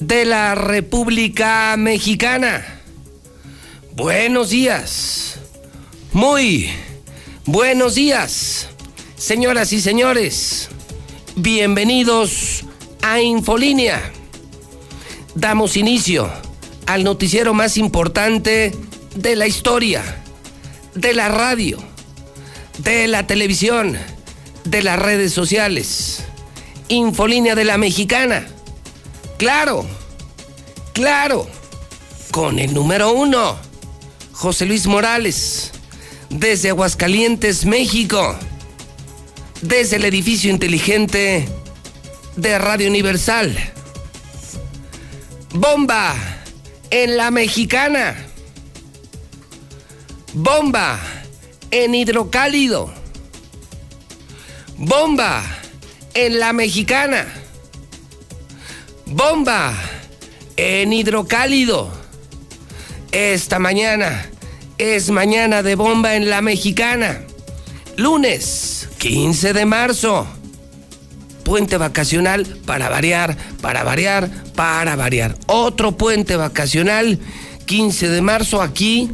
de la República Mexicana. Buenos días. Muy buenos días, señoras y señores. Bienvenidos a Infolínea. Damos inicio al noticiero más importante de la historia, de la radio, de la televisión, de las redes sociales. Infolínea de la Mexicana. Claro, claro, con el número uno, José Luis Morales, desde Aguascalientes, México, desde el edificio inteligente de Radio Universal. Bomba en la mexicana. Bomba en hidrocálido. Bomba en la mexicana. Bomba en hidrocálido. Esta mañana es mañana de bomba en la mexicana. Lunes 15 de marzo. Puente vacacional para variar, para variar, para variar. Otro puente vacacional 15 de marzo aquí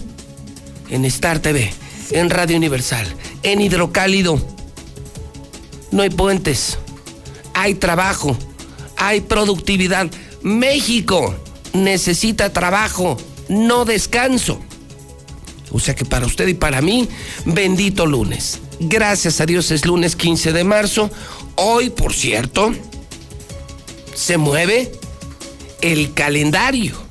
en Star TV, en Radio Universal, en Hidrocálido. No hay puentes, hay trabajo, hay productividad. México necesita trabajo, no descanso. O sea que para usted y para mí, bendito lunes. Gracias a Dios es lunes 15 de marzo. Hoy, por cierto, se mueve el calendario.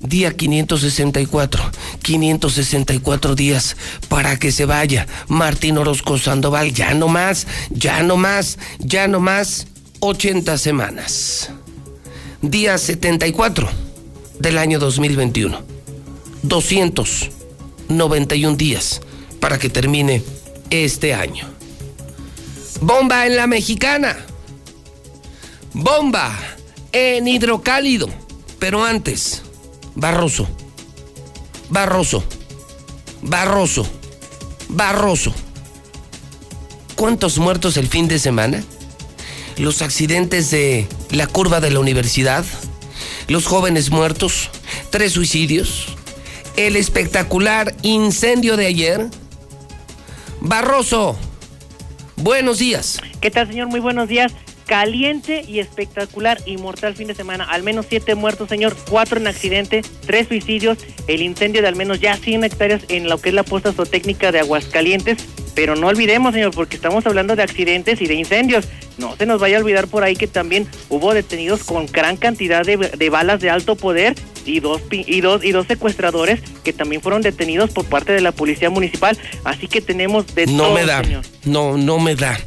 Día 564, 564 días para que se vaya Martín Orozco Sandoval. Ya no más, ya no más, ya no más, 80 semanas. Día 74 del año 2021. 291 días para que termine este año. Bomba en la mexicana. Bomba en hidrocálido. Pero antes, Barroso. Barroso. Barroso. Barroso. ¿Cuántos muertos el fin de semana? Los accidentes de la curva de la universidad. Los jóvenes muertos. Tres suicidios. El espectacular incendio de ayer. Barroso. Buenos días. ¿Qué tal, señor? Muy buenos días. Caliente y espectacular y mortal fin de semana. Al menos siete muertos, señor. Cuatro en accidente, tres suicidios. El incendio de al menos ya 100 hectáreas en lo que es la posta zootécnica de Aguascalientes. Pero no olvidemos, señor, porque estamos hablando de accidentes y de incendios. No se nos vaya a olvidar por ahí que también hubo detenidos con gran cantidad de, de balas de alto poder y dos, y, dos, y dos secuestradores que también fueron detenidos por parte de la policía municipal. Así que tenemos de No todo, me da. señor. No, no me da.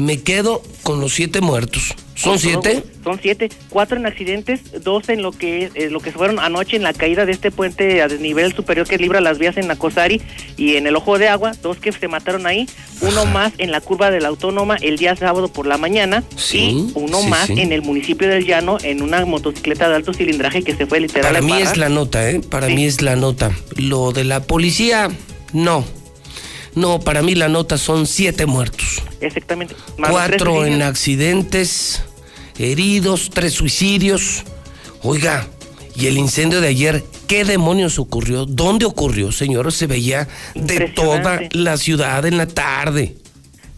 Me quedo con los siete muertos. ¿Son siete? Son siete, cuatro en accidentes, dos en lo que eh, lo que fueron anoche en la caída de este puente a desnivel superior que libra las vías en Nacosari y en el Ojo de Agua, dos que se mataron ahí, uno más en la curva de la Autónoma el día sábado por la mañana Sí, y uno sí, más sí. en el municipio del Llano en una motocicleta de alto cilindraje que se fue literal Para mí es la nota, ¿eh? Para mí es la nota. Lo de la policía, no. No, para mí la nota son siete muertos. Exactamente. Más Cuatro en accidentes, heridos, tres suicidios. Oiga, y el incendio de ayer, ¿qué demonios ocurrió? ¿Dónde ocurrió, señor? Se veía de toda la ciudad en la tarde.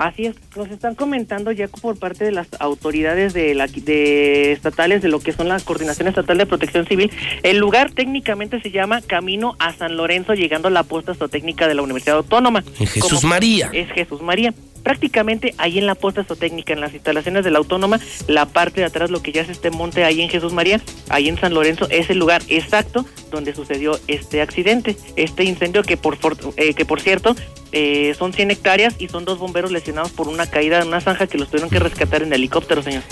Así es, nos están comentando ya por parte de las autoridades de, la, de estatales de lo que son la Coordinación Estatal de Protección Civil. El lugar técnicamente se llama Camino a San Lorenzo, llegando a la posta zootécnica de la Universidad Autónoma. En Jesús Como- María. Es Jesús María. Prácticamente ahí en la posta zootécnica, en las instalaciones de la autónoma, la parte de atrás, lo que ya es este monte ahí en Jesús María, ahí en San Lorenzo, es el lugar exacto donde sucedió este accidente, este incendio que por, eh, que por cierto eh, son 100 hectáreas y son dos bomberos lesionados por una caída en una zanja que los tuvieron que rescatar en helicóptero, señor.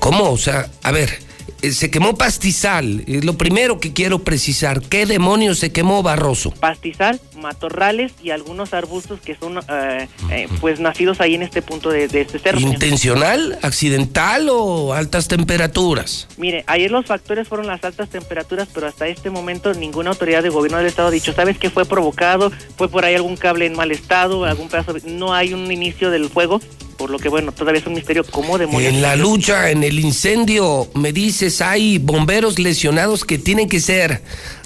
¿Cómo? O sea, a ver, se quemó pastizal. Es lo primero que quiero precisar. ¿Qué demonios se quemó Barroso? Pastizal, matorrales y algunos arbustos que son eh, eh, pues nacidos ahí en este punto de, este cerro. ¿Intencional, accidental o altas temperaturas? Mire, ayer los factores fueron las altas temperaturas, pero hasta este momento ninguna autoridad de gobierno del estado ha dicho, ¿sabes qué fue provocado? ¿Fue por ahí algún cable en mal estado? algún pedazo? No hay un inicio del fuego por lo que bueno, todavía es un misterio cómo demonios. En la lucha, en el incendio, me dices, hay bomberos lesionados que tienen que ser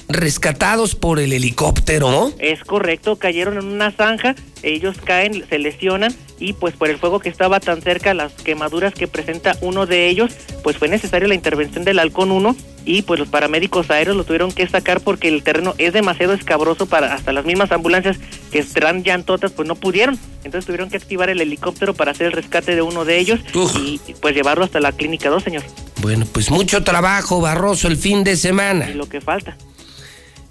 rescatados por el helicóptero, ¿no? Es correcto, cayeron en una zanja, ellos caen, se lesionan y pues por el fuego que estaba tan cerca, las quemaduras que presenta uno de ellos, pues fue necesaria la intervención del Halcón 1 y pues los paramédicos aéreos lo tuvieron que sacar porque el terreno es demasiado escabroso para hasta las mismas ambulancias que están llantotas pues no pudieron. Entonces tuvieron que activar el helicóptero para hacer el rescate de uno de ellos y pues llevarlo hasta la clínica 2 señor. Bueno pues mucho trabajo Barroso el fin de semana. Y lo que falta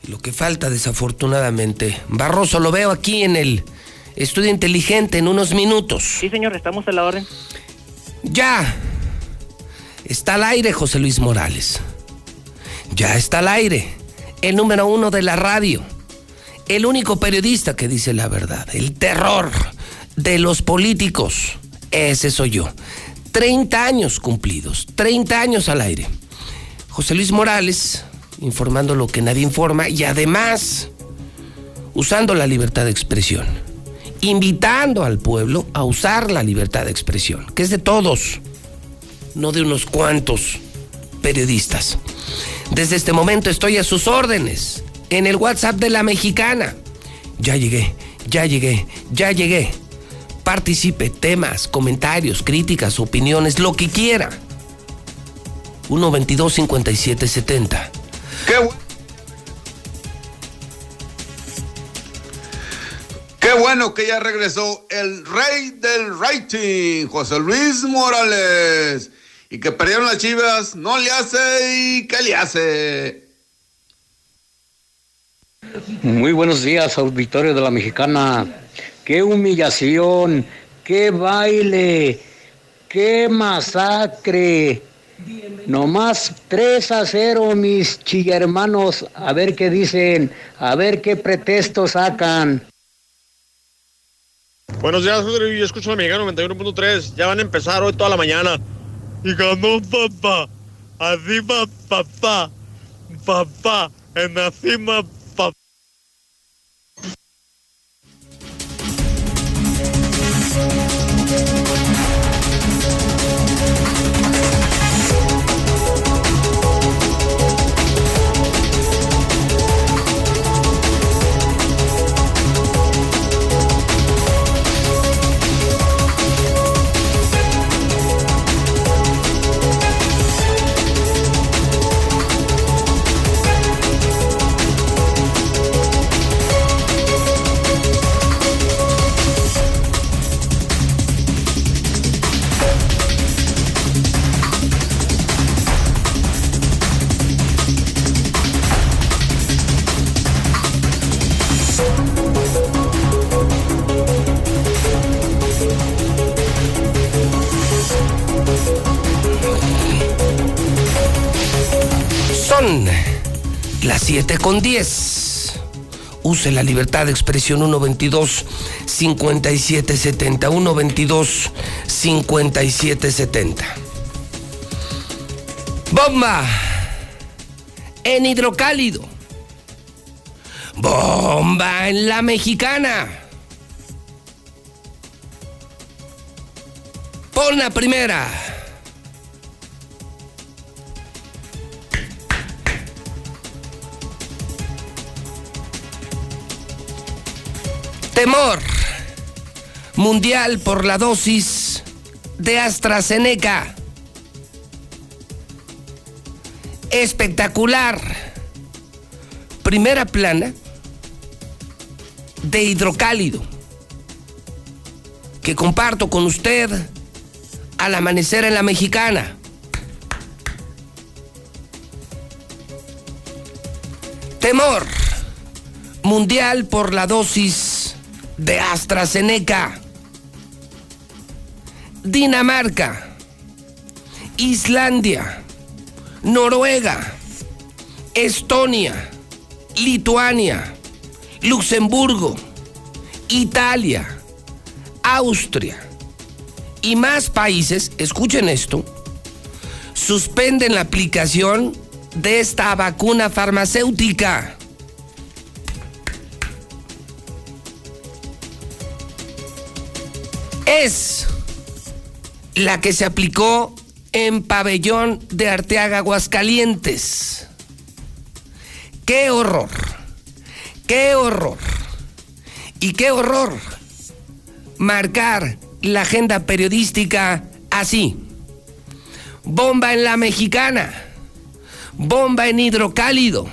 lo que falta desafortunadamente. Barroso lo veo aquí en el estudio inteligente en unos minutos. Sí señor estamos a la orden. Ya está al aire José Luis Morales. Ya está al aire, el número uno de la radio, el único periodista que dice la verdad, el terror de los políticos, ese soy yo. 30 años cumplidos, 30 años al aire. José Luis Morales, informando lo que nadie informa y además usando la libertad de expresión, invitando al pueblo a usar la libertad de expresión, que es de todos, no de unos cuantos periodistas. Desde este momento estoy a sus órdenes en el WhatsApp de la mexicana. Ya llegué, ya llegué, ya llegué. Participe, temas, comentarios, críticas, opiniones, lo que quiera. 122 5770 Qué, Qué bueno que ya regresó el rey del rating, José Luis Morales y que perdieron las chivas, no le hace y ¿qué le hace? Muy buenos días, auditorio de la Mexicana. Qué humillación, qué baile, qué masacre. Nomás 3 a 0, mis chillermanos. A ver qué dicen, a ver qué pretexto sacan. Buenos días, José. Yo escucho la Mexicana 91.3. Ya van a empezar hoy toda la mañana y ganó papá. Así va papá. Papá. En la cima las 7 con 10. Use la libertad de expresión 122 5770 122 5770. Bomba en hidrocálido. Bomba en la mexicana. Pon la primera. Temor mundial por la dosis de AstraZeneca. Espectacular. Primera plana de hidrocálido. que comparto con usted al amanecer en la mexicana. Temor mundial por la dosis de AstraZeneca. Dinamarca, Islandia, Noruega, Estonia, Lituania, Luxemburgo, Italia, Austria y más países, escuchen esto, suspenden la aplicación de esta vacuna farmacéutica. Es la que se aplicó en Pabellón de Arteaga, Aguascalientes. ¡Qué horror! ¡Qué horror! Y qué horror marcar la agenda periodística así. Bomba en la mexicana. Bomba en hidrocálido.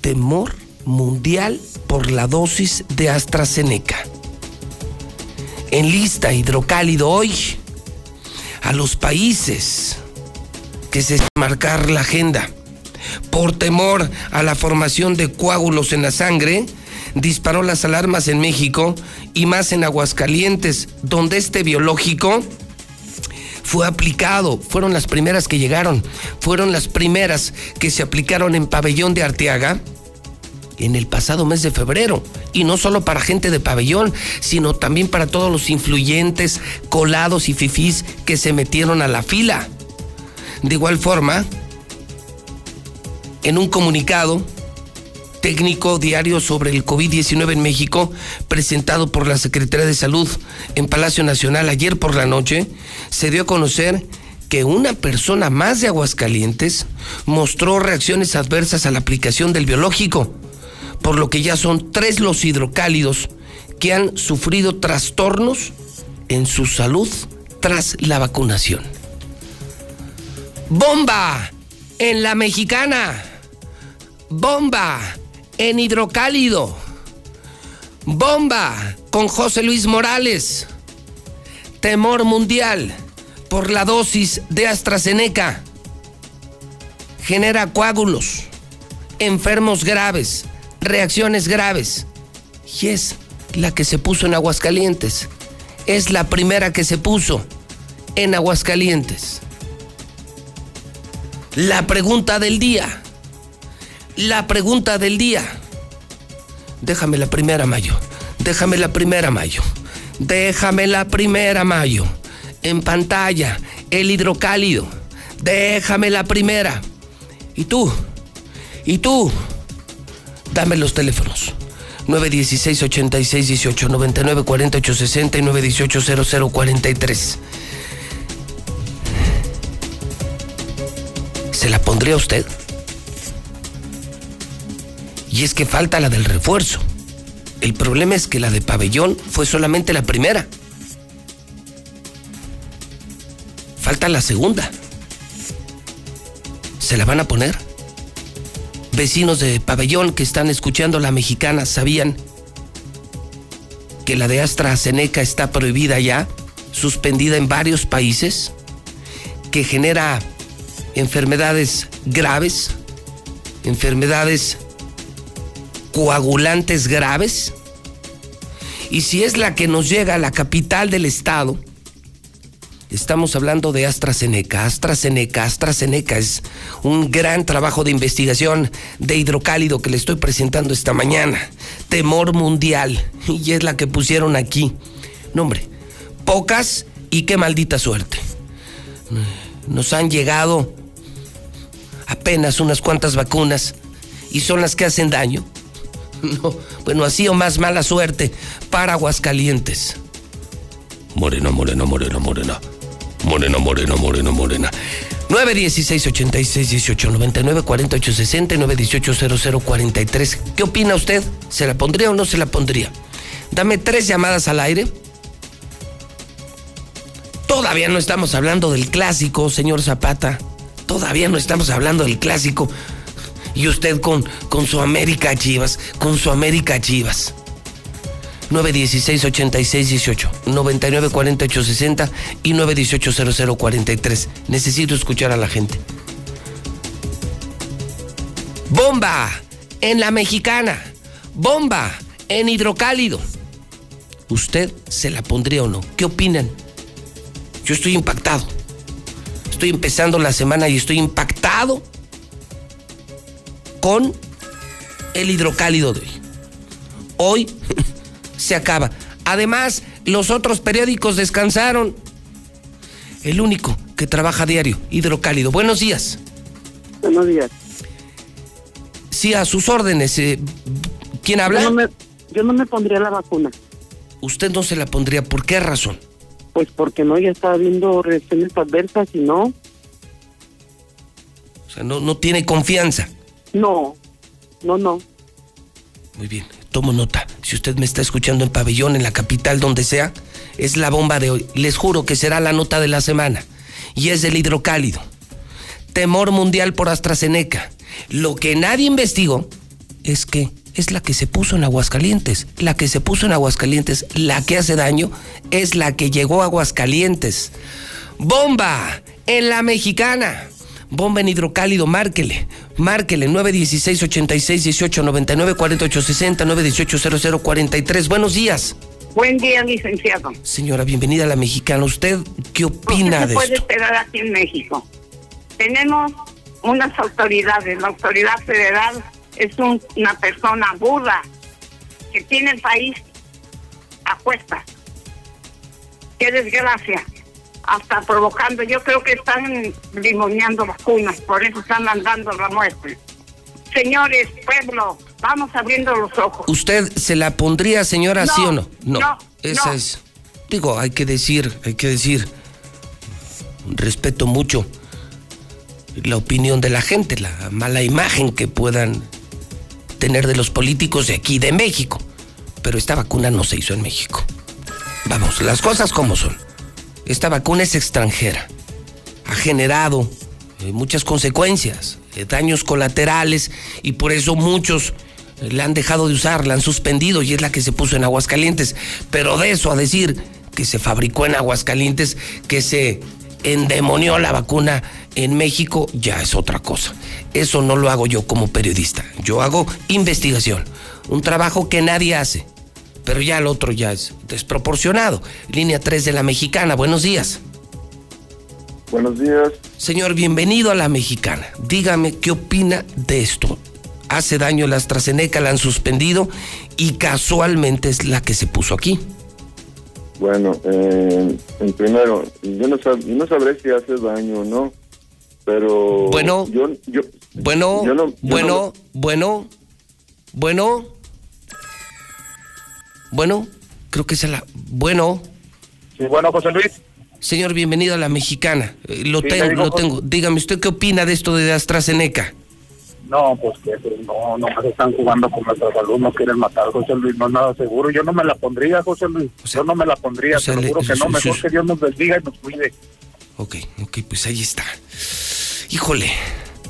Temor mundial por la dosis de AstraZeneca. En lista hidrocálido hoy a los países que se marcar la agenda por temor a la formación de coágulos en la sangre, disparó las alarmas en México y más en Aguascalientes, donde este biológico fue aplicado. Fueron las primeras que llegaron, fueron las primeras que se aplicaron en Pabellón de Arteaga en el pasado mes de febrero. Y no solo para gente de pabellón, sino también para todos los influyentes, colados y fifís que se metieron a la fila. De igual forma, en un comunicado técnico diario sobre el COVID-19 en México, presentado por la Secretaría de Salud en Palacio Nacional ayer por la noche, se dio a conocer que una persona más de Aguascalientes mostró reacciones adversas a la aplicación del biológico, por lo que ya son tres los hidrocálidos que han sufrido trastornos en su salud tras la vacunación. ¡Bomba! En la mexicana Bomba en Hidrocálido. Bomba con José Luis Morales. Temor mundial por la dosis de AstraZeneca. Genera coágulos, enfermos graves, reacciones graves. Y es la que se puso en Aguascalientes. Es la primera que se puso en Aguascalientes. La pregunta del día la pregunta del día. Déjame la primera mayo. Déjame la primera mayo. Déjame la primera mayo. En pantalla, el hidrocálido. Déjame la primera. ¿Y tú? ¿Y tú? Dame los teléfonos. 916 86 18 99 48 60 y 918 00 43. ¿Se la pondría usted? Y es que falta la del refuerzo. El problema es que la de pabellón fue solamente la primera. Falta la segunda. ¿Se la van a poner? Vecinos de pabellón que están escuchando la mexicana sabían que la de AstraZeneca está prohibida ya, suspendida en varios países, que genera enfermedades graves, enfermedades coagulantes graves? Y si es la que nos llega a la capital del estado, estamos hablando de AstraZeneca. AstraZeneca, AstraZeneca es un gran trabajo de investigación de hidrocálido que le estoy presentando esta mañana. Temor mundial. Y es la que pusieron aquí. No, pocas y qué maldita suerte. Nos han llegado apenas unas cuantas vacunas y son las que hacen daño. No, bueno, así o más mala suerte para Aguascalientes. Morena, morena, morena, morena. Morena, morena, morena, morena. 916 86 18 99 48 60 918 00 43. ¿Qué opina usted? ¿Se la pondría o no se la pondría? Dame tres llamadas al aire. Todavía no estamos hablando del clásico, señor Zapata. Todavía no estamos hablando del clásico y usted con, con su América Chivas, con su América Chivas. 916-8618, 994860 y 918-0043. Necesito escuchar a la gente. Bomba en la mexicana. Bomba en hidrocálido. ¿Usted se la pondría o no? ¿Qué opinan? Yo estoy impactado. Estoy empezando la semana y estoy impactado con el hidrocálido de hoy. Hoy se acaba. Además, los otros periódicos descansaron. El único que trabaja diario, hidrocálido. Buenos días. Buenos días. Sí, a sus órdenes. Eh, ¿Quién habla? Yo no, me, yo no me pondría la vacuna. ¿Usted no se la pondría? ¿Por qué razón? Pues porque no, ya estaba viendo reacciones adversas y no. O sea, no, no tiene confianza. No, no, no. Muy bien, tomo nota. Si usted me está escuchando en pabellón, en la capital, donde sea, es la bomba de hoy. Les juro que será la nota de la semana. Y es del hidrocálido. Temor mundial por AstraZeneca. Lo que nadie investigó es que es la que se puso en Aguascalientes. La que se puso en Aguascalientes, la que hace daño, es la que llegó a Aguascalientes. Bomba en la mexicana. Bomba en hidrocálido, márquele. Márquele 916 86 18 99 48 60 918 00 43. Buenos días. Buen día, licenciado. Señora, bienvenida a la mexicana. ¿Usted qué opina ¿Qué se de puede esto? esperar aquí en México? Tenemos unas autoridades. La autoridad federal es un- una persona burda que tiene el país a cuestas. Qué desgracia. Hasta provocando. Yo creo que están limoneando vacunas, por eso están mandando la muerte. Señores, pueblo, vamos abriendo los ojos. ¿Usted se la pondría, señora, No, sí o no? no, Esa no. es. Digo, hay que decir, hay que decir. Respeto mucho la opinión de la gente, la mala imagen que puedan tener de los políticos de aquí, de México. Pero esta vacuna no se hizo en México. Vamos, las cosas como son. Esta vacuna es extranjera. Ha generado eh, muchas consecuencias, eh, daños colaterales y por eso muchos eh, la han dejado de usar, la han suspendido y es la que se puso en Aguascalientes. Pero de eso a decir que se fabricó en Aguascalientes, que se endemonió la vacuna en México, ya es otra cosa. Eso no lo hago yo como periodista. Yo hago investigación, un trabajo que nadie hace. Pero ya el otro ya es desproporcionado. Línea 3 de la mexicana, buenos días. Buenos días. Señor, bienvenido a la mexicana. Dígame qué opina de esto. Hace daño la AstraZeneca, la han suspendido y casualmente es la que se puso aquí. Bueno, eh, primero, yo no, sab- no sabré si hace daño o no, pero... Bueno. Yo, yo, Bueno, yo no- yo bueno, bueno, bueno, bueno, creo que es la... Bueno, Sí, bueno, José Luis. señor, bienvenido a la mexicana. Eh, Lo Sí, tengo, digo, lo tengo. Dígame, ¿usted qué opina de esto de AstraZeneca? No, pues que pues, no, no se están jugando con nuestra salud, no quieren matar, José Luis, no es nada seguro. Yo no me la pondría, José Luis. O sea, yo no me la pondría, o sea, te lo le- juro que no. Mejor que Dios nos bendiga y nos cuide. Ok, ok, pues ahí está. Híjole,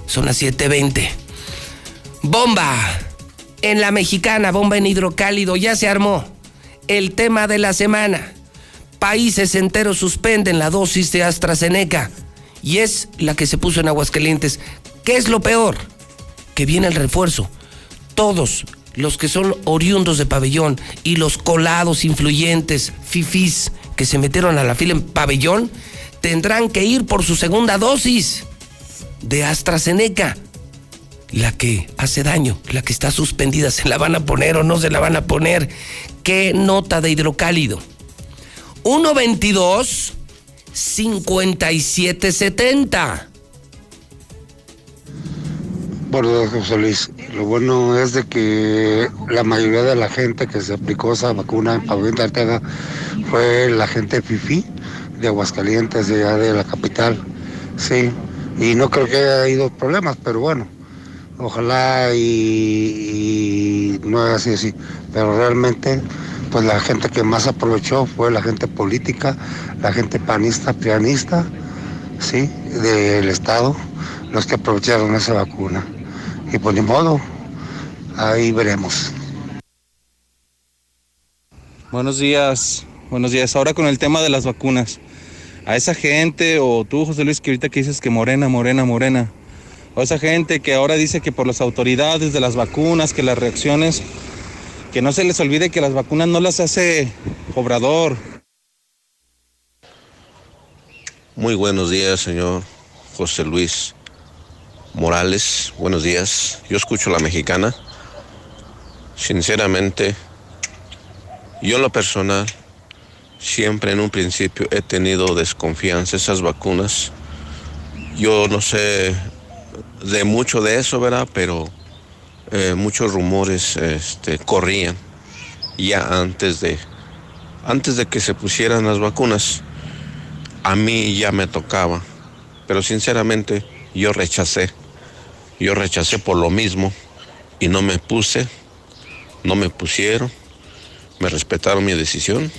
son las 7.20. Bomba en la mexicana, bomba en hidrocálido, ya se armó. El tema de la semana. Países enteros suspenden la dosis de AstraZeneca. Y es la que se puso en Aguascalientes. ¿Qué es lo peor? Que viene el refuerzo. Todos los que son oriundos de pabellón y los colados influyentes, fifís, que se metieron a la fila en pabellón, tendrán que ir por su segunda dosis de AstraZeneca. La que hace daño, la que está suspendida, ¿se la van a poner o no se la van a poner? ¿Qué nota de hidrocálido? 122 5770. Bueno, José Luis, lo bueno es de que la mayoría de la gente que se aplicó esa vacuna en Pabellón de Arteaga fue la gente FIFI de Aguascalientes, de allá de la capital, sí. Y no creo que haya habido problemas, pero bueno, ojalá y, no haya sido así. Pero realmente, pues la gente que más aprovechó fue la gente política, la gente panista, pianista, sí, del Estado, los que aprovecharon esa vacuna. Y pues ni modo, ahí veremos. Buenos días, buenos días. Ahora con el tema de las vacunas. A esa gente, o tú, José Luis, que ahorita que dices que morena, morena, morena. O esa gente que ahora dice que por las autoridades de las vacunas, que las reacciones, que no se les olvide que las vacunas no las hace Obrador. Muy buenos días, señor José Luis Morales. Buenos días. Yo escucho la mexicana. Sinceramente, yo en lo personal, siempre en un principio he tenido desconfianza esas vacunas. Yo no sé de mucho de eso, ¿verdad? Pero eh, muchos rumores este, corrían ya antes de, antes de que se pusieran las vacunas. A mí ya me tocaba, pero sinceramente yo rechacé. Yo rechacé por lo mismo y no me puse, no me pusieron, me respetaron mi decisión.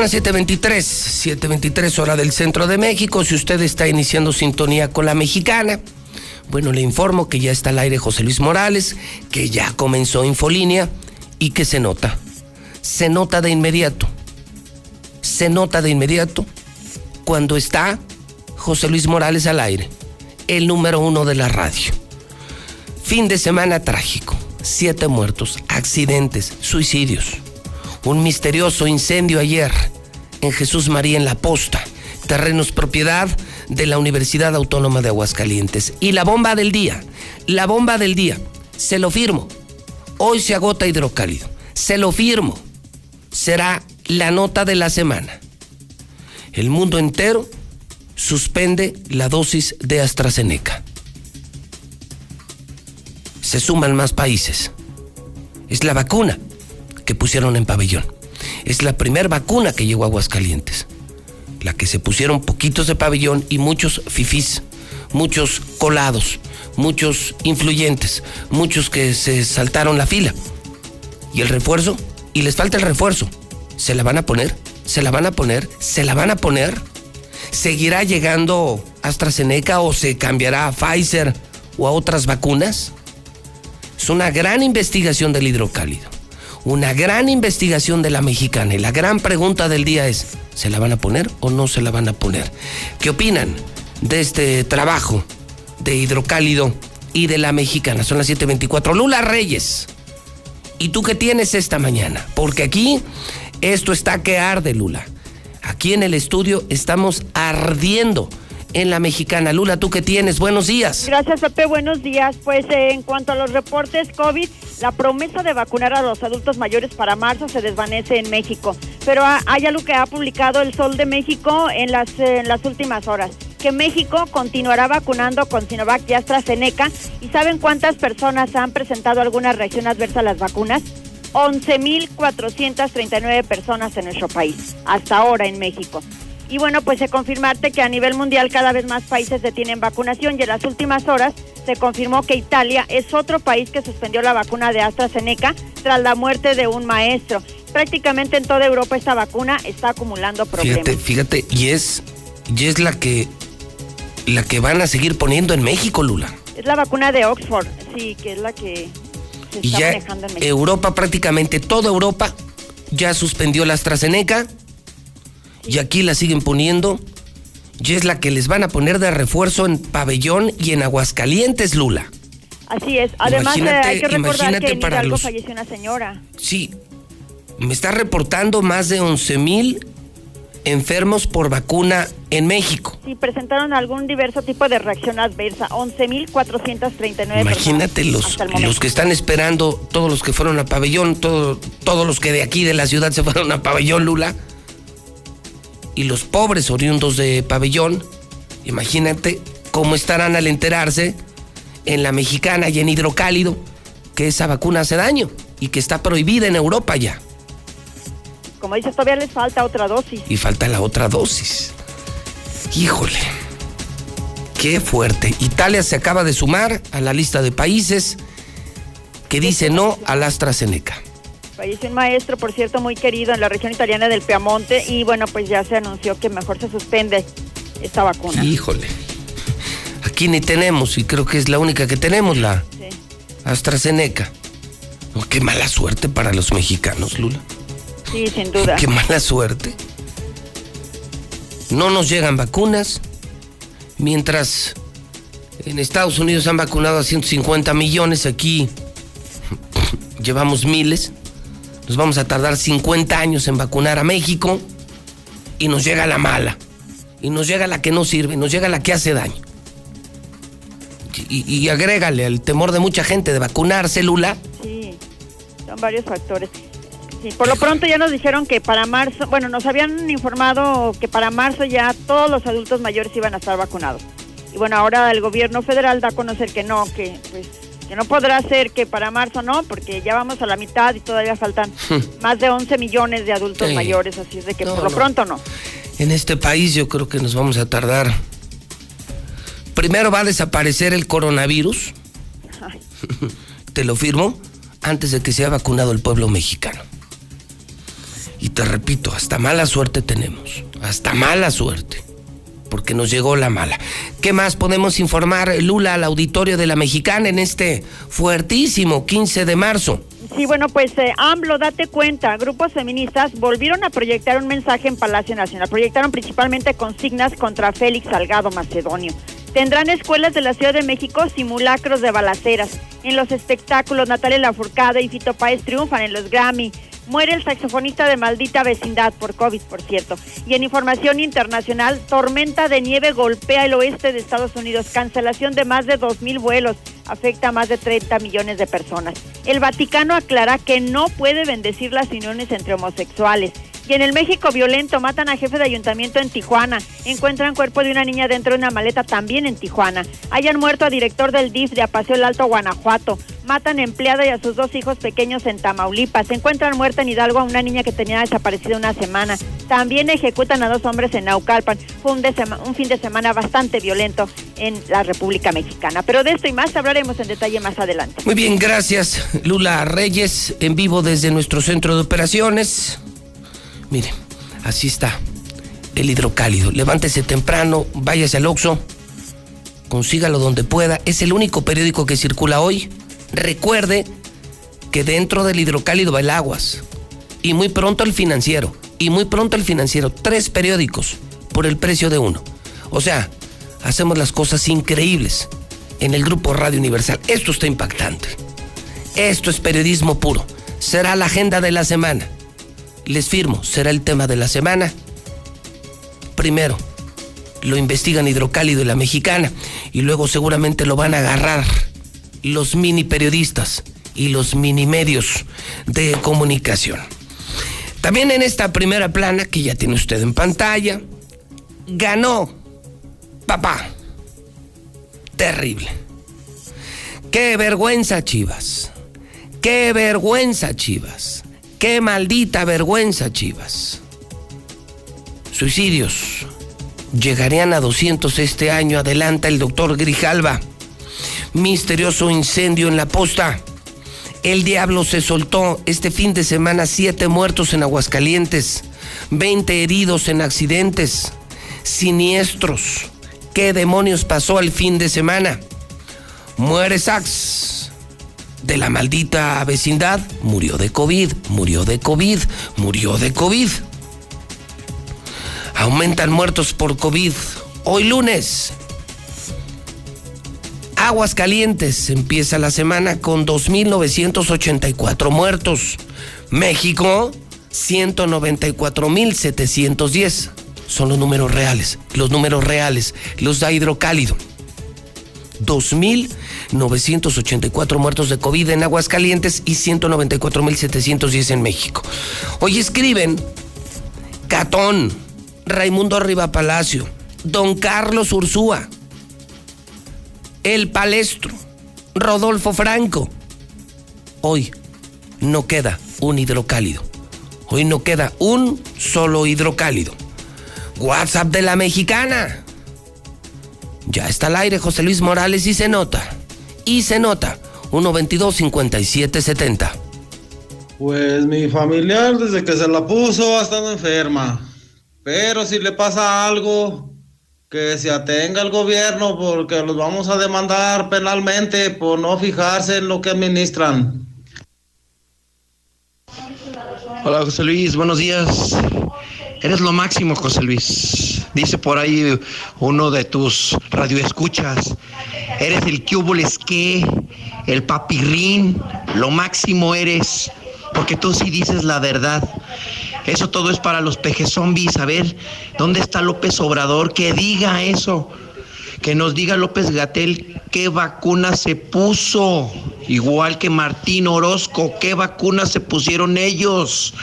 Son las 7.23, 7.23 hora del centro de México. Si usted está iniciando sintonía con la mexicana, bueno, le informo que ya está al aire José Luis Morales, que ya comenzó Infolínea y que se nota. Se nota de inmediato. Se nota de inmediato cuando está José Luis Morales al aire, el número uno de la radio. Fin de semana trágico. Siete muertos, accidentes, suicidios un misterioso incendio ayer en Jesús María en la Posta, terrenos propiedad de la Universidad Autónoma de Aguascalientes. Y la bomba del día, la bomba del día, se lo firmo. Hoy se agota hidrocálido, se lo firmo. Será la nota de la semana. El mundo entero suspende la dosis de AstraZeneca. Se suman más países. Es la vacuna que pusieron en pabellón. Es la primera vacuna que llegó a Aguascalientes. La que se pusieron poquitos de pabellón y muchos fifís, muchos colados, muchos influyentes, muchos que se saltaron la fila. ¿Y el refuerzo? Y les falta el refuerzo. ¿Se la van a poner? ¿Se la van a poner? ¿Se la van a poner? ¿Seguirá llegando AstraZeneca o se cambiará a Pfizer o a otras vacunas? Es una gran investigación del hidrocálido una gran investigación de la mexicana y la gran pregunta del día es, ¿se la van a poner o no se la van a poner? ¿Qué opinan de este trabajo de hidrocálido y de la mexicana? Son las 7.24. Lula Reyes, ¿y tú qué tienes esta mañana? Porque aquí esto está que arde, Lula. Aquí en el estudio estamos ardiendo en la mexicana. Lula, ¿tú qué tienes? Buenos días. Gracias, Pepe. Buenos días. Pues eh, en cuanto a los reportes COVID, la promesa de vacunar a los adultos mayores para marzo se desvanece en México. Pero hay algo que ha publicado el Sol de México en las, en las últimas horas que México continuará vacunando con Sinovac y AstraZeneca. ¿Y saben cuántas personas han presentado alguna reacción adversa a las vacunas? 11.439 personas en nuestro país, hasta ahora en México. Y bueno, pues se confirmarte que a nivel mundial cada vez más países detienen vacunación y en las últimas horas se confirmó que Italia es otro país que suspendió la vacuna de AstraZeneca tras la muerte de un maestro. Prácticamente en toda Europa esta vacuna está acumulando problemas. Fíjate, fíjate, y es, y es la que la que van a seguir poniendo en México, Lula. Es la vacuna de Oxford, sí, que es la que se está manejando en México. Europa, prácticamente toda Europa ya suspendió la AstraZeneca y aquí la siguen poniendo. Y es la que les van a poner de refuerzo en Pabellón y en Aguascalientes, Lula. Así es. Además, eh, hay que recordar que en para Hidalgo falleció una señora. Sí. Me está reportando más de 11 mil enfermos por vacuna en México. Sí, presentaron algún diverso tipo de reacción adversa. 11.439 Imagínate los, los que están esperando, todos los que fueron a pabellón, todo, todos los que de aquí de la ciudad se fueron a pabellón, Lula y los pobres oriundos de pabellón, imagínate cómo estarán al enterarse en la mexicana y en hidrocálido que esa vacuna hace daño y que está prohibida en Europa ya. Como dices, todavía les falta otra dosis. Y falta la otra dosis. Híjole, qué fuerte. Italia se acaba de sumar a la lista de países que dice no al AstraZeneca. Falleció un maestro, por cierto, muy querido en la región italiana del Piamonte y bueno, pues ya se anunció que mejor se suspende esta vacuna. Híjole. Aquí ni tenemos y creo que es la única que tenemos, la Sí. AstraZeneca. Oh, qué mala suerte para los mexicanos, Lula. Sí, sin duda. Qué mala suerte. No nos llegan vacunas, mientras en Estados Unidos han vacunado a 150 millones, aquí llevamos miles. Nos vamos a tardar 50 años en vacunar a México y nos llega la mala. Y nos llega la que no sirve, nos llega la que hace daño. Y, agrégale al temor de mucha gente de vacunarse, Lula. Sí, son varios factores. Sí, por lo pronto ya nos dijeron que para marzo, bueno, nos habían informado que para marzo ya todos los adultos mayores iban a estar vacunados. Y bueno, ahora el gobierno federal da a conocer que no, que pues que no podrá ser que para marzo no, porque ya vamos a la mitad y todavía faltan más de 11 millones de adultos Sí. mayores, así es de que No, por lo no. pronto no. En este país yo creo que nos vamos a tardar. Primero va a desaparecer el coronavirus, Ay, te lo firmo, antes de que sea vacunado el pueblo mexicano. Y te repito, hasta mala suerte tenemos, hasta mala suerte, porque nos llegó la mala. ¿Qué más podemos informar, Lula, al auditorio de la mexicana en este fuertísimo 15 de marzo? Sí, bueno, pues eh, AMLO, date cuenta, grupos feministas volvieron a proyectar un mensaje en Palacio Nacional. Proyectaron principalmente consignas contra Félix Salgado Macedonio. Tendrán escuelas de la Ciudad de México simulacros de balaceras. En los espectáculos, Natalia Lafourcade y Fito Páez triunfan en los Grammy. Muere el saxofonista de maldita vecindad por COVID, por cierto. Y en información internacional, tormenta de nieve golpea el oeste de Estados Unidos. Cancelación de más de 2.000 vuelos. Afecta a más de 30 millones de personas. El Vaticano aclara que no puede bendecir las uniones entre homosexuales. Y en el México violento matan a jefe de ayuntamiento en Tijuana. Encuentran cuerpo de una niña dentro de una maleta también en Tijuana. Hayan muerto a director del DIF de Apaseo el Alto, Guanajuato. Matan empleada y a sus dos hijos pequeños en Tamaulipas. Encuentran muerta en Hidalgo a una niña que tenía desaparecida una semana. También ejecutan a dos hombres en Naucalpan. Fue un, un fin de semana bastante violento en la República Mexicana. Pero de esto y más hablaremos en detalle más adelante. Muy bien, gracias Lula Reyes, en vivo desde nuestro centro de operaciones. Mire, así está el hidrocálido. Levántese temprano, váyase al Oxxo, consígalo donde pueda. Es el único periódico que circula hoy. Recuerde que dentro del hidrocálido va el aguas. Y muy pronto el financiero. Y muy pronto el financiero. Tres periódicos por el precio de uno. O sea, hacemos las cosas increíbles en el grupo Radio Universal. Esto está impactante. Esto es periodismo puro. Será la agenda de la semana. Les firmo, será el tema de la semana. Primero, lo investigan Hidrocálido y la Mexicana. Y luego seguramente lo van a agarrar los mini periodistas y los mini medios de comunicación. También en esta primera plana que ya tiene usted en pantalla, ganó papá. Terrible. Qué vergüenza, Chivas. Qué vergüenza, Chivas. Qué maldita vergüenza, Chivas. Suicidios. Llegarían a 200 este año, adelanta el doctor Grijalva. Misterioso incendio en la posta. El diablo se soltó este fin de semana, siete muertos en Aguascalientes, 20 heridos en accidentes, siniestros. ¿Qué demonios pasó el fin de semana? Muere Sax de la maldita vecindad, murió de COVID, murió de COVID, murió de COVID. Aumentan muertos por COVID. Hoy lunes, Aguas Calientes empieza la semana con 2.984 muertos. México, 194.710. Son los números reales, los números reales, los da hidrocálido. 2.984 muertos de COVID en Aguascalientes y 194.710 en México. Hoy escriben Catón, Raimundo Arriba Palacio, Don Carlos Ursúa, El Palestro, Rodolfo Franco. Hoy no queda un hidrocálido. Hoy no queda un solo hidrocálido. WhatsApp de la mexicana. Ya está al aire José Luis Morales y se nota. Y se nota. 122 5770. Pues mi familiar desde que se la puso ha estado enferma. Pero si le pasa algo, que se atenga el gobierno porque los vamos a demandar penalmente por no fijarse en lo que administran. Hola José Luis, buenos días. Eres lo máximo, José Luis. Dice por ahí uno de tus radioescuchas. Eres el que que, el papirrín, lo máximo eres, porque tú sí dices la verdad. Eso todo es para los pejes zombies. A ver, ¿dónde está López Obrador? Que diga eso. Que nos diga López Gatel qué vacuna se puso. Igual que Martín Orozco, qué vacuna se pusieron ellos.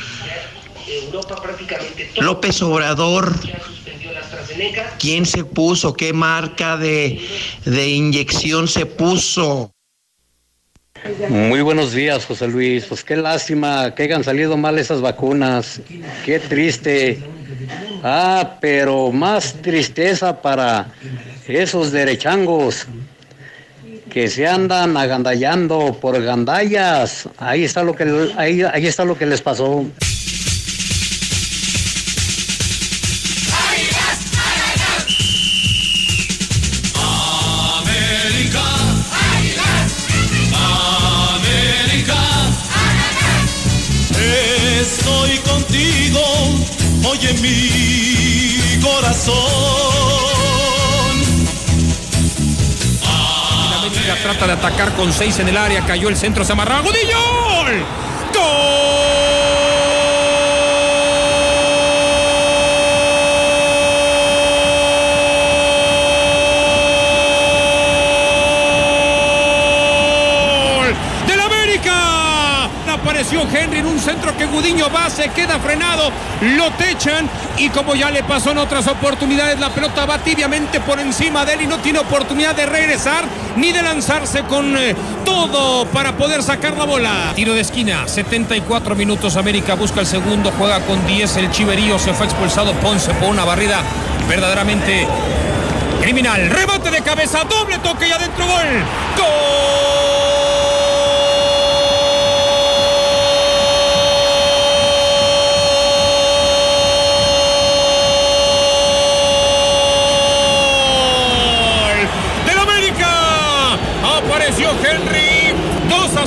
López Obrador, ¿quién se puso? ¿Qué marca de, de inyección se puso? Muy buenos días, José Luis. Pues qué lástima que hayan salido mal esas vacunas. Qué triste. Ah, pero más tristeza para esos derechangos que se andan agandallando por gandallas. Ahí está lo que ahí, ahí está lo que les pasó. Mi corazón. Trata de atacar con seis en el área, cayó el centro, se amarra Gudillo. ¡Gol! Henry en un centro que Gudiño va, se queda frenado, lo techan y como ya le pasó en otras oportunidades, la pelota va tibiamente por encima de él y no tiene oportunidad de regresar ni de lanzarse con eh, todo para poder sacar la bola. Tiro de esquina, 74 minutos, América busca el segundo, juega con 10, el Chiverío se fue expulsado, Ponce por una barrida verdaderamente criminal. Rebate de cabeza, doble toque y adentro gol. ¡Gol!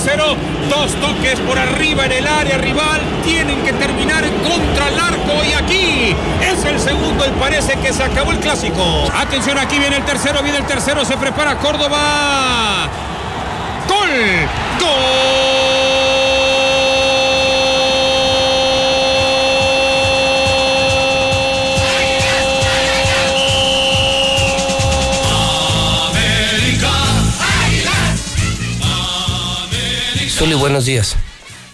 Dos toques por arriba en el área rival. Tienen que terminar contra el arco. Y aquí es el segundo. Y parece que se acabó el clásico. Atención, aquí viene el tercero. Viene el tercero. Se prepara Córdoba. Gol. Gol. Zuli, buenos días.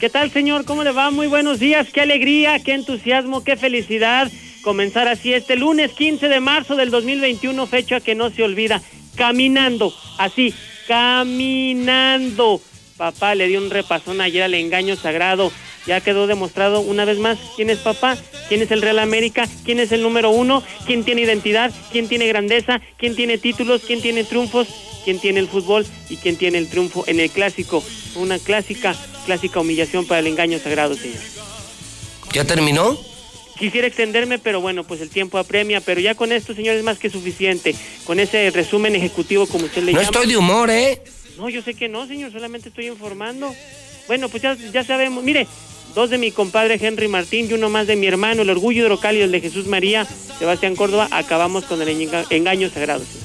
¿Qué tal, señor? ¿Cómo le va? Muy buenos días. Qué alegría, qué entusiasmo, qué felicidad comenzar así este lunes 15 de marzo del 2021, fecha que no se olvida. Caminando, así, caminando. Papá le dio un repasón ayer al engaño sagrado. Ya quedó demostrado una vez más quién es papá, quién es el Real América, quién es el número uno, quién tiene identidad, quién tiene grandeza, quién tiene títulos, quién tiene triunfos quién tiene el fútbol y quién tiene el triunfo en el clásico. Una clásica, clásica humillación para el engaño sagrado, señor. ¿Ya terminó? Quisiera extenderme, pero bueno, pues el tiempo apremia, pero ya con esto, señor, es más que suficiente. Con ese resumen ejecutivo, como usted le no llama. No estoy de humor, ¿eh? No, yo sé que no, señor, solamente estoy informando. Bueno, pues ya, ya sabemos. Mire, dos de mi compadre Henry Martín y uno más de mi hermano, el orgullo hidrocálido de Jesús María, Sebastián Córdoba, acabamos con el engaño sagrado. Señor.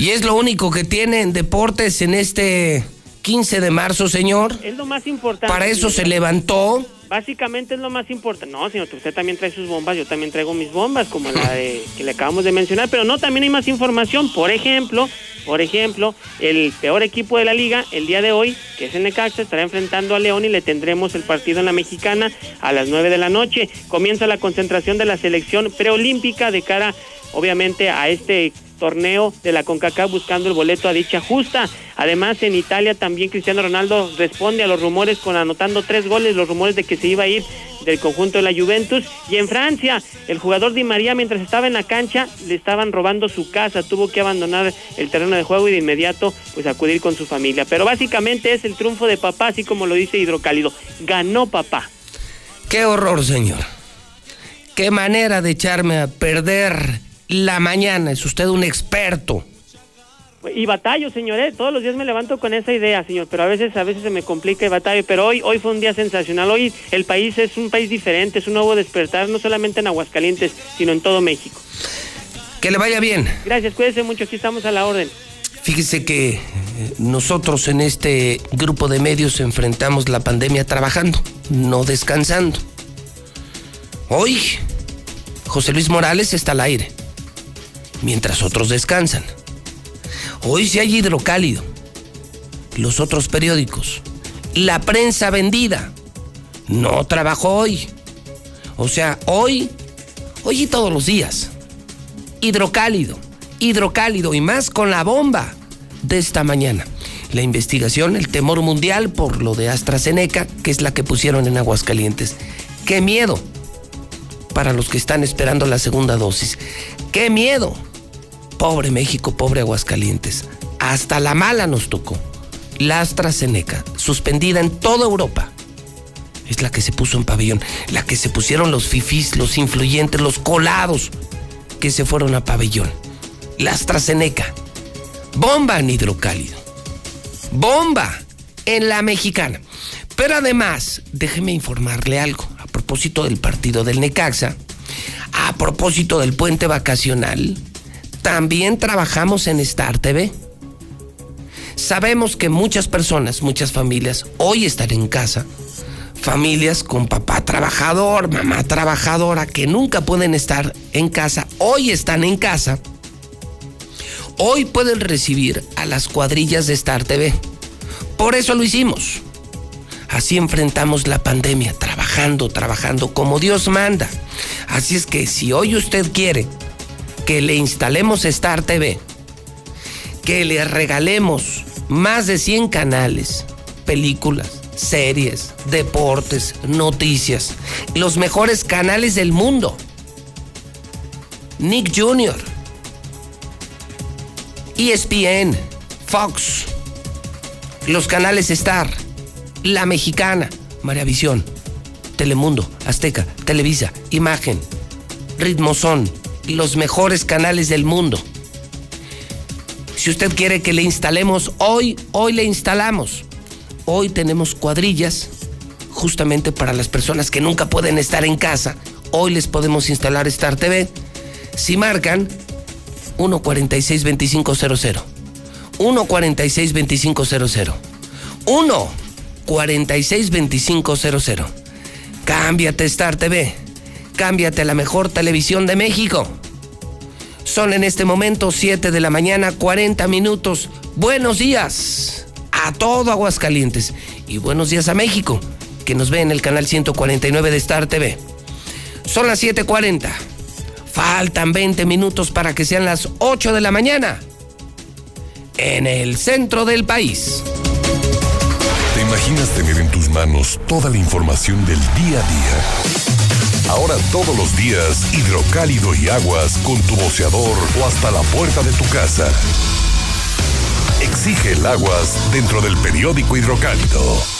Y es lo único que tienen deportes en este 15 de marzo, señor. Es lo más importante. Para eso se levantó. Básicamente es lo más importante. No, señor, usted también trae sus bombas, yo también traigo mis bombas, como la que le acabamos de mencionar, pero no, también hay más información. Por ejemplo, por ejemplo, el peor equipo de la liga el día de hoy, que es el Necaxa, estará enfrentando a León y le tendremos el partido en la Mexicana a las 9 de la noche. Comienza la concentración de la selección preolímpica de cara, obviamente, a este torneo de la CONCACAF buscando el boleto a dicha justa. Además, en Italia también Cristiano Ronaldo responde a los rumores con anotando tres goles, los rumores de que se iba a ir del conjunto de la Juventus. Y en Francia, el jugador Di María, mientras estaba en la cancha, le estaban robando su casa, tuvo que abandonar el terreno de juego y de inmediato pues acudir con su familia. Pero básicamente es el triunfo de papá, así como lo dice Hidrocálido. Ganó papá. Qué horror, señor. Qué manera de echarme a perder la mañana. Es usted un experto. Y batallo, señor, ¿eh? todos los días me levanto con esa idea, señor, pero a veces a veces se me complica y batallo, pero hoy hoy fue un día sensacional. Hoy el país es un país diferente, es un nuevo despertar, no solamente en Aguascalientes, sino en todo México. Que le vaya bien. Gracias, cuídese mucho, aquí estamos a la orden. Fíjese que eh, nosotros en este grupo de medios enfrentamos la pandemia trabajando, no descansando. Hoy, José Luis Morales está al aire, mientras otros descansan. Hoy sí hay hidrocálido. Los otros periódicos. La prensa vendida. No trabajó hoy. O sea, hoy, hoy y todos los días. Hidrocálido, hidrocálido y más con la bomba de esta mañana. La investigación, el temor mundial por lo de AstraZeneca, que es la que pusieron en Aguascalientes. ¡Qué miedo! Para los que están esperando la segunda dosis. ¡Qué miedo! Pobre México, pobre Aguascalientes. Hasta la mala nos tocó. La AstraZeneca, suspendida en toda Europa. Es la que se puso en pabellón, la que se pusieron los fifís, los influyentes, los colados que se fueron a pabellón. La AstraZeneca. Bomba en hidrocálido. Bomba en la mexicana. Pero además, déjeme informarle algo a propósito del partido del Necaxa, a propósito del puente vacacional también trabajamos en Star TV. Sabemos que muchas personas, muchas familias, hoy están en casa. Familias con papá trabajador, mamá trabajadora, que nunca pueden estar en casa, hoy están en casa. Hoy pueden recibir a las cuadrillas de Star TV. Por eso lo hicimos. Así enfrentamos la pandemia, trabajando, trabajando como Dios manda. Así es que si hoy usted quiere que le instalemos Star TV, que le regalemos más de 100 canales, películas, series, deportes, noticias, los mejores canales del mundo. Nick Jr., ESPN, Fox, los canales Star, La Mexicana, Maravisión, Telemundo, Azteca, Televisa, Imagen, Ritmozón, los mejores canales del mundo. Si usted quiere que le instalemos hoy, hoy le instalamos. Hoy tenemos cuadrillas justamente para las personas que nunca pueden estar en casa. Hoy les podemos instalar Star TV. Si marcan 146 2500 146 2500 1 46 2500 Cámbiate Star TV. Cámbiate a la mejor televisión de México. Son en este momento 7 de la mañana, 40 minutos. Buenos días a todo Aguascalientes y buenos días a México, que nos ve en el canal 149 de Star TV. Son las 7:40. Faltan 20 minutos para que sean las 8 de la mañana en el centro del país. ¿Te imaginas tener en tus manos toda la información del día a día? Ahora todos los días, hidrocálido y aguas con tu boceador o hasta la puerta de tu casa. Exige el aguas dentro del periódico hidrocálido.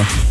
México.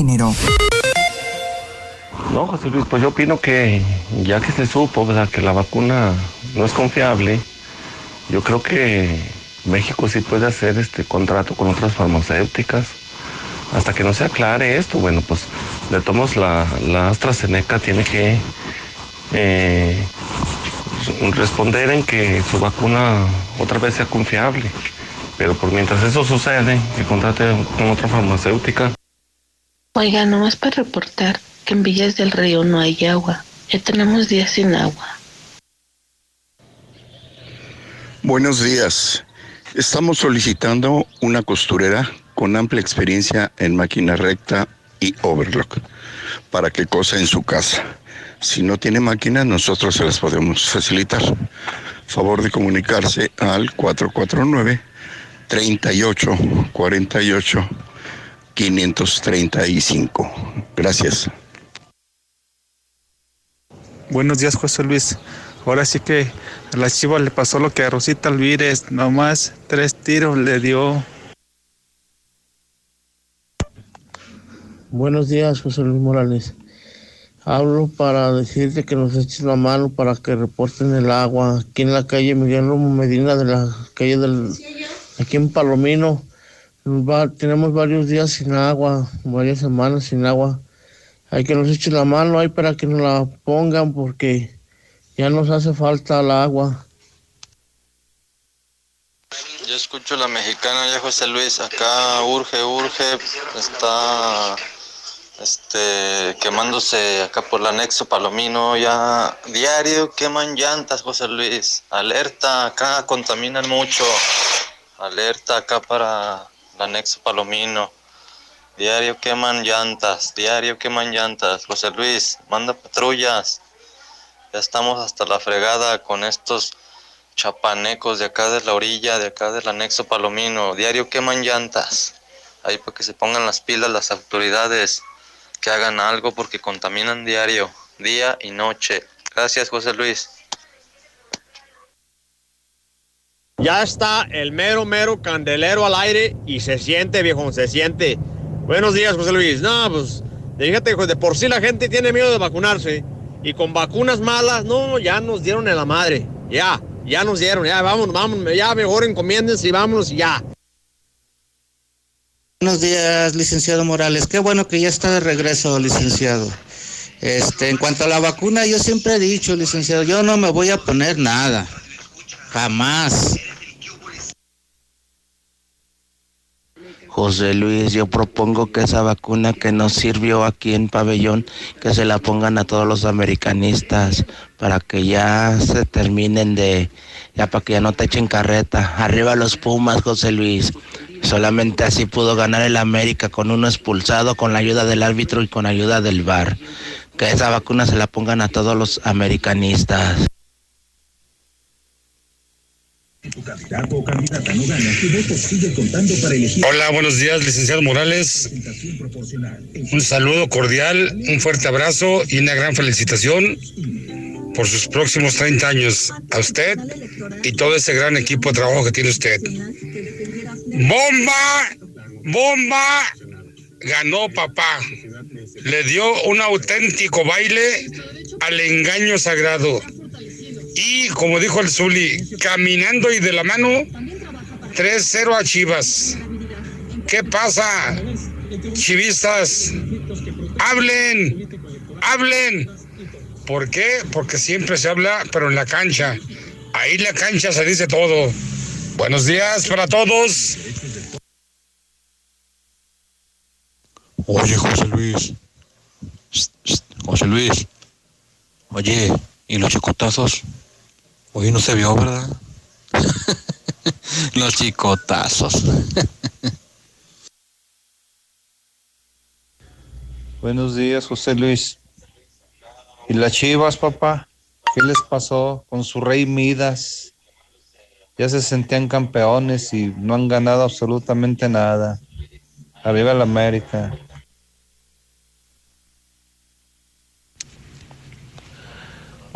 No, José Luis, pues yo opino que ya que se supo que la vacuna no es confiable, yo creo que México sí puede hacer este contrato con otras farmacéuticas. Hasta que no se aclare esto, bueno, pues le tomamos la, la AstraZeneca tiene que eh, responder en que su vacuna otra vez sea confiable. Pero por mientras eso sucede, que contrate con otra farmacéutica. Oiga, nomás para reportar que en Villas del Río no hay agua. Ya tenemos días sin agua. Buenos días. Estamos solicitando una costurera con amplia experiencia en máquina recta y overlock para que cosa en su casa. Si no tiene máquina, nosotros se las podemos facilitar. Favor de comunicarse al 449 38 48 535. Gracias. Buenos días, José Luis. Ahora sí que a las chivas le pasó lo que a Rosita Alvírez, nomás tres tiros le dio. Buenos días, José Luis Morales. Hablo para decirte que nos eches la mano para que reporten el agua aquí en la calle Miguel Romo Medina de la calle del aquí en Palomino. Tenemos varios días sin agua, varias semanas sin agua. Hay que nos echen la mano ahí para que nos la pongan porque ya nos hace falta el agua. Yo escucho la mexicana ya José Luis, acá urge, urge, está este, quemándose acá por el anexo Palomino, ya diario queman llantas, José Luis, alerta, acá contaminan mucho, alerta acá para anexo Palomino, diario queman llantas, diario queman llantas, José Luis, manda patrullas, ya estamos hasta la fregada con estos chapanecos de acá de la orilla, de acá del anexo Palomino, diario queman llantas, ahí para que se pongan las pilas las autoridades que hagan algo porque contaminan diario, día y noche. Gracias, José Luis. Ya está el mero, mero candelero al aire y se siente, viejo, se siente. Buenos días, José Luis. No, pues, fíjate, de por sí la gente tiene miedo de vacunarse. Y con vacunas malas, no, ya nos dieron en la madre. Ya, ya nos dieron, ya, vamos, vamos, ya mejor encomiéndense y vámonos y ya. Buenos días, licenciado Morales. Qué bueno que ya está de regreso, licenciado. Este, en cuanto a la vacuna, yo siempre he dicho, licenciado, yo no me voy a poner nada. Jamás. José Luis, yo propongo que esa vacuna que nos sirvió aquí en Pabellón, que se la pongan a todos los americanistas para que ya se terminen de, ya para que ya no te echen carreta. Arriba los Pumas, José Luis. Solamente así pudo ganar el América con uno expulsado, con la ayuda del árbitro y con ayuda del VAR. Que esa vacuna se la pongan a todos los americanistas. Hola, buenos días, licenciado Morales. Un saludo cordial, un fuerte abrazo y una gran felicitación por sus próximos 30 años a usted y todo ese gran equipo de trabajo que tiene usted. ¡Bomba! ¡Bomba! Ganó papá. Le dio un auténtico baile al engaño sagrado. Y como dijo el Zuli, caminando y de la mano, 3-0 a Chivas. ¿Qué pasa? Chivistas, hablen, hablen. ¿Por qué? Porque siempre se habla, pero en la cancha. Ahí en la cancha se dice todo. Buenos días para todos. Oye, José Luis. José Luis. Oye, ¿y los chicotazos? Hoy no se vio, ¿verdad? los chicotazos. Buenos días, José Luis. ¿Y las chivas, papá? ¿Qué les pasó con su rey Midas? Ya se sentían campeones y no han ganado absolutamente nada. Arriba la América.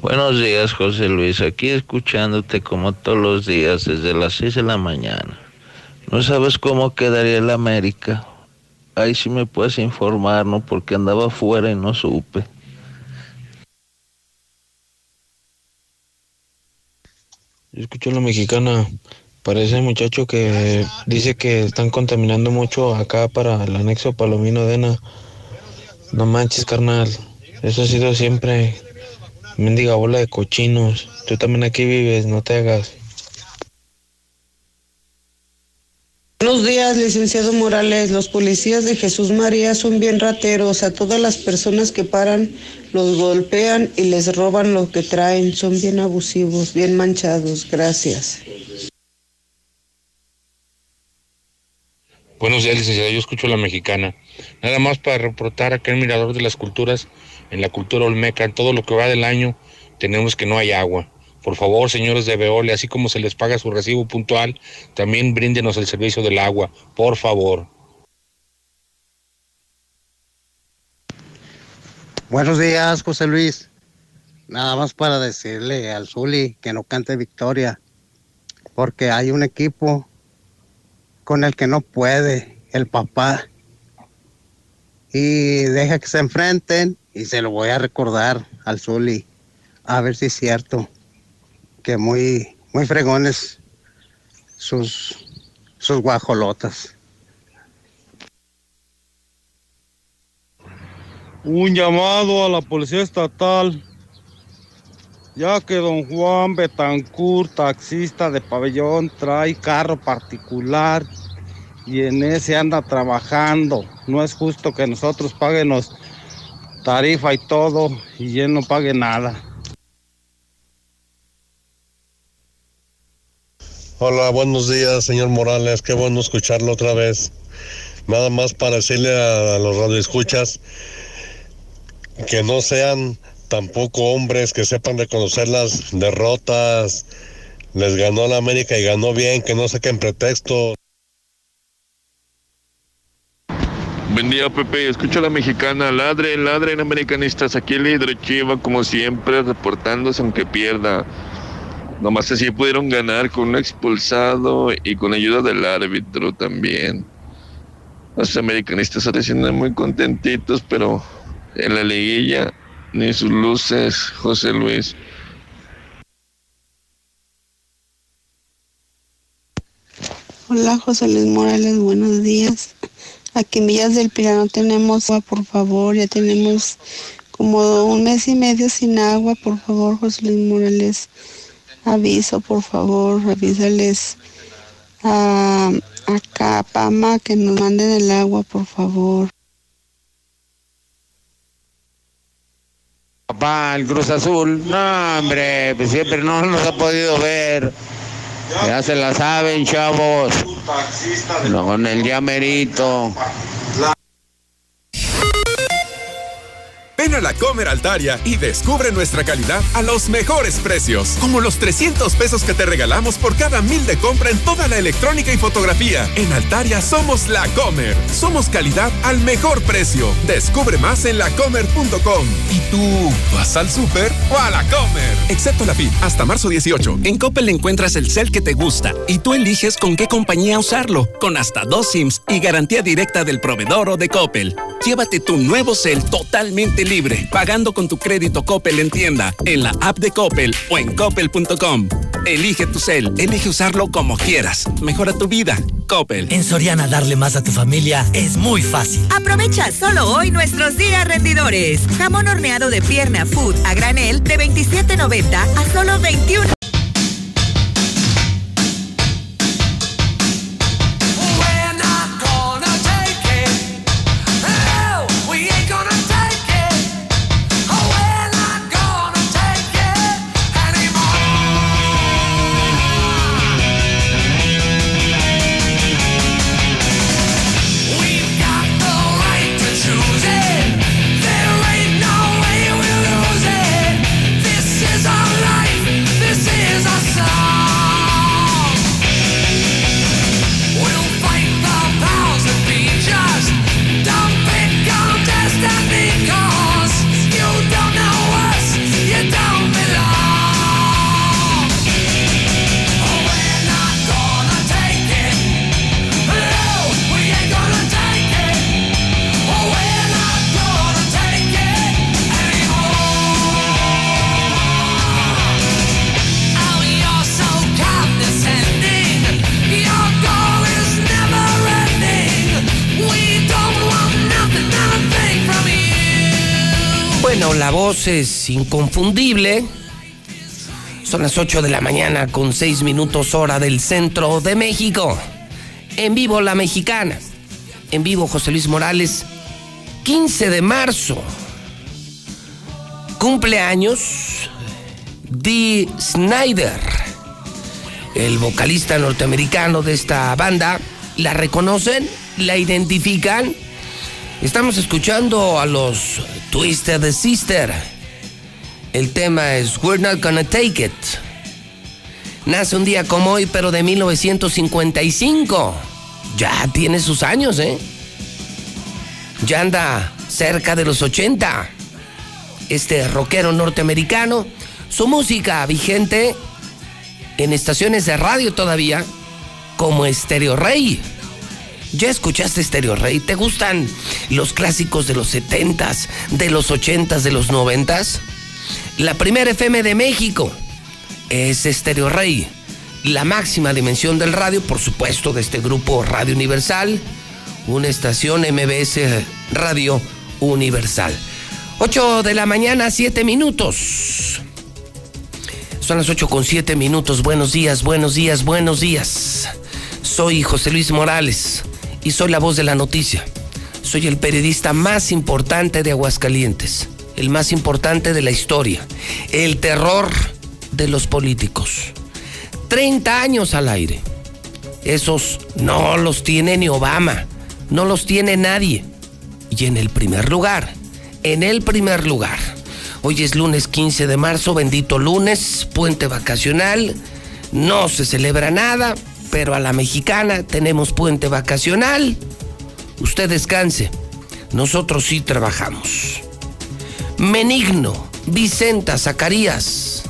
Buenos días, José Luis. Aquí escuchándote como todos los días desde las 6 de la mañana. ¿No sabes cómo quedaría el América? Ahí sí me puedes informar, ¿no? Porque andaba afuera y no supe. Yo escucho la mexicana. Parece muchacho que dice que están contaminando mucho acá para el anexo Palomino Dena. No manches, carnal. Eso ha sido siempre Mendiga bola de cochinos. Tú también aquí vives, no te hagas. Buenos días, licenciado Morales. Los policías de Jesús María son bien rateros. A todas las personas que paran los golpean y les roban lo que traen. Son bien abusivos, bien manchados. Gracias. Buenos días, licenciado. Yo escucho a la mexicana. Nada más para reportar acá en Mirador de las Culturas en la cultura olmeca, en todo lo que va del año, tenemos que no hay agua. Por favor, señores de Veole, así como se les paga su recibo puntual, también bríndenos el servicio del agua, por favor. Buenos días, José Luis. Nada más para decirle al Zuli que no cante victoria, porque hay un equipo con el que no puede el papá. Y deja que se enfrenten y se lo voy a recordar al Zuli, a ver si es cierto, que muy, muy fregones sus, sus guajolotas. Un llamado a la policía estatal ya que don Juan Betancourt, taxista de pabellón, trae carro particular y en ese anda trabajando. No es justo que nosotros paguemos tarifa y todo y él no pague nada. Hola, buenos días, señor Morales. Qué bueno escucharlo otra vez. Nada más para decirle a, los radioescuchas que no sean tampoco hombres que sepan reconocer las derrotas. Les ganó la América y ganó bien, que no saquen pretexto. Buen día, Pepe. Escucho a la mexicana. Ladre, ladren, americanistas. Aquí el líder Chiva, como siempre, reportándose aunque pierda. Nomás así pudieron ganar con un expulsado y con ayuda del árbitro también. Los americanistas se muy contentitos, pero en la liguilla ni sus luces, José Luis. Hola José Luis Morales, buenos días. Aquí en Villas del Pirano tenemos agua, por favor, ya tenemos como un mes y medio sin agua, por favor, José Luis Morales. Aviso, por favor, avísales a, a Pama, que nos manden el agua, por favor. Papá, el Cruz Azul, no, hombre, pues siempre no nos ha podido ver. Ya se la saben, chavos. Con el llamerito. A la Comer Altaria y descubre nuestra calidad a los mejores precios. Como los 300 pesos que te regalamos por cada mil de compra en toda la electrónica y fotografía. En Altaria somos la Comer. Somos calidad al mejor precio. Descubre más en lacomer.com. ¿Y tú vas al súper o a la Comer? Excepto la FIT, hasta marzo 18. En Coppel encuentras el cel que te gusta y tú eliges con qué compañía usarlo. Con hasta dos SIMs y garantía directa del proveedor o de Coppel. Llévate tu nuevo cel totalmente libre pagando con tu crédito Coppel en tienda, en la app de Coppel o en coppel.com. Elige tu cel, elige usarlo como quieras. Mejora tu vida. Coppel. En Soriana darle más a tu familia es muy fácil. Aprovecha solo hoy nuestros días rendidores. Jamón horneado de pierna food a granel de 27.90 a solo 21. Es inconfundible. Son las 8 de la mañana con 6 minutos hora del centro de México. En vivo la mexicana. En vivo José Luis Morales. 15 de marzo. Cumpleaños. Dee Snyder. El vocalista norteamericano de esta banda. ¿La reconocen? ¿La identifican? Estamos escuchando a los Twisted Sister. El tema es We're Not Gonna Take It. Nace un día como hoy, pero de 1955. Ya tiene sus años, ¿eh? Ya anda cerca de los 80. este rockero norteamericano. Su música vigente en estaciones de radio todavía, como Stereo Rey. ¿Ya escuchaste Stereo Rey? ¿Te gustan los clásicos de los 70s, de los 80s, de los 90s? La primera FM de México es Stereo Rey. La máxima dimensión del radio, por supuesto, de este grupo Radio Universal, una estación MBS Radio Universal. 8 de la mañana, 7 minutos. Son las 8 con 7 minutos. Buenos días, buenos días, buenos días. Soy José Luis Morales y soy la voz de la noticia. Soy el periodista más importante de Aguascalientes, el más importante de la historia, el terror de los políticos. 30 años al aire. Esos no los tiene ni Obama, no los tiene nadie. Y en el primer lugar, en el primer lugar. Hoy es lunes 15 de marzo, bendito lunes, puente vacacional. No se celebra nada, pero a la mexicana tenemos puente vacacional. Usted descanse, nosotros sí trabajamos. Menigno, Vicenta, Zacarías,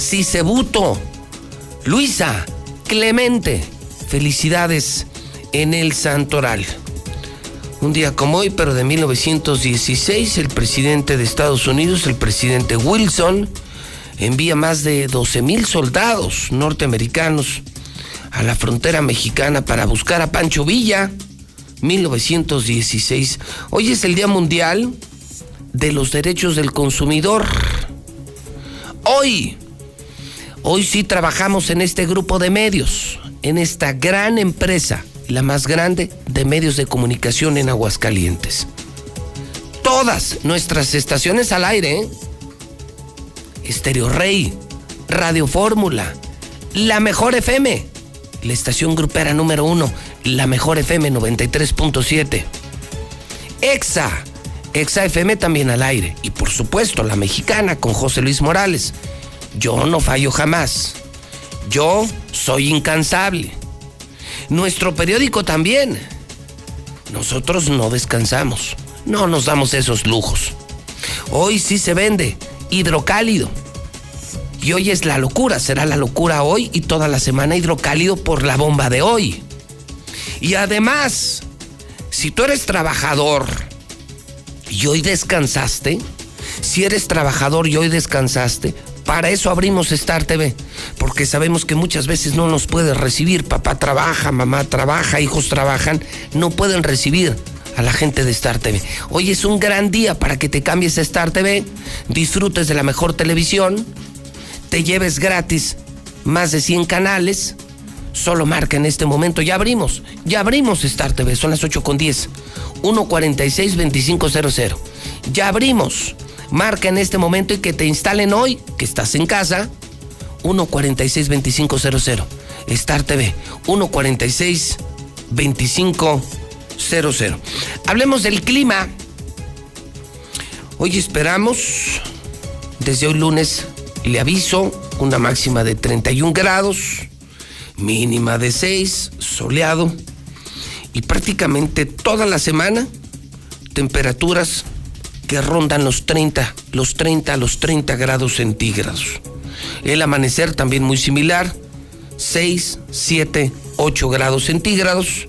Cicebuto, Luisa, Clemente, felicidades en el Santoral. Un día como hoy, pero de 1916, el presidente de Estados Unidos, el presidente Wilson, envía más de 12 mil soldados norteamericanos a la frontera mexicana para buscar a Pancho Villa. 1916. Hoy es el Día Mundial de los Derechos del Consumidor. Hoy, hoy sí trabajamos en este grupo de medios, en esta gran empresa la más grande de medios de comunicación en Aguascalientes. Todas nuestras estaciones al aire, ¿eh? Estéreo Rey, Radio Fórmula, La Mejor FM, la estación grupera número uno, La Mejor FM 93.7, EXA, EXA FM también al aire, y por supuesto la mexicana con José Luis Morales. Yo no fallo jamás. Yo soy incansable. Nuestro periódico también. Nosotros no descansamos, no nos damos esos lujos. Hoy sí se vende hidrocálido. Y hoy es la locura, será la locura hoy y toda la semana hidrocálido por la bomba de hoy. Y además, si tú eres trabajador y hoy descansaste, si eres trabajador y hoy descansaste, para eso abrimos Star TV, porque sabemos que muchas veces no nos puede recibir. Papá trabaja, mamá trabaja, hijos trabajan, no pueden recibir a la gente de Star TV. Hoy es un gran día para que te cambies a Star TV, disfrutes de la mejor televisión, te lleves gratis más de 100 canales. Solo marca en este momento, ya abrimos, ya abrimos Star TV, son las 8 con 10, 146-2500. Ya abrimos marca en este momento y que te instalen hoy, que estás en casa, 146-2500. Star TV, 146-2500. Hablemos del clima. Hoy esperamos, desde hoy lunes, le aviso, una máxima de 31 grados, mínima de 6, soleado, y prácticamente toda la semana, temperaturas que rondan los 30, los 30, los 30 grados centígrados. El amanecer también muy similar, 6, 7, 8 grados centígrados.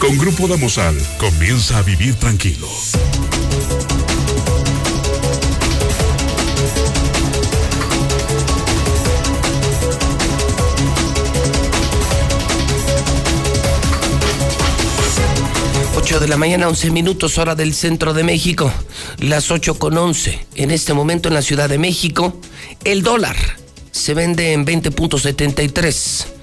Con Grupo Damosal, comienza a vivir tranquilo. de la mañana, 11 minutos, hora del centro de México. Las 8 con 11. En este momento en la Ciudad de México, el dólar se vende en 20.73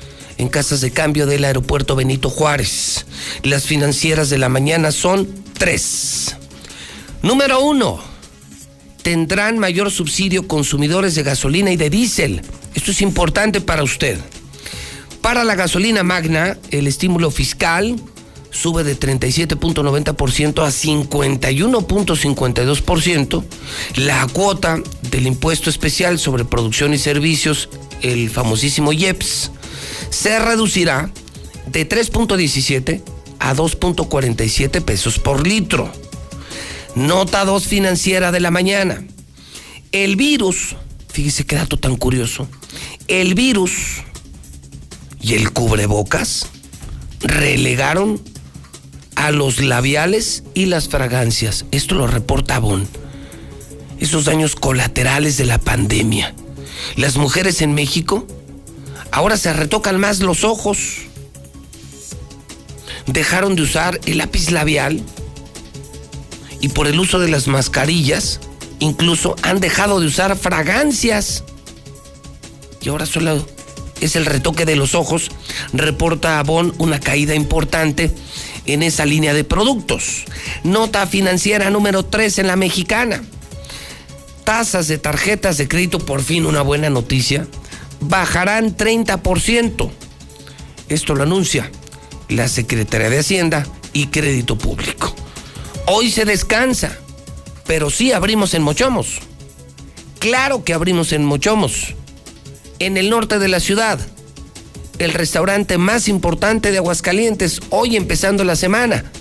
en casas de cambio del aeropuerto Benito Juárez. Las financieras de la mañana son tres. Número uno, tendrán mayor subsidio consumidores de gasolina y de diésel. Esto es importante para usted. Para la gasolina magna, el estímulo fiscal sube de 37.90% a 51.52%. La cuota del impuesto especial sobre producción y servicios, el famosísimo IEPS, se reducirá de 3.17 a 2.47 pesos por litro. Nota 2 financiera de la mañana. El virus, fíjese qué dato tan curioso, el virus y el cubrebocas relegaron a los labiales y las fragancias. Esto lo reporta Bon. Esos daños colaterales de la pandemia. Las mujeres en México ahora se retocan más los ojos. Dejaron de usar el lápiz labial y por el uso de las mascarillas, incluso han dejado de usar fragancias. Y ahora solo es el retoque de los ojos. Reporta a Bon una caída importante en esa línea de productos. Nota financiera número 3 en la mexicana. Tasas de tarjetas de crédito, por fin una buena noticia, bajarán 30%. Esto lo anuncia la Secretaría de Hacienda y Crédito Público. Hoy se descansa, pero sí abrimos en Mochomos. Claro que abrimos en Mochomos, en el norte de la ciudad. El restaurante más importante de Aguascalientes, hoy empezando la semana.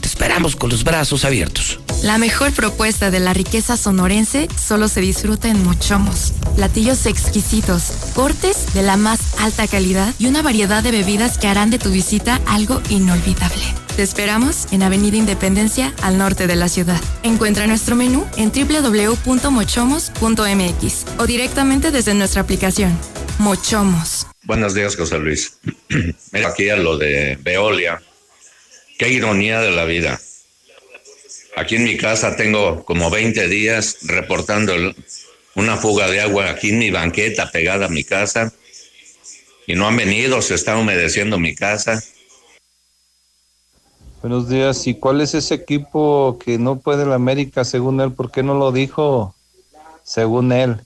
Te esperamos con los brazos abiertos. La mejor propuesta de la riqueza sonorense solo se disfruta en Mochomos. Platillos exquisitos, cortes de la más alta calidad y una variedad de bebidas que harán de tu visita algo inolvidable. Te esperamos en Avenida Independencia, al norte de la ciudad. Encuentra nuestro menú en www.mochomos.mx o directamente desde nuestra aplicación. Mochomos. Buenos días, José Luis. Mira aquí a lo de Veolia. Qué ironía de la vida. Aquí en mi casa tengo como 20 días reportando una fuga de agua aquí en mi banqueta pegada a mi casa y no han venido, se está humedeciendo mi casa. Buenos días. ¿Y cuál es ese equipo que no puede la América según él? ¿Por qué no lo dijo según él?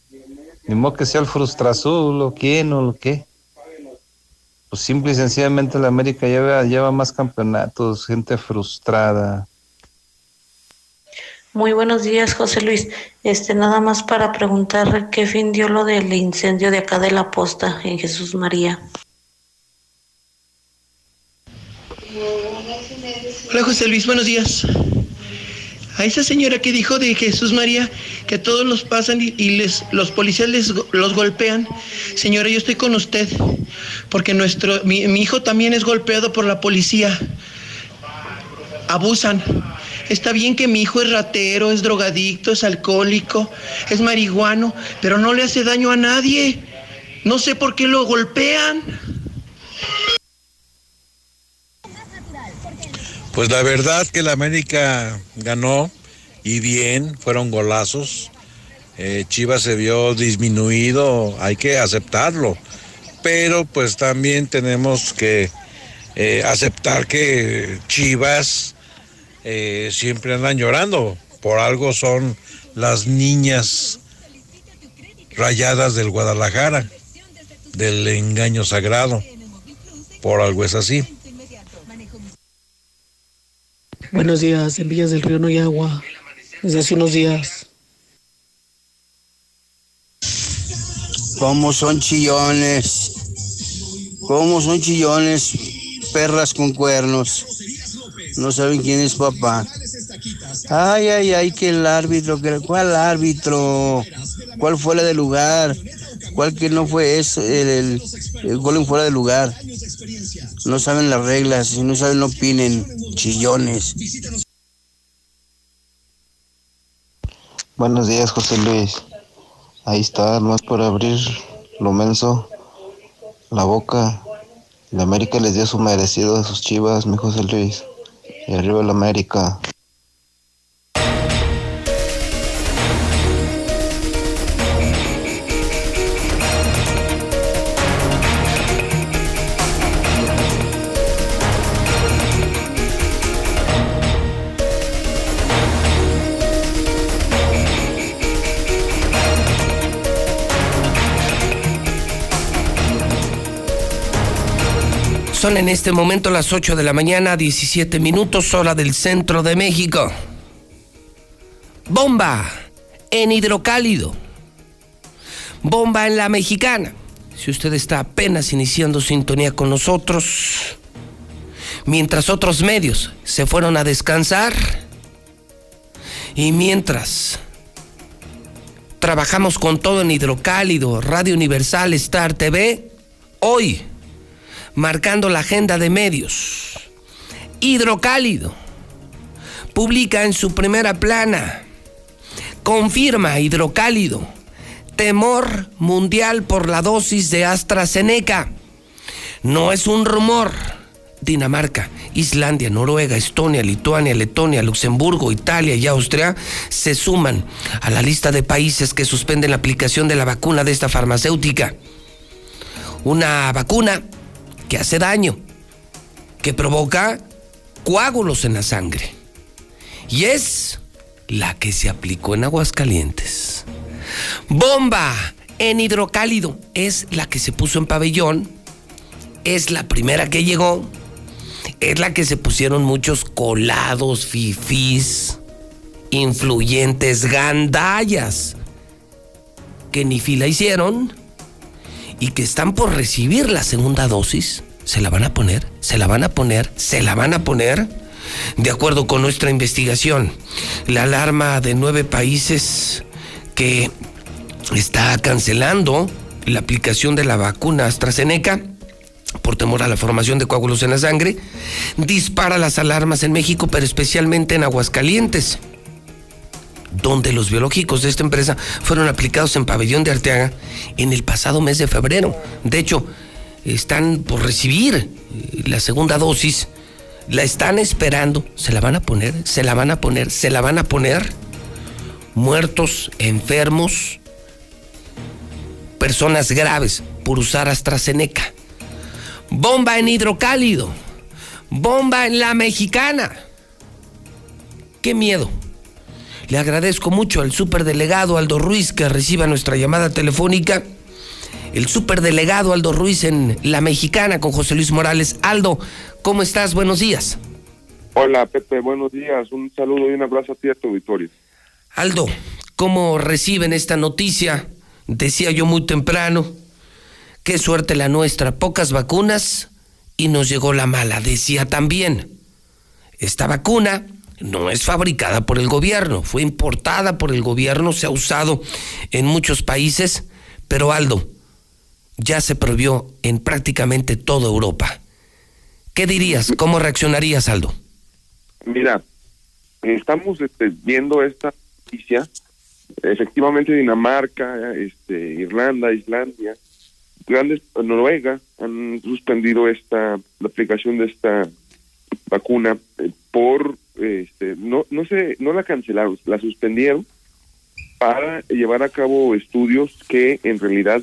Ni modo que sea el Frustrazul o quién o lo qué. Pues simple y sencillamente la América lleva, lleva más campeonatos, gente frustrada. Muy buenos días, José Luis. Este, nada más para preguntar qué fin dio lo del incendio de acá de la posta en Jesús María. Hola José Luis, buenos días. A esa señora que dijo de Jesús María que todos los pasan y, les, los policías les, los golpean. Señora, yo estoy con usted porque nuestro, mi hijo también es golpeado por la policía. Abusan. Está bien que mi hijo es ratero, es drogadicto, es alcohólico, es marihuano, pero no le hace daño a nadie. No sé por qué lo golpean. Pues la verdad que la América ganó y bien, fueron golazos. Eh, Chivas se vio disminuido, hay que aceptarlo. Pero pues también tenemos que eh, aceptar que Chivas eh, siempre andan llorando. Por algo son las niñas rayadas del Guadalajara, del engaño sagrado. Por algo es así. Buenos días, en Villas del Río no hay agua. Desde hace unos días. ¿Cómo son chillones? ¿Cómo son chillones? Perras con cuernos. No saben quién es papá. Ay, ay, ay, que el árbitro. que- ¿Cuál árbitro? ¿Cuál fue la de lugar? ¿Cuál que no fue eso? El, el, el gol en fuera de lugar. No saben las reglas. Si no saben, no opinen. Chillones. Buenos días, José Luis. Ahí está, más por abrir lo menso, la boca. La América les dio su merecido a sus chivas, mi José Luis. Y arriba América. Son en este momento las 8 de la mañana, 17 minutos, hora del centro de México. Bomba en hidrocálido. Bomba en la mexicana. Si usted está apenas iniciando sintonía con nosotros, mientras otros medios se fueron a descansar y mientras trabajamos con todo en hidrocálido, Radio Universal, Star TV, hoy marcando la agenda de medios. Hidrocálido publica en su primera plana, confirma Hidrocálido, temor mundial por la dosis de AstraZeneca. No es un rumor. Dinamarca, Islandia, Noruega, Estonia, Lituania, Letonia, Luxemburgo, Italia y Austria se suman a la lista de países que suspenden la aplicación de la vacuna de esta farmacéutica. Una vacuna que hace daño, que provoca coágulos en la sangre. Y es la que se aplicó en Aguascalientes. Bomba en hidrocálido es la que se puso en pabellón, es la primera que llegó, es la que se pusieron muchos colados, fifís, influyentes, gandallas, que ni fila hicieron y que están por recibir la segunda dosis, se la van a poner, se la van a poner, se la van a poner. De acuerdo con nuestra investigación, la alarma de nueve países que está cancelando la aplicación de la vacuna AstraZeneca por temor a la formación de coágulos en la sangre, dispara las alarmas en México, pero especialmente en Aguascalientes donde los biológicos de esta empresa fueron aplicados en Pabellón de Arteaga en el pasado mes de febrero. De hecho, están por recibir eh, la segunda dosis, la están esperando, se la van a poner, se la van a poner, se la van a poner. Muertos, enfermos, personas graves por usar AstraZeneca. Bomba en hidrocálido, bomba en la mexicana. Qué miedo. Le agradezco mucho al superdelegado Aldo Ruiz que reciba nuestra llamada telefónica. El superdelegado Aldo Ruiz en La Mexicana con José Luis Morales. Aldo, ¿cómo estás? Buenos días. Hola Pepe, buenos días. Un saludo y un abrazo a ti a tu auditorio. Aldo, ¿cómo reciben esta noticia? Decía yo muy temprano, qué suerte la nuestra, pocas vacunas y nos llegó la mala. Decía también, esta vacuna no es fabricada por el gobierno, fue importada por el gobierno, se ha usado en muchos países, pero Aldo, ya se prohibió en prácticamente toda Europa. ¿Qué dirías? ¿Cómo reaccionarías, Aldo? Mira, estamos este, viendo esta noticia. Efectivamente, Dinamarca, este, Irlanda, Islandia, grandes, Noruega han suspendido esta la aplicación de esta vacuna eh, por este, no, no se, no la cancelaron, la suspendieron para llevar a cabo estudios que en realidad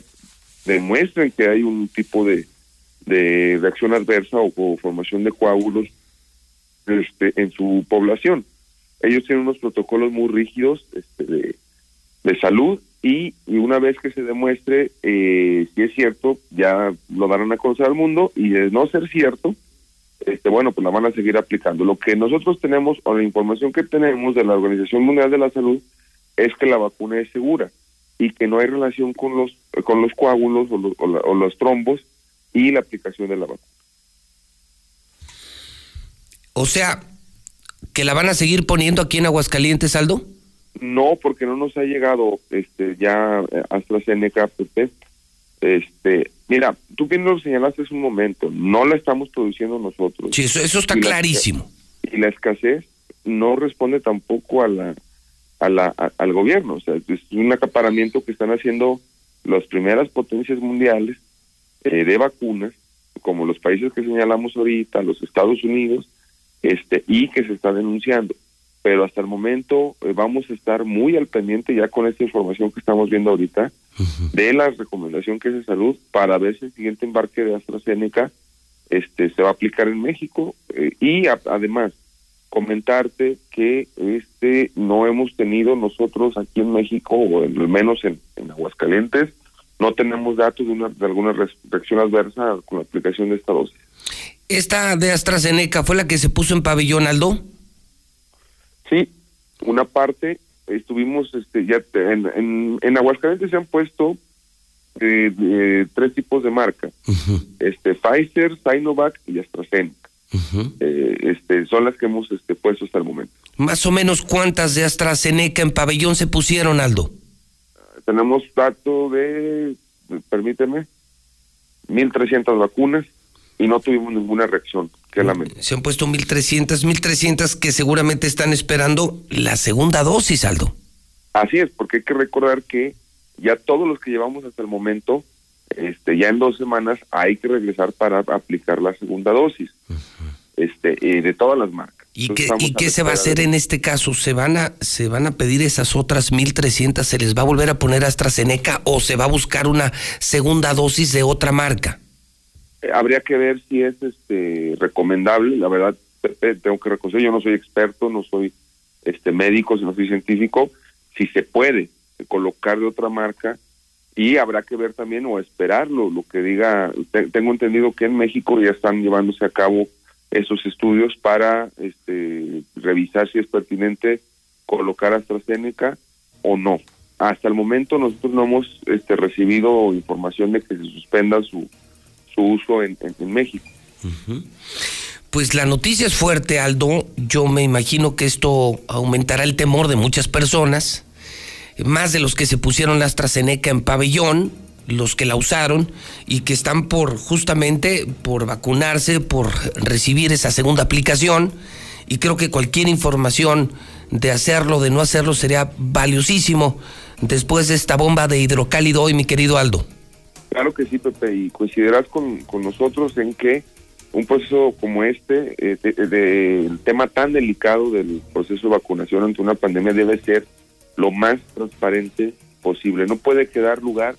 demuestren que hay un tipo de, de reacción adversa o, formación de coágulos este, en su población. Ellos tienen unos protocolos muy rígidos este, de, de salud y, una vez que se demuestre eh, si es cierto, ya lo darán a conocer al mundo y de no ser cierto, este, bueno, pues la van a seguir aplicando. Lo que nosotros tenemos, o la información que tenemos de la Organización Mundial de la Salud, es que la vacuna es segura y que no hay relación con los, con los coágulos o los, o los trombos y la aplicación de la vacuna. O sea, ¿que la van a seguir poniendo aquí en Aguascalientes, Aldo? No, porque no nos ha llegado este ya eh, AstraZeneca, pues, este, Mira, tú bien lo señalaste hace un momento, no la estamos produciendo nosotros. Sí, eso, está clarísimo. y la escasez no responde tampoco a la, a la, al gobierno, o sea, es un acaparamiento que están haciendo las primeras potencias mundiales eh, de vacunas, como los países que señalamos ahorita, los Estados Unidos, este, y que se está denunciando. Pero hasta el momento eh, vamos a estar muy al pendiente ya con esta información que estamos viendo ahorita de la recomendación que es de salud para ver si el siguiente embarque de AstraZeneca este se va a aplicar en México eh, y además comentarte que este no hemos tenido nosotros aquí en México o al menos en, Aguascalientes no tenemos datos de, una, de alguna reacción adversa con la aplicación de esta dosis. ¿Esta de AstraZeneca fue la que se puso en pabellón, Aldo? Sí, una parte, estuvimos, este, ya en, en, en Aguascalientes se han puesto eh, eh, tres tipos de marca, este Pfizer, Sinovac y AstraZeneca. Eh, este, son las que hemos este, puesto hasta el momento. Más o menos cuántas de AstraZeneca en pabellón se pusieron, Aldo. Tenemos dato de, permíteme, 1.300 vacunas y no tuvimos ninguna reacción. Lamento. Se han puesto 1.300, 1.300 que seguramente están esperando la segunda dosis, Aldo. Así es, porque hay que recordar que ya todos los que llevamos hasta el momento, este, ya en dos semanas hay que regresar para aplicar la segunda dosis, este, eh, de todas las marcas. ¿Y Entonces, qué, y qué se va a hacer en este caso? ¿Se van a se van a pedir esas otras 1.300? ¿Se les va a volver a poner AstraZeneca o se va a buscar una segunda dosis de otra marca? Eh, habría que ver si es este recomendable la verdad tengo que reconocer yo no soy experto no soy este médico no soy científico si se puede colocar de otra marca y habrá que ver también o esperarlo lo que diga te- tengo entendido que en México ya están llevándose a cabo esos estudios para este revisar si es pertinente colocar AstraZeneca o no. Hasta el momento nosotros no hemos este recibido información de que se suspenda su su uso en, México. Pues la noticia es fuerte, Aldo. Yo me imagino que esto aumentará el temor de muchas personas, más de los que se pusieron la AstraZeneca en pabellón, los que la usaron y que están por justamente por vacunarse, por recibir esa segunda aplicación. Y creo que cualquier información de hacerlo, de no hacerlo, sería valiosísimo después de esta bomba de hidrocálido hoy, mi querido Aldo. Claro que sí, Pepe, y coincidirás con, con nosotros en que un proceso como este, eh, de- de- tema tan delicado del proceso de vacunación ante una pandemia debe ser lo más transparente posible. No puede quedar lugar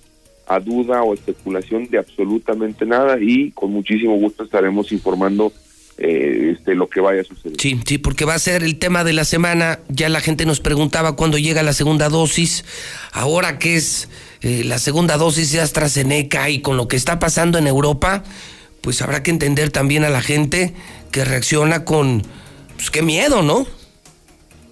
a duda o especulación de absolutamente nada y con muchísimo gusto estaremos informando eh, este, lo que vaya a suceder. Sí, sí, porque va a ser el tema de la semana. Ya la gente nos preguntaba cuándo llega la segunda dosis. Ahora que es eh, la segunda dosis de AstraZeneca y con lo que está pasando en Europa, pues habrá que entender también a la gente que reacciona con, pues qué miedo, ¿no?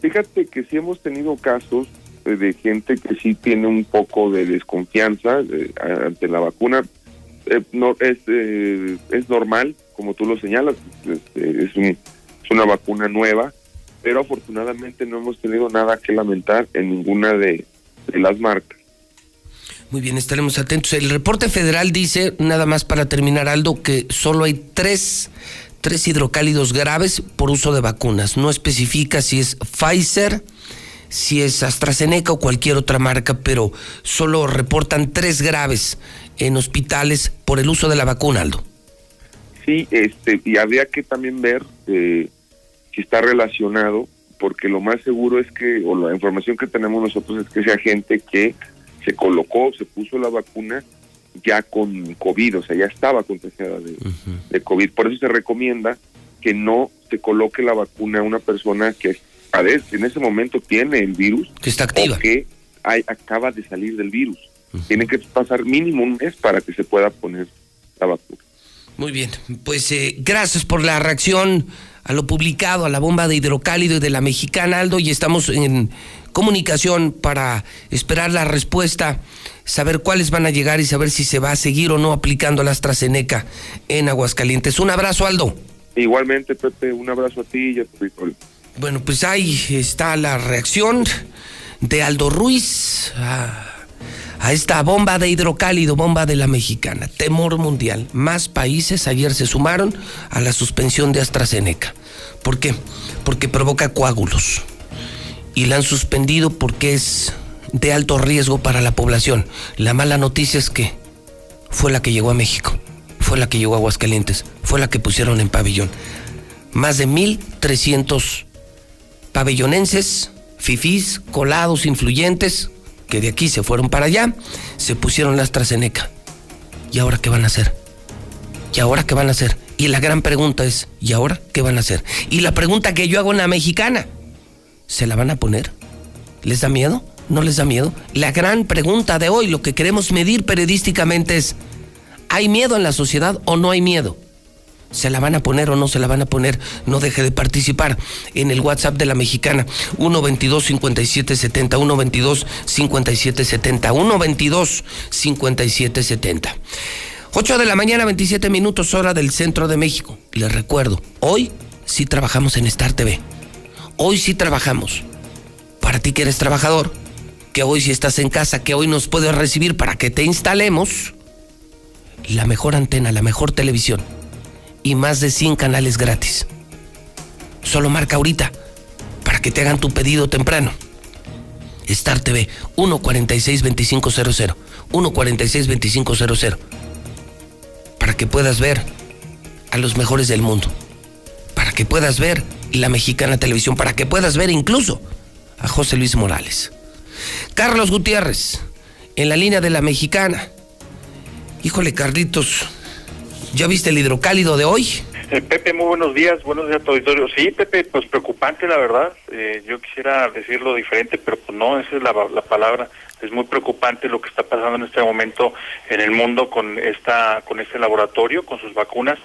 Fíjate que sí hemos tenido casos de gente que sí tiene un poco de desconfianza eh, ante la vacuna. Eh, no es es normal, como tú lo señalas, este, es, un- es una vacuna nueva, pero afortunadamente no hemos tenido nada que lamentar en ninguna de, de las marcas. Muy bien, estaremos atentos. El reporte federal dice, nada más para terminar, Aldo, que solo hay tres, tres hidrocálidos graves por uso de vacunas. No especifica si es Pfizer, si es AstraZeneca o cualquier otra marca, pero solo reportan tres graves en hospitales por el uso de la vacuna, Aldo. Sí, este, y habría que también ver eh, si está relacionado, porque lo más seguro es que, o la información que tenemos nosotros es que sea gente que se colocó, se puso la vacuna ya con COVID, o sea, ya estaba contagiada de, de COVID. Por eso se recomienda que no se coloque la vacuna a una persona que padece, en ese momento tiene el virus que está activa. o que hay- acaba de salir del virus. Tiene que pasar mínimo un mes para que se pueda poner la vacuna. Muy bien, pues eh, gracias por la reacción a lo publicado, a la bomba de hidrocálido y de la mexicana, Aldo, y estamos en comunicación para esperar la respuesta, saber cuáles van a llegar y saber si se va a seguir o no aplicando la AstraZeneca en Aguascalientes. Un abrazo, Aldo. Igualmente, Pepe, un abrazo a ti y a tu auditorio. Bueno, pues ahí está la reacción de Aldo Ruiz a, a esta bomba de hidrocálido, bomba de la mexicana. Temor mundial. Más países ayer se sumaron a la suspensión de AstraZeneca. ¿Por qué? Porque provoca coágulos. Y la han suspendido porque es de alto riesgo para la población. La mala noticia es que fue la que llegó a México, fue la que llegó a Aguascalientes, fue la que pusieron en pabellón. Más de 1.300 pabellonenses, fifís, colados, influyentes, que de aquí se fueron para allá, se pusieron la AstraZeneca. ¿Y ahora qué van a hacer? ¿Y ahora qué van a hacer? Y la gran pregunta es, ¿y ahora qué van a hacer? Y la pregunta que yo hago en la mexicana, ¿se la van a poner? ¿Les da miedo? ¿No les da miedo? La gran pregunta de hoy, lo que queremos medir periodísticamente es, ¿hay miedo en la sociedad o no hay miedo? ¿Se la van a poner o no se la van a poner? No deje de participar en el WhatsApp de la mexicana 122 5770 122 5770 122 5770 8 de la mañana 27 minutos hora del centro de México. Les recuerdo, hoy sí trabajamos en Star TV. Hoy sí trabajamos. Para ti que eres trabajador, que hoy si estás en casa, que hoy nos puedes recibir para que te instalemos la mejor antena, la mejor televisión y más de 100 canales gratis. Solo marca ahorita para que te hagan tu pedido temprano. Star TV 146-2500. 146-2500. Para que puedas ver a los mejores del mundo. Para que puedas ver la mexicana televisión. Para que puedas ver incluso a José Luis Morales. Carlos Gutiérrez, en la línea de la mexicana. Híjole, Carlitos, ¿ya viste el hidrocálido de hoy? Eh, Pepe, muy buenos días, buenos días a tu auditorio. Sí, Pepe, pues preocupante la verdad. Eh, yo quisiera decirlo diferente, pero pues no, esa es la, la, palabra. Es muy preocupante lo que está pasando en este momento en el mundo con esta, con este laboratorio, con sus vacunas.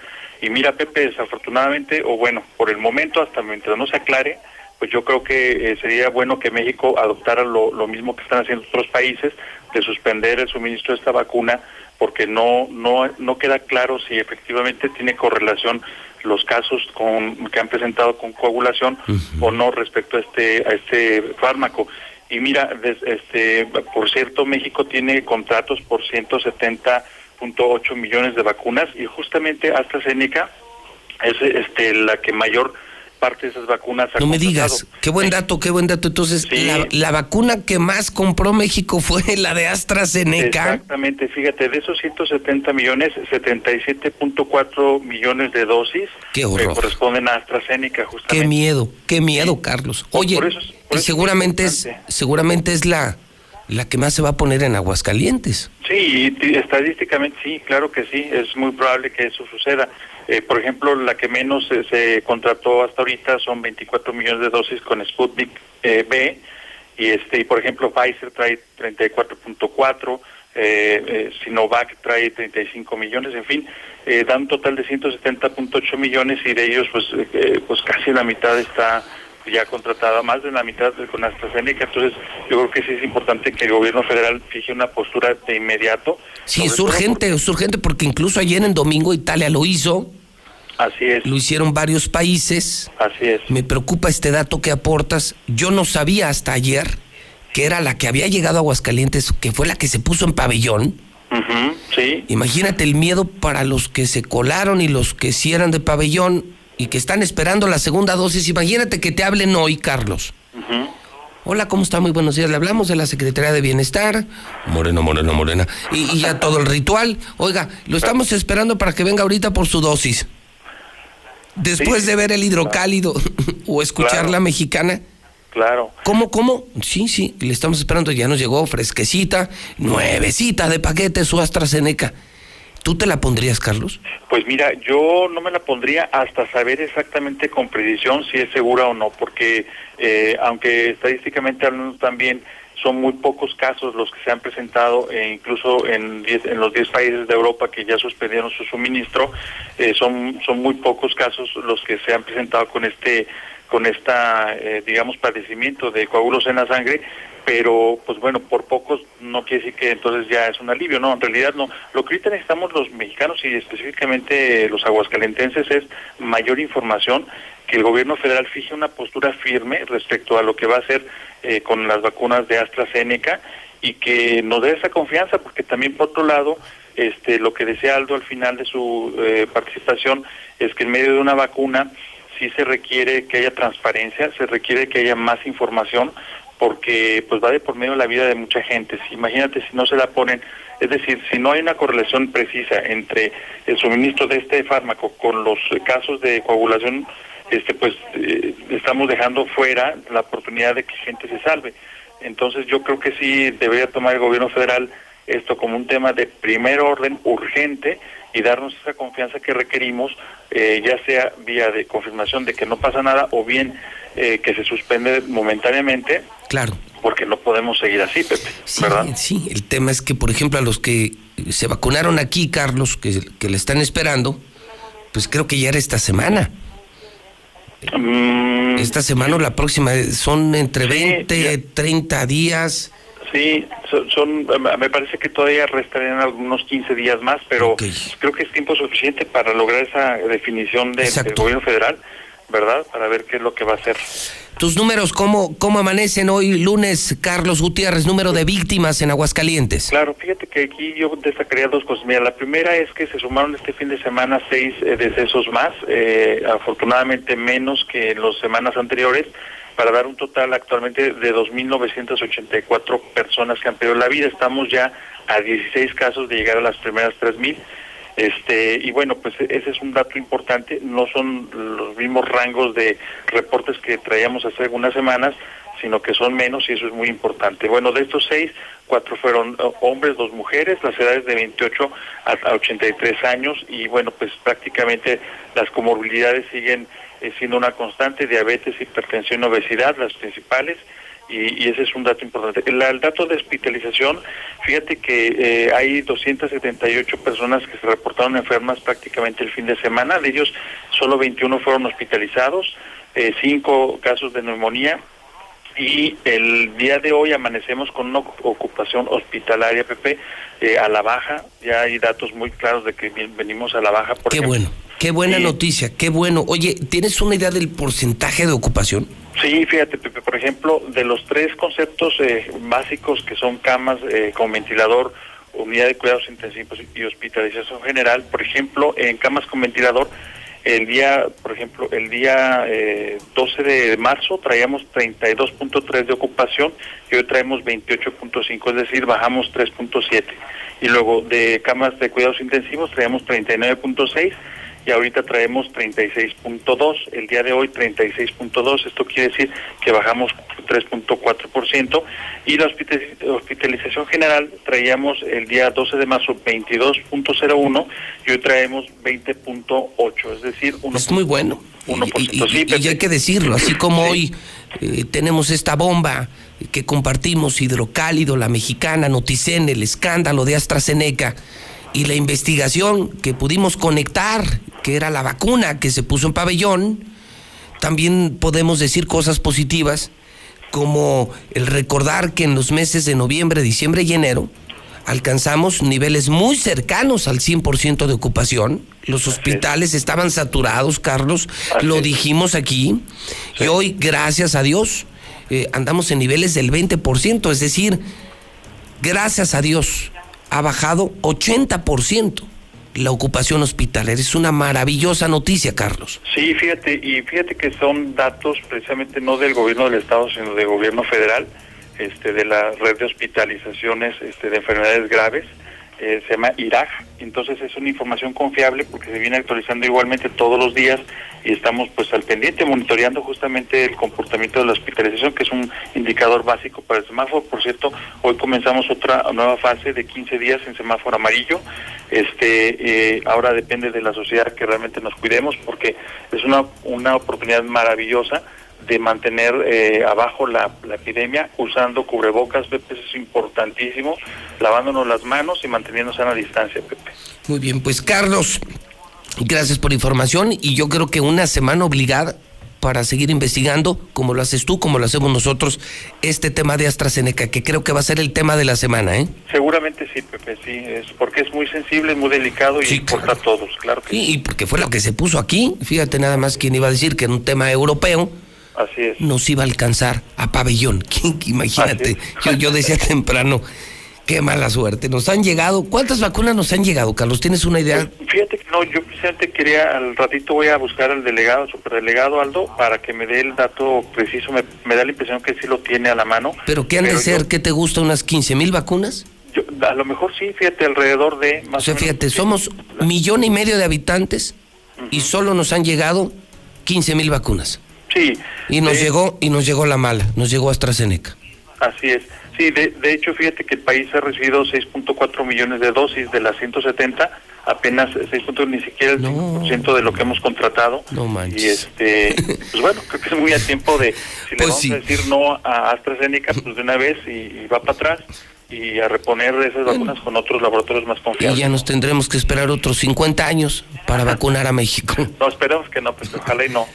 Y mira, Pepe, desafortunadamente, o bueno, por el momento, hasta mientras no se aclare, pues yo creo que eh, sería bueno que México adoptara lo, lo mismo que están haciendo otros países, de suspender el suministro de esta vacuna porque no no no queda claro si efectivamente tiene correlación los casos con que han presentado con coagulación o no respecto a este a este fármaco. Y mira este por cierto México tiene contratos por 170.8 millones de vacunas y justamente AstraZeneca es este la que mayor parte de esas vacunas. No me digas, qué buen dato, qué buen dato. Entonces, la, vacuna que más compró México fue la de AstraZeneca. Exactamente, fíjate, de esos 170 millones, 77.4 millones de dosis qué horror. corresponden a AstraZeneca, justamente. Qué miedo, qué miedo, Carlos. Oye, y seguramente es, seguramente es la la que más se va a poner en Aguascalientes. Sí, estadísticamente sí, claro que sí, es muy probable que eso suceda. Eh, por ejemplo, la que menos se contrató hasta ahorita son 24 millones de dosis con Sputnik eh, B y este y por ejemplo Pfizer trae 34.4 eh, eh, Sinovac trae 35 millones, en fin, eh, dan un total de 170.8 millones y de ellos pues pues casi la mitad está ya contratada, más de la mitad con AstraZeneca, entonces yo creo que sí es importante que el gobierno federal fije una postura de inmediato. Sí, es urgente, es urgente porque incluso ayer en domingo Italia lo hizo. Así es. Lo hicieron varios países. Así es. Me preocupa este dato que aportas. Yo no sabía hasta ayer que era la que había llegado a Aguascalientes, que fue la que se puso en pabellón. sí. Imagínate el miedo para los que se colaron y los que sí eran de pabellón y que están esperando la segunda dosis. Imagínate que te hablen hoy, Carlos. Hola, ¿cómo está? Muy buenos días. Le hablamos de la Secretaría de Bienestar. Moreno, moreno, morena. Y, ya todo el ritual. Oiga, lo estamos esperando para que venga ahorita por su dosis. Después de ver el hidrocálido o escuchar la mexicana. Claro. ¿Cómo, cómo? Sí, sí, le estamos esperando. Ya nos llegó fresquecita, nuevecita de paquete su AstraZeneca. ¿Tú te la pondrías, Carlos? Pues mira, yo no me la pondría hasta saber exactamente con precisión si es segura o no, porque eh, aunque estadísticamente hablando también son muy pocos casos los que se han presentado, e incluso en, en los 10 países de Europa que ya suspendieron su suministro, eh, son, son muy pocos casos los que se han presentado con este con esta, eh, digamos, padecimiento de coágulos en la sangre, pero pues bueno, por pocos no quiere decir que entonces ya es un alivio, no, en realidad no. Lo que ahorita necesitamos los mexicanos y específicamente los aguascalentenses es mayor información, que el gobierno federal fije una postura firme respecto a lo que va a hacer eh, con las vacunas de AstraZeneca y que nos dé esa confianza, porque también por otro lado, este, lo que decía Aldo al final de su eh, participación es que en medio de una vacuna sí se requiere que haya transparencia, se requiere que haya más información, porque pues va de por medio la vida de mucha gente. Imagínate si no se la ponen, es decir, si no hay una correlación precisa entre el suministro de este fármaco con los casos de coagulación, este pues eh, estamos dejando fuera la oportunidad de que gente se salve. Entonces yo creo que sí debería tomar el gobierno federal esto como un tema de primer orden urgente y darnos esa confianza que requerimos, eh, ya sea vía de confirmación de que no pasa nada o bien eh, que se suspende momentáneamente. Claro. Porque no podemos seguir así, Pepe. Sí, sí, el tema es que, por ejemplo, a los que se vacunaron aquí, Carlos, que, que le están esperando, pues creo que ya era esta semana. Mm, Esta semana o la próxima, eh, son entre Sí, 20, 30 días. Sí, son, son- eh, me parece que todavía restarían algunos 15 días más, pero creo que es tiempo suficiente para lograr esa definición de- del gobierno federal, ¿verdad? Para ver qué es lo que va a hacer. Tus números, ¿cómo, ¿cómo amanecen hoy lunes, Carlos Gutiérrez, número de víctimas en Aguascalientes? Claro, fíjate que aquí yo destacaría dos cosas. Mira, la primera es que se sumaron este fin de semana seis eh, decesos más, eh, afortunadamente menos que en las semanas anteriores, para dar un total actualmente de 2.984 personas que han perdido la vida. Estamos ya a 16 casos de llegar a las primeras 3.000. Este, y bueno, pues ese es un dato importante, no son los mismos rangos de reportes que traíamos hace algunas semanas, sino que son menos y eso es muy importante. Bueno, de estos seis, cuatro fueron eh, hombres, dos mujeres, las edades de 28 a, a 83 años y bueno, pues prácticamente las comorbilidades siguen eh, siendo una constante, diabetes, hipertensión, obesidad, las principales. Y, y ese es un dato importante. El, el dato de hospitalización, fíjate que eh, hay 278 personas que se reportaron enfermas prácticamente el fin de semana, de ellos solo 21 fueron hospitalizados, eh, cinco casos de neumonía y el día de hoy amanecemos con una ocupación hospitalaria, Pepe, eh, a la baja. Ya hay datos muy claros de que venimos a la baja. Por Qué ejemplo. bueno, qué buena noticia, qué bueno. Oye, ¿tienes una idea del porcentaje de ocupación? Sí, fíjate, Pepe, por ejemplo, de los tres conceptos eh, básicos que son camas eh, con ventilador, unidad de cuidados intensivos y hospitalización general, por ejemplo, en camas con ventilador, el día, por ejemplo, el día eh, 12 de marzo traíamos 32.3 de ocupación y hoy traemos 28.5, es decir, bajamos 3.7. Y luego de camas de cuidados intensivos traíamos 39.6 y ahorita traemos 36.2, el día de hoy 36.2, esto quiere decir que bajamos 3.4% y la hospitaliz- hospitalización general traíamos el día 12 de marzo 22.01 y hoy traemos 20.8, es decir, uno Es muy bueno. Y, 1%. Sí, y- y hay que decirlo, así como hoy eh, tenemos esta bomba que compartimos, hidrocálido, la mexicana, Noticen, el escándalo de AstraZeneca y la investigación que pudimos conectar, que era la vacuna que se puso en pabellón, también podemos decir cosas positivas, como el recordar que en los meses de noviembre, diciembre y enero alcanzamos niveles muy cercanos al 100% de ocupación. Los hospitales estaban saturados, Carlos, lo dijimos aquí. Y hoy, gracias a Dios, eh, andamos en niveles del 20%, es decir, gracias a Dios, ha bajado 80% la ocupación hospitalaria. Es una maravillosa noticia, Carlos. Sí, fíjate, y fíjate que son datos precisamente no del gobierno del estado, sino del gobierno federal, este, de la red de hospitalizaciones este, de enfermedades graves, eh, se llama IRAG, entonces es una información confiable porque se viene actualizando igualmente todos los días y estamos pues al pendiente monitoreando justamente el comportamiento de la hospitalización, que es un indicador básico para el semáforo. Por cierto, hoy comenzamos otra nueva fase de 15 días en semáforo amarillo. Este, eh, ahora depende de la sociedad que realmente nos cuidemos porque es una, una oportunidad maravillosa de mantener eh, abajo la, la epidemia usando cubrebocas, Pepe, eso es importantísimo, lavándonos las manos y manteniendo sana distancia, Pepe. Muy bien, pues Carlos, gracias por la información y yo creo que una semana obligada para seguir investigando, como lo haces tú, como lo hacemos nosotros, este tema de AstraZeneca, que creo que va a ser el tema de la semana, ¿eh? Seguramente sí, Pepe, sí, es porque es muy sensible, muy delicado y importa a todos, claro que Sí, y porque fue lo que se puso aquí, fíjate nada más quién iba a decir que en un tema europeo Así es. nos iba a alcanzar a pabellón. ¿Quién- Imagínate, yo, yo decía temprano, qué mala suerte. Nos han llegado, ¿cuántas vacunas nos han llegado, Carlos? ¿Tienes una idea? Fíjate que no, yo precisamente quería, al ratito voy a buscar al delegado, superdelegado Aldo, para que me dé el dato preciso, me, me da la impresión que sí lo tiene a la mano. ¿Pero qué han de ser? ¿Qué te gusta? ¿Unas 15 mil vacunas? Yo, a lo mejor sí, fíjate, alrededor de O más sea, o menos. fíjate, somos millón y medio de habitantes y solo nos han llegado 15 mil vacunas. Sí. Y nos llegó, y nos llegó la mala, nos llegó AstraZeneca. Así es. Sí, de, de hecho, fíjate que el país ha recibido 6.4 millones de dosis de las 170, apenas 6. punto- ni siquiera el 5% de lo que hemos contratado. No manches. Y este, pues bueno, creo que es muy a tiempo de, si le Pues vamos sí. a decir no a AstraZeneca, pues de una vez y, y va para atrás. y a reponer esas vacunas con otros laboratorios más Y confiables. ya nos tendremos que esperar otros 50 años para vacunar a México. No, esperemos que no, pues ojalá y no.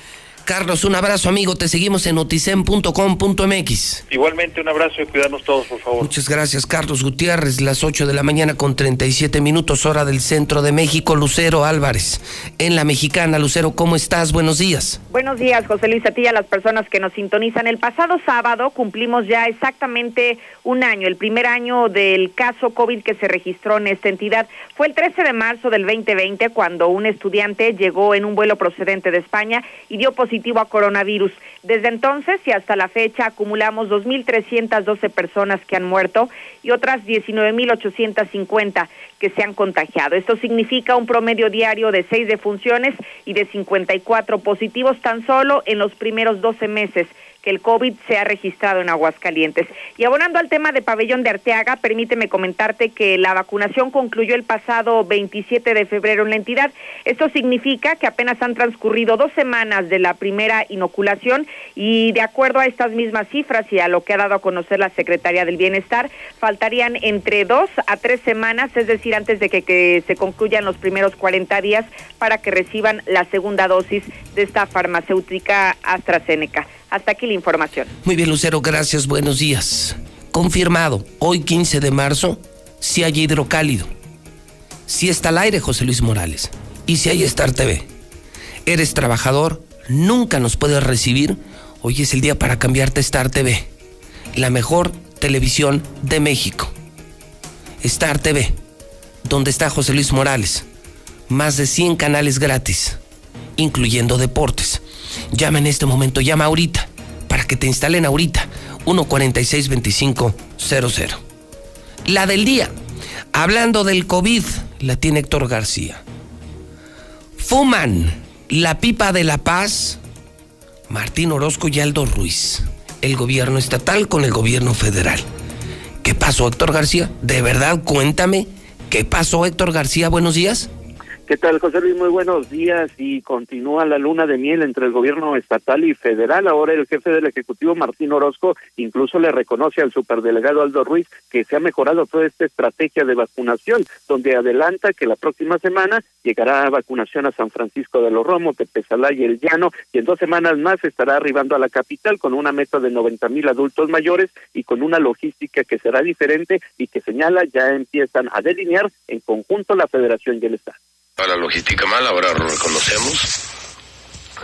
Carlos, un abrazo, amigo. Te seguimos en noticen.com.mx. Igualmente, un abrazo y cuidarnos todos, por favor. Muchas gracias, Carlos Gutiérrez. Las 8 de la mañana con 37 minutos, hora del centro de México. Lucero Álvarez, en la mexicana. Lucero, ¿cómo estás? Buenos días. Buenos días, José Luis, a ti y a las personas que nos sintonizan. El pasado sábado cumplimos ya exactamente un año, el primer año del caso COVID que se registró en esta entidad. Fue el 13 de marzo del 2020 cuando un estudiante llegó en un vuelo procedente de España y dio positivo a coronavirus. Desde entonces y hasta la fecha acumulamos 2.312 personas que han muerto y otras 19.850 que se han contagiado. Esto significa un promedio diario de seis defunciones y de 54 positivos tan solo en los primeros 12 meses que el COVID se ha registrado en Aguascalientes. Y abonando al tema de Pabellón de Arteaga, permíteme comentarte que la vacunación concluyó el pasado 27 de febrero en la entidad. Esto significa que apenas han transcurrido dos semanas de la primera inoculación y de acuerdo a estas mismas cifras y a lo que ha dado a conocer la Secretaría del Bienestar, faltarían entre dos a tres semanas, es decir, antes de que, que se concluyan los primeros 40 días para que reciban la segunda dosis de esta farmacéutica AstraZeneca. Hasta aquí la información. Muy bien, Lucero, gracias. Buenos días. Confirmado, hoy 15 de marzo, si hay hidrocálido. Si está al aire, José Luis Morales. Y si hay Star TV. Eres trabajador, nunca nos puedes recibir. Hoy es el día para cambiarte a Star TV. La mejor televisión de México. Star TV, donde está José Luis Morales. Más de 100 canales gratis, incluyendo deportes. Llama en este momento, llama ahorita, para que te instalen ahorita. 146-2500. La del día. Hablando del COVID, la tiene Héctor García. Fuman la pipa de la paz Martín Orozco y Aldo Ruiz. El gobierno estatal con el gobierno federal. ¿Qué pasó, Héctor García? De verdad, cuéntame. ¿Qué pasó, Héctor García? Buenos días. ¿Qué tal, José Luis? Muy buenos días. Y continúa la luna de miel entre el gobierno estatal y federal. Ahora el jefe del Ejecutivo, Martín Orozco, incluso le reconoce al superdelegado Aldo Ruiz que se ha mejorado toda esta estrategia de vacunación, donde adelanta que la próxima semana llegará vacunación a San Francisco de los Romos, Tepezalá y El Llano, y en dos semanas más estará arribando a la capital con una meta de 90 mil adultos mayores y con una logística que será diferente y que señala ya empiezan a delinear en conjunto la federación y el Estado. La logística mal, ahora lo reconocemos.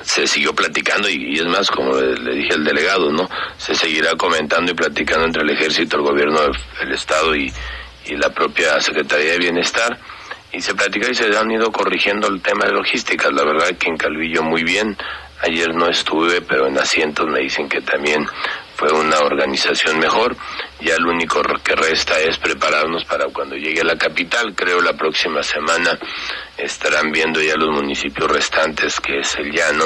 Se siguió platicando y, es más, como le, dije al delegado, ¿no? Se seguirá comentando y platicando entre el ejército, el gobierno, el, el Estado y, y la propia Secretaría de Bienestar. Y se platica y se han ido corrigiendo el tema de logística. La verdad que en Calvillo muy bien. Ayer no estuve, pero en asientos me dicen que también fue una organización mejor. Ya lo único que resta es prepararnos para cuando llegue a la capital. Creo la próxima semana estarán viendo ya los municipios restantes, que es el Llano,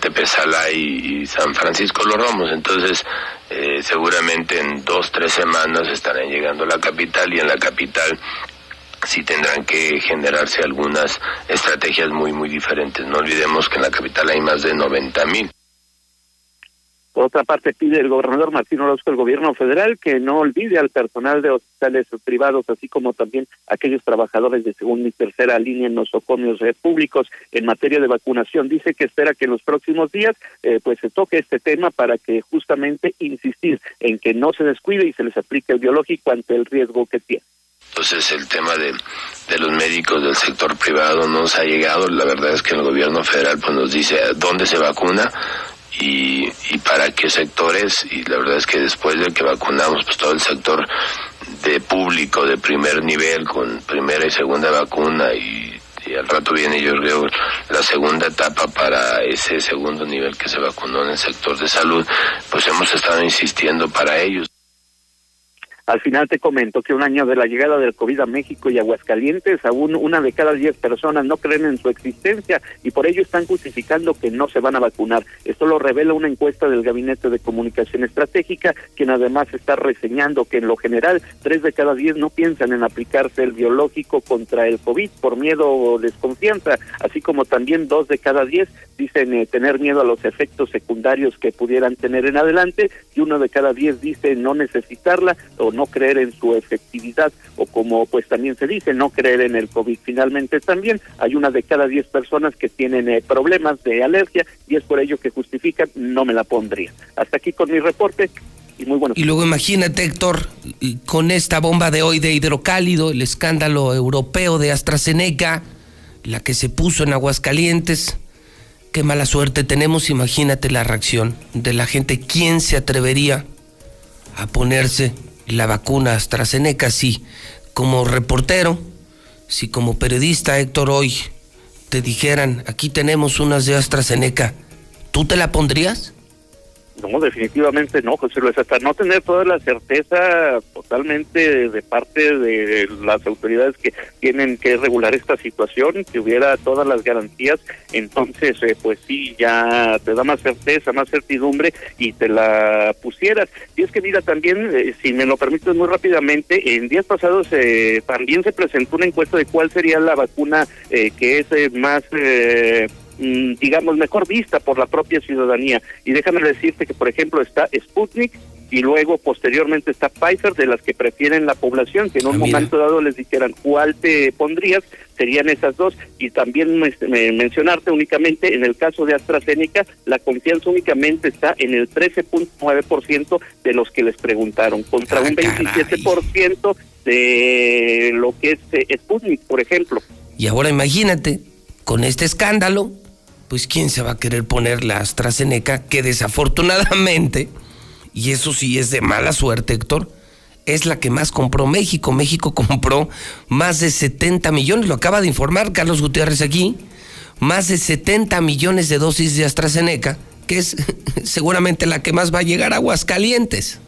Tepezalá y, y San Francisco Los Romos. Entonces, eh, seguramente en dos, tres semanas estarán llegando a la capital y en la capital sí tendrán que generarse algunas estrategias muy, muy diferentes. No olvidemos que en la capital hay más de 90 mil. Por otra parte, pide el gobernador Martín Orozco al gobierno federal que no olvide al personal de hospitales privados, así como también aquellos trabajadores de segunda y tercera línea en nosocomios públicos en materia de vacunación. Dice que espera que en los próximos días eh, pues se toque este tema para que justamente insistir en que no se descuide y se les aplique el biológico ante el riesgo que tiene. Entonces el tema de, de los médicos del sector privado no nos ha llegado. La verdad es que el gobierno federal pues nos dice dónde se vacuna y, y para qué sectores. Y la verdad es que después de que vacunamos pues todo el sector de público de primer nivel con primera y segunda vacuna y, y al rato viene yo creo la segunda etapa para ese segundo nivel que se vacunó en el sector de salud, pues hemos estado insistiendo para ellos. Al final te comento que un año de la llegada del COVID a México y Aguascalientes, aún una de cada diez personas no creen en su existencia y por ello están justificando que no se van a vacunar. Esto lo revela una encuesta del Gabinete de Comunicación Estratégica, quien además está reseñando que en lo general tres de cada diez no piensan en aplicarse el biológico contra el COVID por miedo o desconfianza, así como también dos de cada diez dicen eh, tener miedo a los efectos secundarios que pudieran tener en adelante y uno de cada diez dice no necesitarla o no no creer en su efectividad o como pues también se dice, no creer en el COVID. Finalmente también hay una de cada diez personas que tienen eh, problemas de alergia y es por ello que justifican no me la pondría. Hasta aquí con mi reporte. Y, muy bueno. y luego imagínate, Héctor, con esta bomba de hoy de hidrocálido, el escándalo europeo de AstraZeneca, la que se puso en Aguascalientes, qué mala suerte tenemos, imagínate la reacción de la gente. ¿Quién se atrevería a ponerse la vacuna AstraZeneca si como reportero, si como periodista, Héctor, hoy te dijeran, aquí tenemos unas de AstraZeneca, ¿tú te la pondrías? No, definitivamente no, José Luis, hasta no tener toda la certeza totalmente de parte de las autoridades que tienen que regular esta situación, que hubiera todas las garantías, entonces eh, pues sí, ya te da más certeza, más certidumbre y te la pusieras. Y es que mira, también, eh, si me lo permites muy rápidamente, en días pasados eh, también se presentó una encuesta de cuál sería la vacuna que es más... Mm, digamos, mejor vista por la propia ciudadanía. Y déjame decirte que, por ejemplo, está Sputnik y luego posteriormente está Pfizer, de las que prefieren la población, que en un ah, momento dado les dijeran cuál te pondrías, serían esas dos. Y también mencionarte únicamente, en el caso de AstraZeneca, la confianza únicamente está en el 13.9% de los que les preguntaron, contra ah, un 27% de lo que es eh, Sputnik, por ejemplo. Y ahora imagínate, con este escándalo, pues quién se va a querer poner la AstraZeneca, que desafortunadamente, y eso sí es de mala suerte, Héctor, es la que más compró México. México compró más de 70 millones, lo acaba de informar Carlos Gutiérrez aquí, más de 70 millones de dosis de AstraZeneca, que es seguramente la que más va a llegar a Aguascalientes.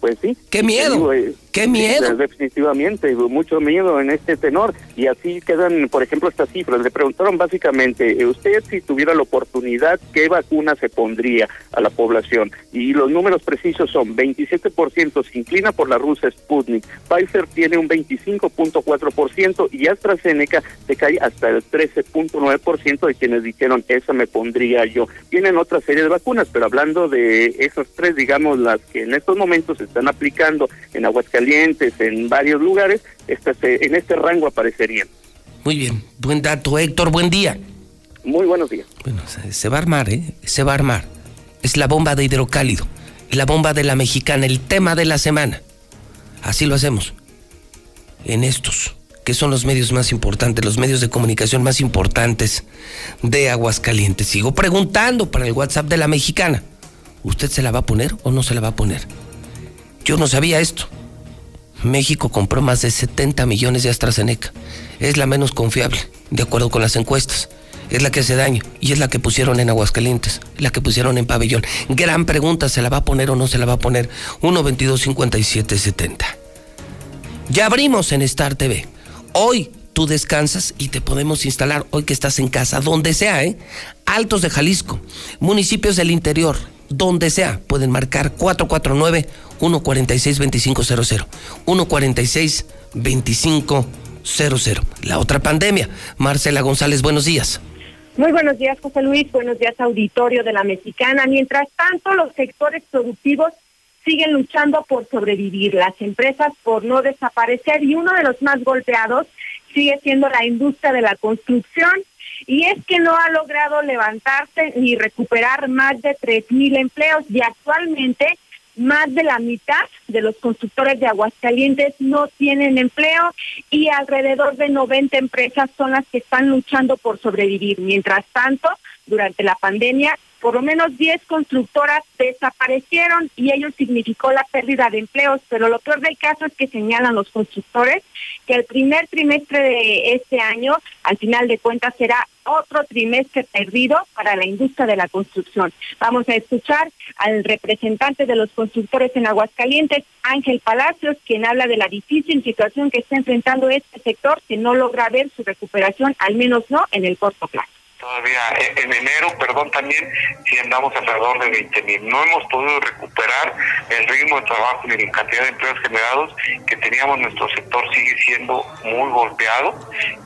Pues sí. ¡Qué miedo! Eh, ¡Qué miedo! definitivamente, mucho miedo en este tenor. Y así quedan, por ejemplo, estas cifras. Le preguntaron básicamente, eh, usted si tuviera la oportunidad, ¿qué vacuna se pondría a la población? Y los números precisos son 27% se inclina por la rusa Sputnik, Pfizer tiene un 25.4% y AstraZeneca se cae hasta el 13.9% de quienes dijeron, esa me pondría yo. Tienen otra serie de vacunas, pero hablando de esas tres, digamos, las que en estos momentos están aplicando en Aguascalientes, en varios lugares, este, en este rango aparecerían. Muy bien, buen dato, Héctor, buen día. Muy buenos días. Bueno, se va a armar, ¿eh? Se va a armar. Es la bomba de hidrocálido, la bomba de la mexicana, el tema de la semana. Así lo hacemos. En estos, que son los medios más importantes, los medios de comunicación más importantes de Aguascalientes. Sigo preguntando para el WhatsApp de la mexicana. ¿Usted se la va a poner o no se la va a poner? Yo no sabía esto. México compró más de 70 millones de AstraZeneca. Es la menos confiable, de acuerdo con las encuestas. Es la que hace daño y es la que pusieron en Aguascalientes, la que pusieron en Pabellón. Gran pregunta, ¿se la va a poner o no se la va a poner? 1-22-57-70. Ya abrimos en Star TV. Hoy tú descansas y te podemos instalar, hoy que estás en casa, donde sea, ¿eh? Altos de Jalisco, municipios del interior, donde sea, pueden marcar 449 146-2500. 146-2500. La otra pandemia. Marcela González, buenos días. Muy buenos días, José Luis. Buenos días, auditorio de la Mexicana. Mientras tanto, los sectores productivos siguen luchando por sobrevivir, las empresas por no desaparecer y uno de los más golpeados sigue siendo la industria de la construcción y es que no ha logrado levantarse ni recuperar más de tres mil empleos y actualmente más de la mitad de los constructores de Aguascalientes no tienen empleo y alrededor de 90 empresas son las que están luchando por sobrevivir. Mientras tanto, durante la pandemia, por lo menos 10 constructoras desaparecieron y ello significó la pérdida de empleos, pero lo peor del caso es que señalan los constructores que el primer trimestre de este año, al final de cuentas, será otro trimestre perdido para la industria de la construcción. Vamos a escuchar al representante de los constructores en Aguascalientes, Ángel Palacios, quien habla de la difícil situación que está enfrentando este sector que no logra ver su recuperación, al menos no en el corto plazo todavía en enero, perdón, también si andamos alrededor de 20 mil. No hemos podido recuperar el ritmo de trabajo ni la cantidad de empleos generados que teníamos. Nuestro sector sigue siendo muy golpeado.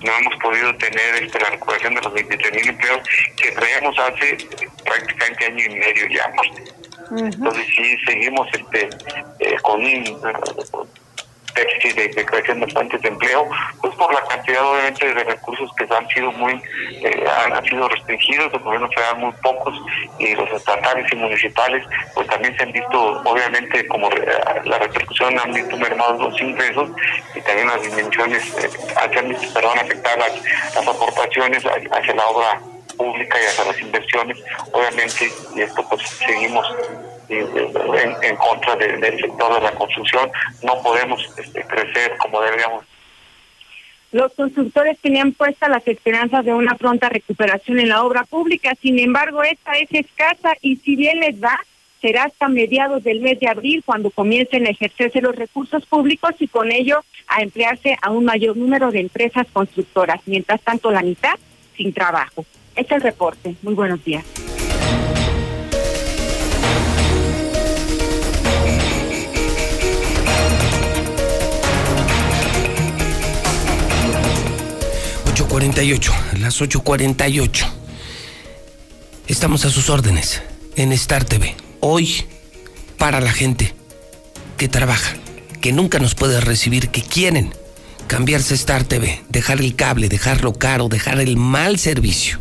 No hemos podido tener este, la recuperación de los 23 mil empleos que traíamos hace prácticamente año y medio ya. Entonces sí seguimos este eh, con un déficit de, de creación de fuentes de empleo, pues por la cantidad obviamente de recursos que han sido muy, eh, han, sido restringidos, el gobierno federal muy pocos y los estatales y municipales pues también se han visto obviamente como la repercusión han visto mermados los ingresos y también las dimensiones, eh, han visto, perdón, afectadas las aportaciones hacia la obra pública y hacia las inversiones, obviamente, y esto pues seguimos en, contra del sector de la construcción. No podemos este, crecer como deberíamos. Los constructores tenían puestas las esperanzas de una pronta recuperación en la obra pública, sin embargo, esta es escasa y si bien les da, será hasta mediados del mes de abril cuando comiencen a ejercerse los recursos públicos y con ello a emplearse a un mayor número de empresas constructoras. Mientras tanto, la mitad sin trabajo. Este es el reporte. Muy buenos días. 48, las 8.48. Estamos a sus órdenes en Star TV. Hoy, para la gente que trabaja, que nunca nos puede recibir, que quieren cambiarse Star TV, dejar el cable, dejarlo caro, dejar el mal servicio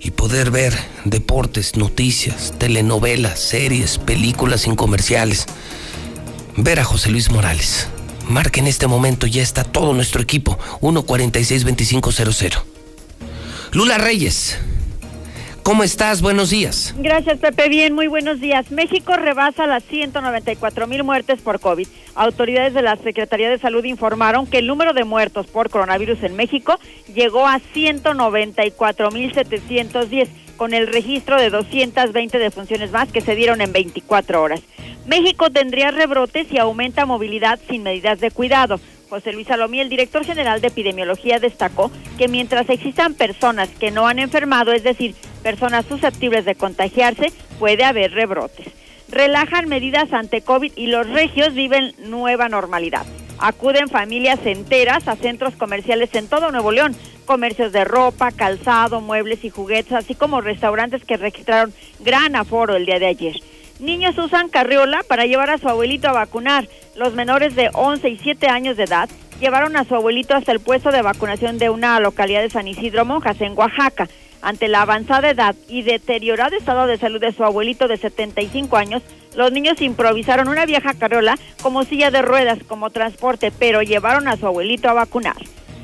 y poder ver deportes, noticias, telenovelas, series, películas sin comerciales. Ver a José Luis Morales Marque en este momento, ya está todo nuestro equipo. 146-2500. Lula Reyes. ¿Cómo estás? Buenos días. Gracias, Pepe. Bien, muy buenos días. México rebasa las 194 mil muertes por COVID. Autoridades de la Secretaría de Salud informaron que el número de muertos por coronavirus en México llegó a 194 mil 710 con el registro de 220 defunciones más que se dieron en 24 horas. México tendría rebrotes y aumenta movilidad sin medidas de cuidado. José Luis Salomí, el director general de epidemiología, destacó que mientras existan personas que no han enfermado, es decir, personas susceptibles de contagiarse, puede haber rebrotes. Relajan medidas ante COVID y los regios viven nueva normalidad. Acuden familias enteras a centros comerciales en todo Nuevo León, comercios de ropa, calzado, muebles y juguetes, así como restaurantes que registraron gran aforo el día de ayer. Niños usan carriola para llevar a su abuelito a vacunar. Los menores de 11 y 7 años de edad llevaron a su abuelito hasta el puesto de vacunación de una localidad de San Isidro Monjas, en Oaxaca. Ante la avanzada edad y deteriorado estado de salud de su abuelito de 75 años, los niños improvisaron una vieja carriola como silla de ruedas como transporte, pero llevaron a su abuelito a vacunar.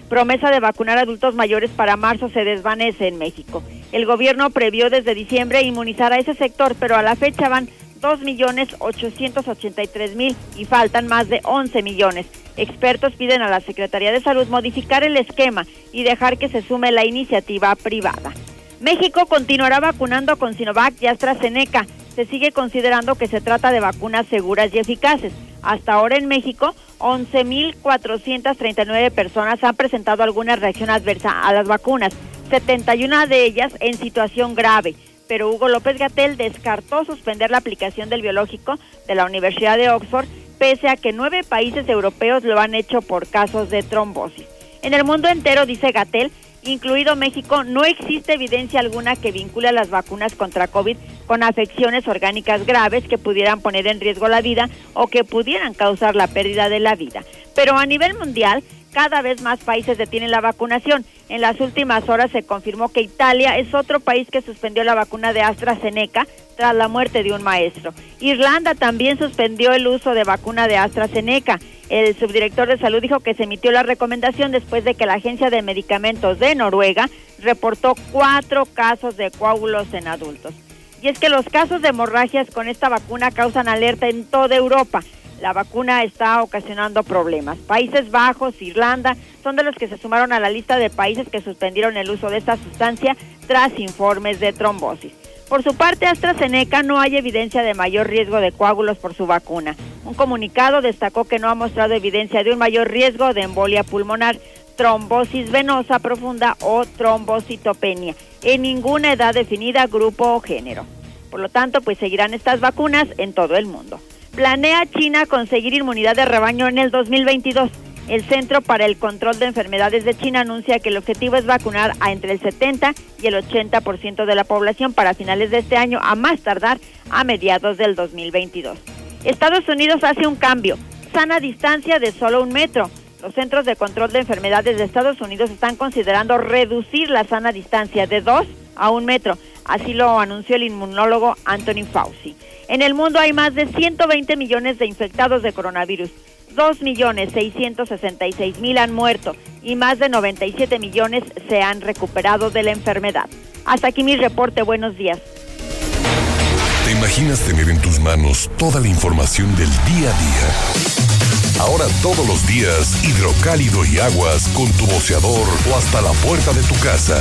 Promesa de vacunar adultos mayores para marzo se desvanece en México. El gobierno previó desde diciembre inmunizar a ese sector, pero a la fecha van 2.883.000 y faltan más de 11 millones. Expertos piden a la Secretaría de Salud modificar el esquema y dejar que se sume la iniciativa privada. México continuará vacunando con Sinovac y AstraZeneca. Se sigue considerando que se trata de vacunas seguras y eficaces. Hasta ahora en México, 11.439 personas han presentado alguna reacción adversa a las vacunas, 71 de ellas en situación grave pero Hugo López Gatel descartó suspender la aplicación del biológico de la Universidad de Oxford, pese a que nueve países europeos lo han hecho por casos de trombosis. En el mundo entero, dice Gatel, incluido México, no existe evidencia alguna que vincule las vacunas contra COVID con afecciones orgánicas graves que pudieran poner en riesgo la vida o que pudieran causar la pérdida de la vida. Pero a nivel mundial, cada vez más países detienen la vacunación. En las últimas horas se confirmó que Italia es otro país que suspendió la vacuna de AstraZeneca tras la muerte de un maestro. Irlanda también suspendió el uso de vacuna de AstraZeneca. El subdirector de salud dijo que se emitió la recomendación después de que la Agencia de Medicamentos de Noruega reportó cuatro casos de coágulos en adultos. Y es que los casos de hemorragias con esta vacuna causan alerta en toda Europa la vacuna está ocasionando problemas. Países Bajos, Irlanda, son de los que se sumaron a la lista de países que suspendieron el uso de esta sustancia tras informes de trombosis. Por su parte, AstraZeneca no hay evidencia de mayor riesgo de coágulos por su vacuna. Un comunicado destacó que no ha mostrado evidencia de un mayor riesgo de embolia pulmonar, trombosis venosa profunda o trombocitopenia en ninguna edad definida, grupo o género. Por lo tanto, pues seguirán estas vacunas en todo el mundo. Planea China conseguir inmunidad de rebaño en el 2022. El Centro para el Control de Enfermedades de China anuncia que el objetivo es vacunar a entre el 70 y el 80% de la población para finales de este año, a más tardar a mediados del 2022. Estados Unidos hace un cambio, sana distancia de solo un metro. Los Centros de Control de Enfermedades de Estados Unidos están considerando reducir la sana distancia de 2 a un metro. Así lo anunció el inmunólogo Anthony Fauci. En el mundo hay más de 120 millones de infectados de coronavirus. 2 millones 666 mil han muerto y más de 97 millones se han recuperado de la enfermedad. Hasta aquí mi reporte. Buenos días. ¿Te imaginas tener en tus manos toda la información del día a día? Ahora todos los días, hidrocálido y aguas con tu boceador o hasta la puerta de tu casa.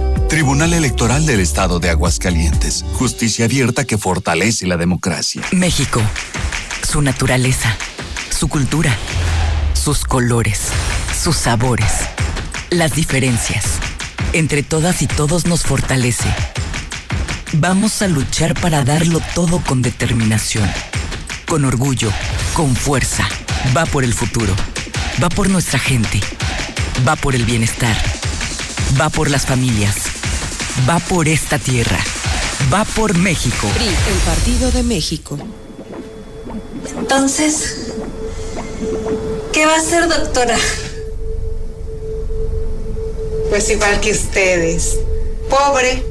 Tribunal Electoral del Estado de Aguascalientes. Justicia abierta que fortalece la democracia. México. Su naturaleza. Su cultura. Sus colores. Sus sabores. Las diferencias. Entre todas y todos nos fortalece. Vamos a luchar para darlo todo con determinación. Con orgullo. Con fuerza. Va por el futuro. Va por nuestra gente. Va por el bienestar. Va por las familias va por esta tierra. Va por México. PRI, el Partido de México. Entonces, ¿qué va a hacer, doctora? Pues igual que ustedes. Pobre.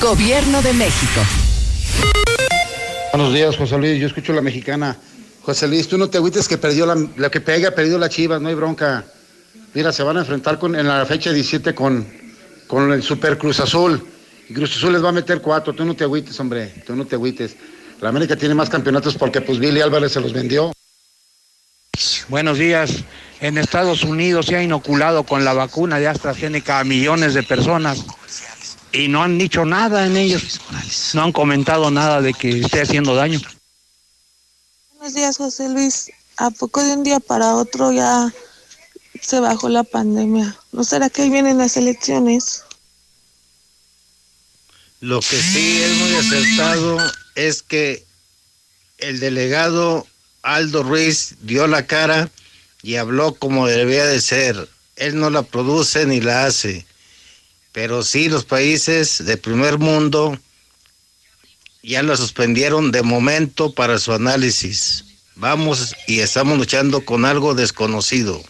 Gobierno de México. Buenos días, José Luis. Yo escucho la mexicana. José Luis, tú no te agüites que perdió la, la que pega, perdió la Chivas, no hay bronca. Mira, se van a enfrentar con, en la fecha 17 con, con el Super Cruz Azul. Y Cruz Azul les va a meter cuatro, tú no te agüites, hombre, tú no te agüites. La América tiene más campeonatos porque pues Billy Álvarez se los vendió. Buenos días. En Estados Unidos se ha inoculado con la vacuna de AstraZeneca a millones de personas y no han dicho nada en ellos. No han comentado nada de que esté haciendo daño. Buenos días, José Luis. ¿A poco de un día para otro ya se bajó la pandemia? ¿No será que ahí vienen las elecciones? Lo que sí es muy acertado es que el delegado Aldo Ruiz dio la cara y habló como debía de ser. Él no la produce ni la hace, pero sí los países de primer mundo ya la suspendieron de momento para su análisis. Vamos y estamos luchando con algo desconocido.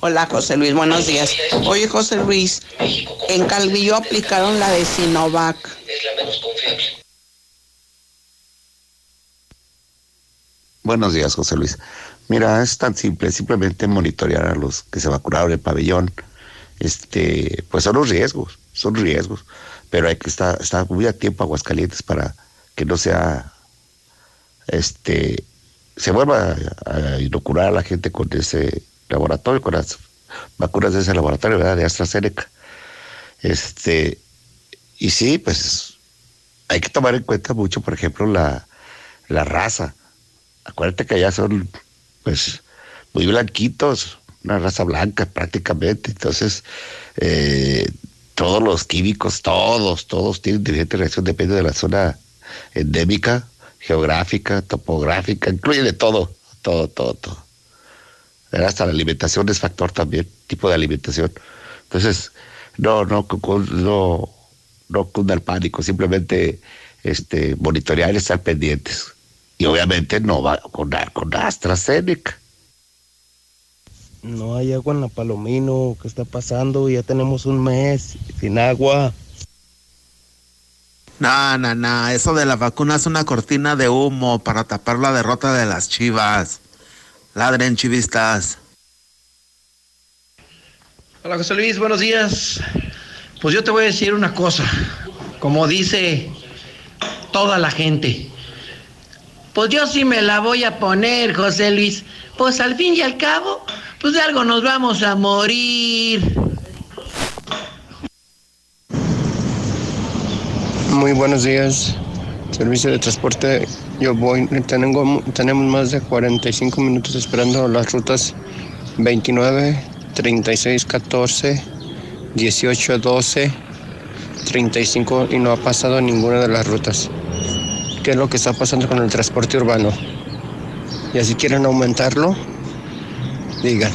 Hola José Luis, buenos días. Oye José Luis, en Calvillo aplicaron la de Sinovac. Buenos días, José Luis. Mira, es tan simple, simplemente monitorear a los que se vacunaron el pabellón. Este, pues son los riesgos, son riesgos, pero hay que estar, estar muy a tiempo Aguascalientes para que no sea, este, se vuelva a, a inocular a la gente con ese laboratorio, con las vacunas de ese laboratorio, ¿verdad? De AstraZeneca. Este, y sí, pues hay que tomar en cuenta mucho, por ejemplo, la, la raza. Acuérdate que allá son, pues, muy blanquitos, una raza blanca prácticamente. Entonces, eh, todos los químicos, todos, todos tienen diferente reacción, depende de la zona endémica, geográfica, topográfica, incluye de todo, todo, todo, todo. Hasta la alimentación es factor también, tipo de alimentación. Entonces, no, no, no, no cunda el pánico, simplemente este, monitorear y estar pendientes. Y obviamente no va con, con AstraZeneca. No hay agua en la Palomino, ¿qué está pasando? Ya tenemos un mes sin agua. No, no, no, eso de la vacuna es una cortina de humo para tapar la derrota de las chivas. Ladren, chivistas. Hola José Luis, buenos días. Pues yo te voy a decir una cosa, como dice toda la gente. Pues yo sí me la voy a poner, José Luis. Pues al fin y al cabo, pues de algo nos vamos a morir. Muy buenos días. Servicio de transporte. Yo voy, tenemos más de 45 minutos esperando las rutas 29, 36, 14, 18, 12, 35 y no ha pasado ninguna de las rutas. ¿Qué es lo que está pasando con el transporte urbano? Y así quieren aumentarlo, digan.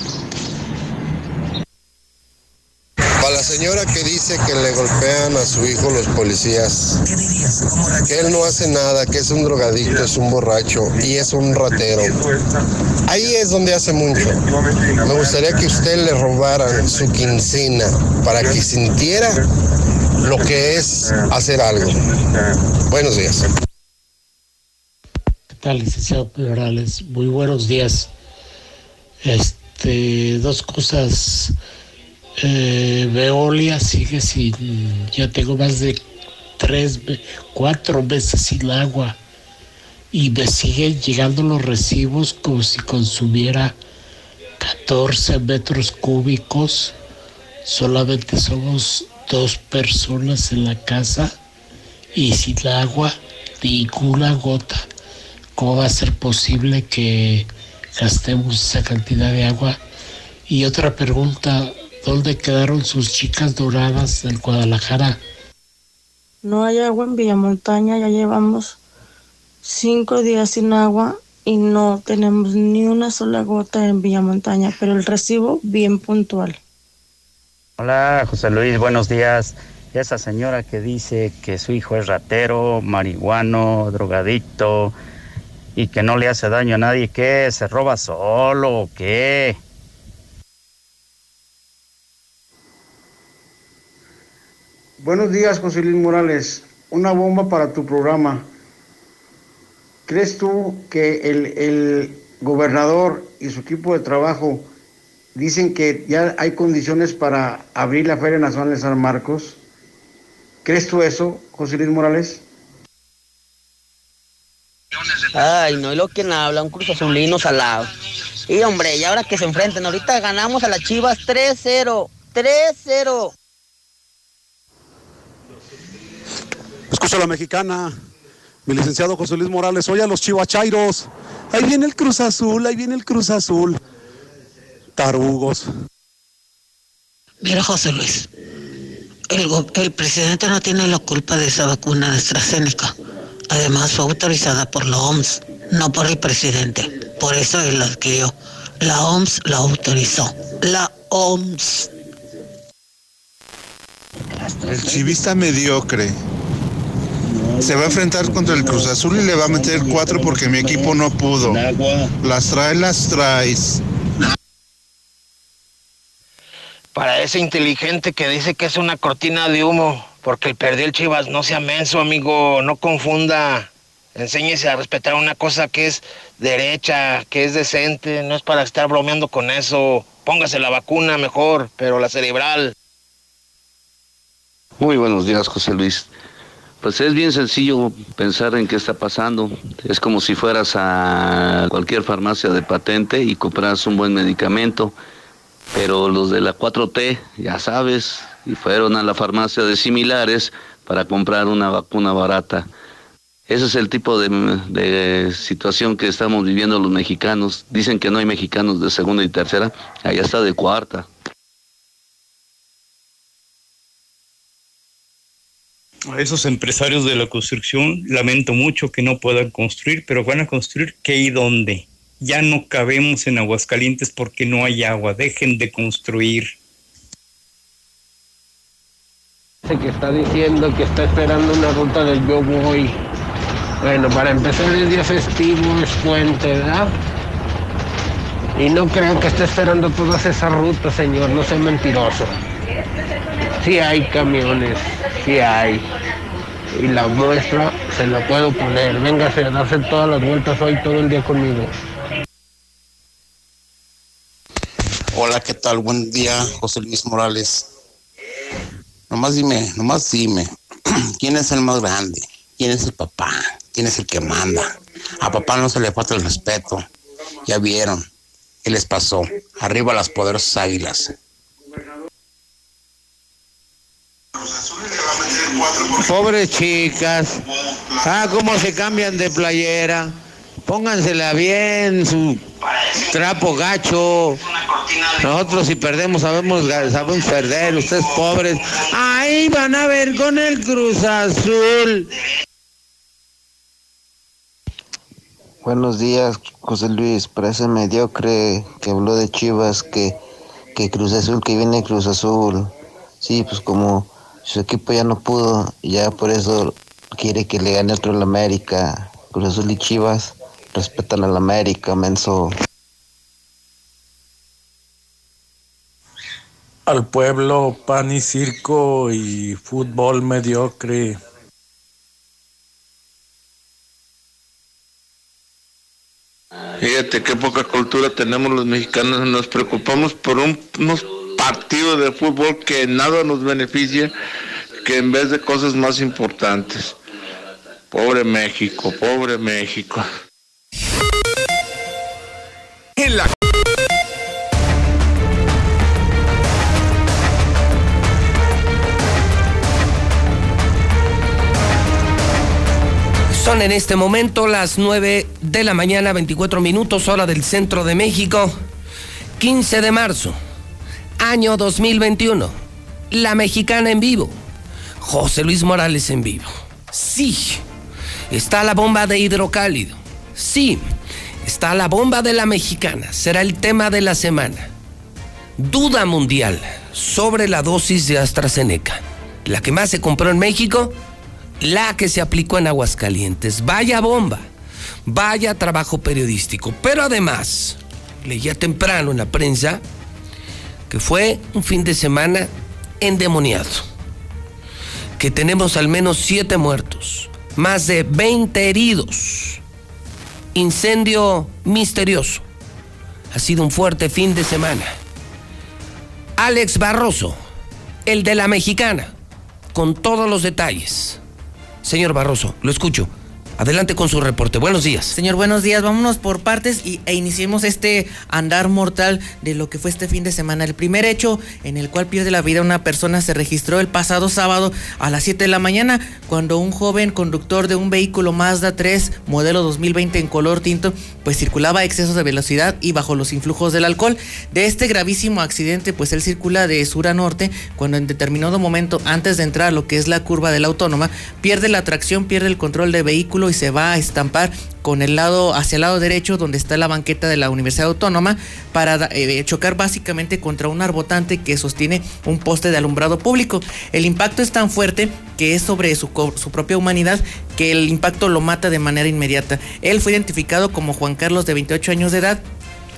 Para la señora que dice que le golpean a su hijo los policías, que él no hace nada, que es un drogadicto, es un borracho y es un ratero. Ahí es donde hace mucho. Me gustaría que usted le robara su quincena para que sintiera lo que es hacer algo. Buenos días. ¿Qué tal, licenciado Pedrales? Muy buenos días. Este, dos cosas. Eh, Veolia sigue sin. Ya tengo más de tres, cuatro meses sin agua. Y me siguen llegando los recibos como si consumiera 14 metros cúbicos. Solamente somos dos personas en la casa y sin agua, ninguna gota. ¿Cómo va a ser posible que gastemos esa cantidad de agua? Y otra pregunta, ¿dónde quedaron sus chicas doradas del Guadalajara? No hay agua en Villamontaña, ya llevamos cinco días sin agua y no tenemos ni una sola gota en Villamontaña, pero el recibo bien puntual. Hola, José Luis, buenos días. Esa señora que dice que su hijo es ratero, marihuano, drogadicto y que no le hace daño a nadie, ¿qué? ¿Se roba solo o qué? Buenos días, José Luis Morales. Una bomba para tu programa. ¿crees tú que el, el gobernador y su equipo de trabajo dicen que ya hay condiciones para abrir la Feria Nacional de San Marcos? ¿Crees tú eso, José Luis Morales? Ay, no, es lo que habla, un cruz azulino salado. Y hombre, y ahora que se enfrenten, ahorita ganamos a las Chivas 3-0. 3-0. Escucha la mexicana, mi licenciado José Luis Morales, oye a los chivachairos. Ahí viene el Cruz Azul, ahí viene el Cruz Azul. Tarugos. Mira, José Luis, el, el presidente no tiene la culpa de esa vacuna de AstraZeneca. Además, fue autorizada por la OMS, no por el presidente. Por eso él la adquirió. La OMS la autorizó. La OMS. El chivista mediocre se va a enfrentar contra el Cruz Azul y le va a meter cuatro porque mi equipo no pudo. Las trae, las traes. Para ese inteligente que dice que es una cortina de humo, porque el perdió el Chivas, no sea menso, amigo, no confunda. Enséñese a respetar una cosa que es derecha, que es decente, no es para estar bromeando con eso. Póngase la vacuna mejor, pero la cerebral. Muy buenos días, José Luis. Pues es bien sencillo pensar en qué está pasando. Es como si fueras a cualquier farmacia de patente y compras un buen medicamento. Pero los de la 4T, ya sabes, y fueron a la farmacia de similares para comprar una vacuna barata. Ese es el tipo de, situación que estamos viviendo los mexicanos. Dicen que no hay mexicanos de segunda y tercera, allá está de cuarta. A esos empresarios de la construcción, lamento mucho que no puedan construir, pero van a construir qué y dónde. Ya no cabemos en Aguascalientes porque no hay agua. Dejen de construir. Que está diciendo que está esperando una ruta del Yo Voy. Bueno, para empezar el día festivo, es puente, ¿verdad? Y no creo que esté esperando todas esas rutas, señor, no sea mentiroso. Sí hay camiones, sí hay. Y la muestra se la puedo poner. Véngase a darse todas las vueltas hoy todo el día conmigo. Hola, ¿qué tal? Buen día, José Luis Morales. Nomás dime, nomás dime, ¿quién es el más grande? ¿Quién es el papá? ¿Quién es el que manda? A papá no se le falta el respeto. Ya vieron, ¿qué les pasó? Arriba las poderosas águilas. Pobres chicas. Ah, cómo se cambian de playera. Póngansela bien, su trapo gacho. Nosotros si perdemos sabemos, sabemos perder, ustedes pobres. Ahí van a ver con el Cruz Azul. Buenos días, José Luis. Parece mediocre que habló de Chivas, que, que Cruz Azul, que viene Cruz Azul. Sí, pues como su equipo ya no pudo, ya por eso quiere que le gane otro el América. Cruz Azul y Chivas respetan al América, menso. Al pueblo, pan y circo y fútbol mediocre. Fíjate qué poca cultura tenemos los mexicanos. Nos preocupamos por un, unos partidos de fútbol que nada nos beneficia, que en vez de cosas más importantes. Pobre México, pobre México. En la Son en este momento las 9 de la mañana, 24 minutos, hora del centro de México, 15 de marzo, año 2021. La mexicana en vivo. José Luis Morales en vivo. Sí, está la bomba de hidrocálido. Sí, está la bomba de la mexicana. Será el tema de la semana. Duda mundial sobre la dosis de AstraZeneca. La que más se compró en México la que se aplicó en Aguascalientes. Vaya bomba, vaya trabajo periodístico. Pero además, leía temprano en la prensa que fue un fin de semana endemoniado. Que tenemos al menos siete muertos, más de 20 heridos. Incendio misterioso. Ha sido un fuerte fin de semana. Alex Barroso, el de la mexicana, con todos los detalles. Señor Barroso, lo escucho. Adelante con su reporte. Buenos días. Señor, buenos días. Vámonos por partes y, e iniciemos este andar mortal de lo que fue este fin de semana. El primer hecho en el cual pierde la vida una persona se registró el pasado sábado a las 7 de la mañana cuando un joven conductor de un vehículo Mazda 3 modelo 2020 en color tinto pues circulaba a excesos de velocidad y bajo los influjos del alcohol. De este gravísimo accidente pues él circula de sur a norte cuando en determinado momento antes de entrar a lo que es la curva de la autónoma pierde la tracción, pierde el control del vehículo y se va a estampar con el lado hacia el lado derecho donde está la banqueta de la Universidad Autónoma para eh, chocar básicamente contra un arbotante que sostiene un poste de alumbrado público. El impacto es tan fuerte que es sobre su, su propia humanidad que el impacto lo mata de manera inmediata. Él fue identificado como Juan Carlos de 28 años de edad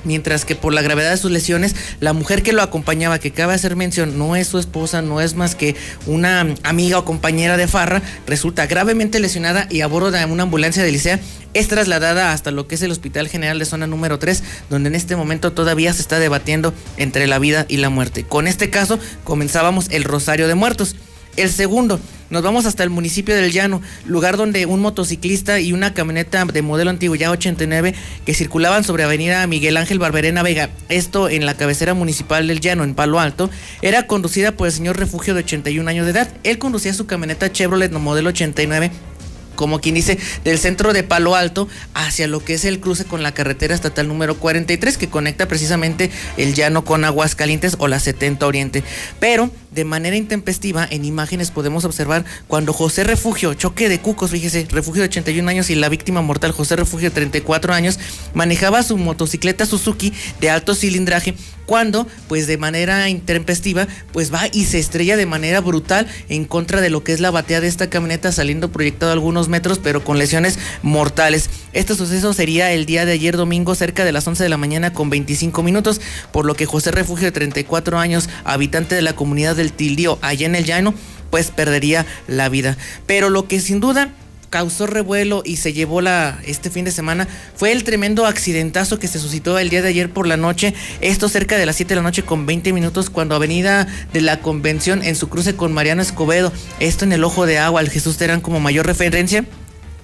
mientras que por la gravedad de sus lesiones, la mujer que lo acompañaba, que acaba de hacer mención, no es su esposa, no es más que una amiga o compañera de Farra, resulta gravemente lesionada y a bordo de una ambulancia de Licea es trasladada hasta lo que es el Hospital General de Zona número 3, donde en este momento todavía se está debatiendo entre la vida y la muerte. Con este caso comenzábamos el Rosario de Muertos. El segundo, nos vamos hasta el municipio del Llano, lugar donde un motociclista y una camioneta de modelo antiguo ya 89 que circulaban sobre Avenida Miguel Ángel Barberena Vega, esto en la cabecera municipal del Llano, en Palo Alto, era conducida por el señor Refugio de 81 años de edad. Él conducía su camioneta Chevrolet modelo 89 como quien dice, del centro de Palo Alto hacia lo que es el cruce con la carretera estatal número 43 que conecta precisamente el llano con Aguascalientes o la 70 Oriente. Pero de manera intempestiva, en imágenes podemos observar cuando José Refugio, choque de cucos, fíjese, Refugio de 81 años y la víctima mortal José Refugio de 34 años, manejaba su motocicleta Suzuki de alto cilindraje cuando, pues de manera intempestiva, pues va y se estrella de manera brutal en contra de lo que es la batea de esta camioneta, saliendo proyectado algunos metros, pero con lesiones mortales. Este suceso sería el día de ayer domingo, cerca de las 11 de la mañana con 25 minutos, por lo que José Refugio de 34 años, habitante de la comunidad del Tildío, allá en el llano, pues perdería la vida. Pero lo que sin duda causó revuelo y se llevó la este fin de semana fue el tremendo accidentazo que se suscitó el día de ayer por la noche, esto cerca de las 7 de la noche con 20 minutos cuando Avenida de la Convención en su cruce con Mariano Escobedo, esto en el ojo de agua, el Jesús Terán como mayor referencia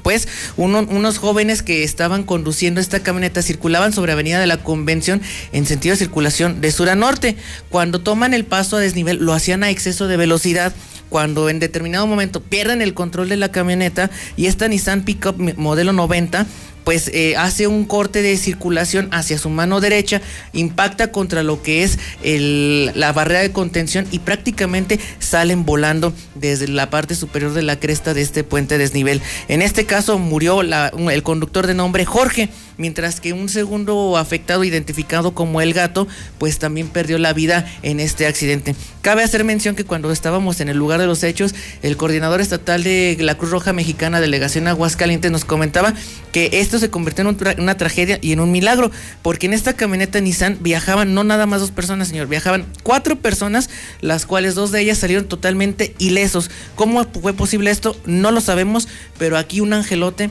pues unos jóvenes que estaban conduciendo esta camioneta circulaban sobre Avenida de la Convención en sentido de circulación de sur a norte. Cuando toman el paso a desnivel lo hacían a exceso de velocidad cuando en determinado momento pierden el control de la camioneta y esta Nissan Pickup modelo 90 pues eh, hace un corte de circulación hacia su mano derecha, impacta contra lo que es la barrera de contención y prácticamente salen volando desde la parte superior de la cresta de este puente desnivel. En este caso murió el conductor de nombre Jorge, mientras que un segundo afectado identificado como el gato, pues también perdió la vida en este accidente. Cabe hacer mención que cuando estábamos en el lugar de los hechos, el coordinador estatal de la Cruz Roja Mexicana, Delegación Aguascalientes, nos comentaba que se convirtió en una tragedia y en un milagro, porque en esta camioneta Nissan viajaban no nada más dos personas, señor, viajaban cuatro personas, las cuales dos de ellas salieron totalmente ilesos. ¿Cómo fue posible esto? No lo sabemos, pero aquí un angelote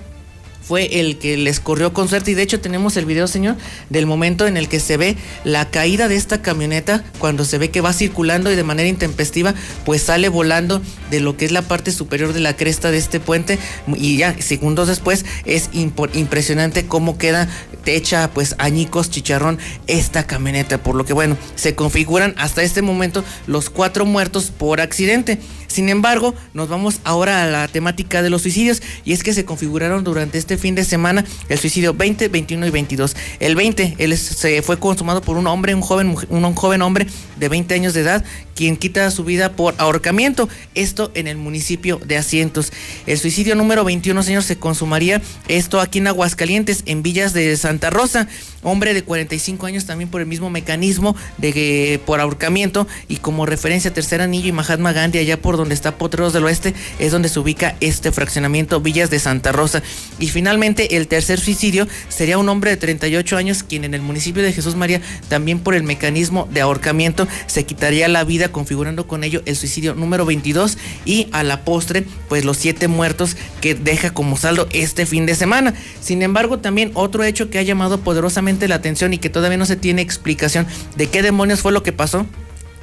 fue el que les corrió con suerte. Y de hecho tenemos el video, señor, del momento en el que se ve la caída de esta camioneta, cuando se ve que va circulando y de manera intempestiva, pues sale volando de lo que es la parte superior de la cresta de este puente. Y ya segundos después es impresionante cómo queda hecha pues añicos chicharrón esta camioneta. Por lo que bueno, se configuran hasta este momento los cuatro muertos por accidente. Sin embargo, nos vamos ahora a la temática de los suicidios y es que se configuraron durante este fin de semana el suicidio 20, 21 y 22. El 20 él se fue consumado por un hombre, un joven, un joven hombre de 20 años de edad, quien quita su vida por ahorcamiento, esto en el municipio de Asientos. El suicidio número 21, señor, se consumaría esto aquí en Aguascalientes, en Villas de Santa Rosa, hombre de 45 años también por el mismo mecanismo de por ahorcamiento y como referencia tercer anillo y Mahatma Gandhi allá por donde está Potreros del Oeste, es donde se ubica este fraccionamiento Villas de Santa Rosa. Y finalmente, el tercer suicidio sería un hombre de 38 años, quien en el municipio de Jesús María, también por el mecanismo de ahorcamiento, se quitaría la vida, configurando con ello el suicidio número 22 y a la postre, pues los siete muertos que deja como saldo este fin de semana. Sin embargo, también otro hecho que ha llamado poderosamente la atención y que todavía no se tiene explicación de qué demonios fue lo que pasó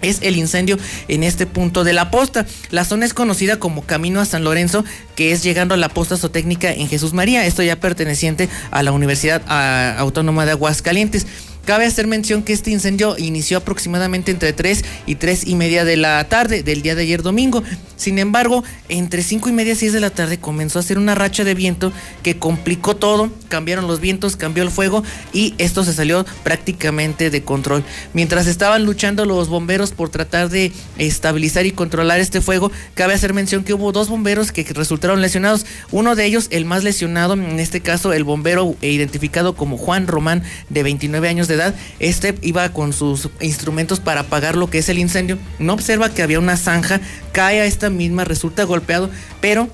es el incendio en este punto de la posta. La zona es conocida como Camino a San Lorenzo, que es llegando a la posta zootécnica en Jesús María, esto ya perteneciente a la Universidad Autónoma de Aguascalientes. Cabe hacer mención que este incendio inició aproximadamente entre 3 y 3 y media de la tarde del día de ayer domingo. Sin embargo, entre 5 y media y 6 de la tarde comenzó a hacer una racha de viento que complicó todo. Cambiaron los vientos, cambió el fuego y esto se salió prácticamente de control. Mientras estaban luchando los bomberos por tratar de estabilizar y controlar este fuego, cabe hacer mención que hubo dos bomberos que resultaron lesionados. Uno de ellos, el más lesionado, en este caso el bombero identificado como Juan Román, de 29 años edad, este iba con sus instrumentos para apagar lo que es el incendio. No observa que había una zanja, cae a esta misma, resulta golpeado, pero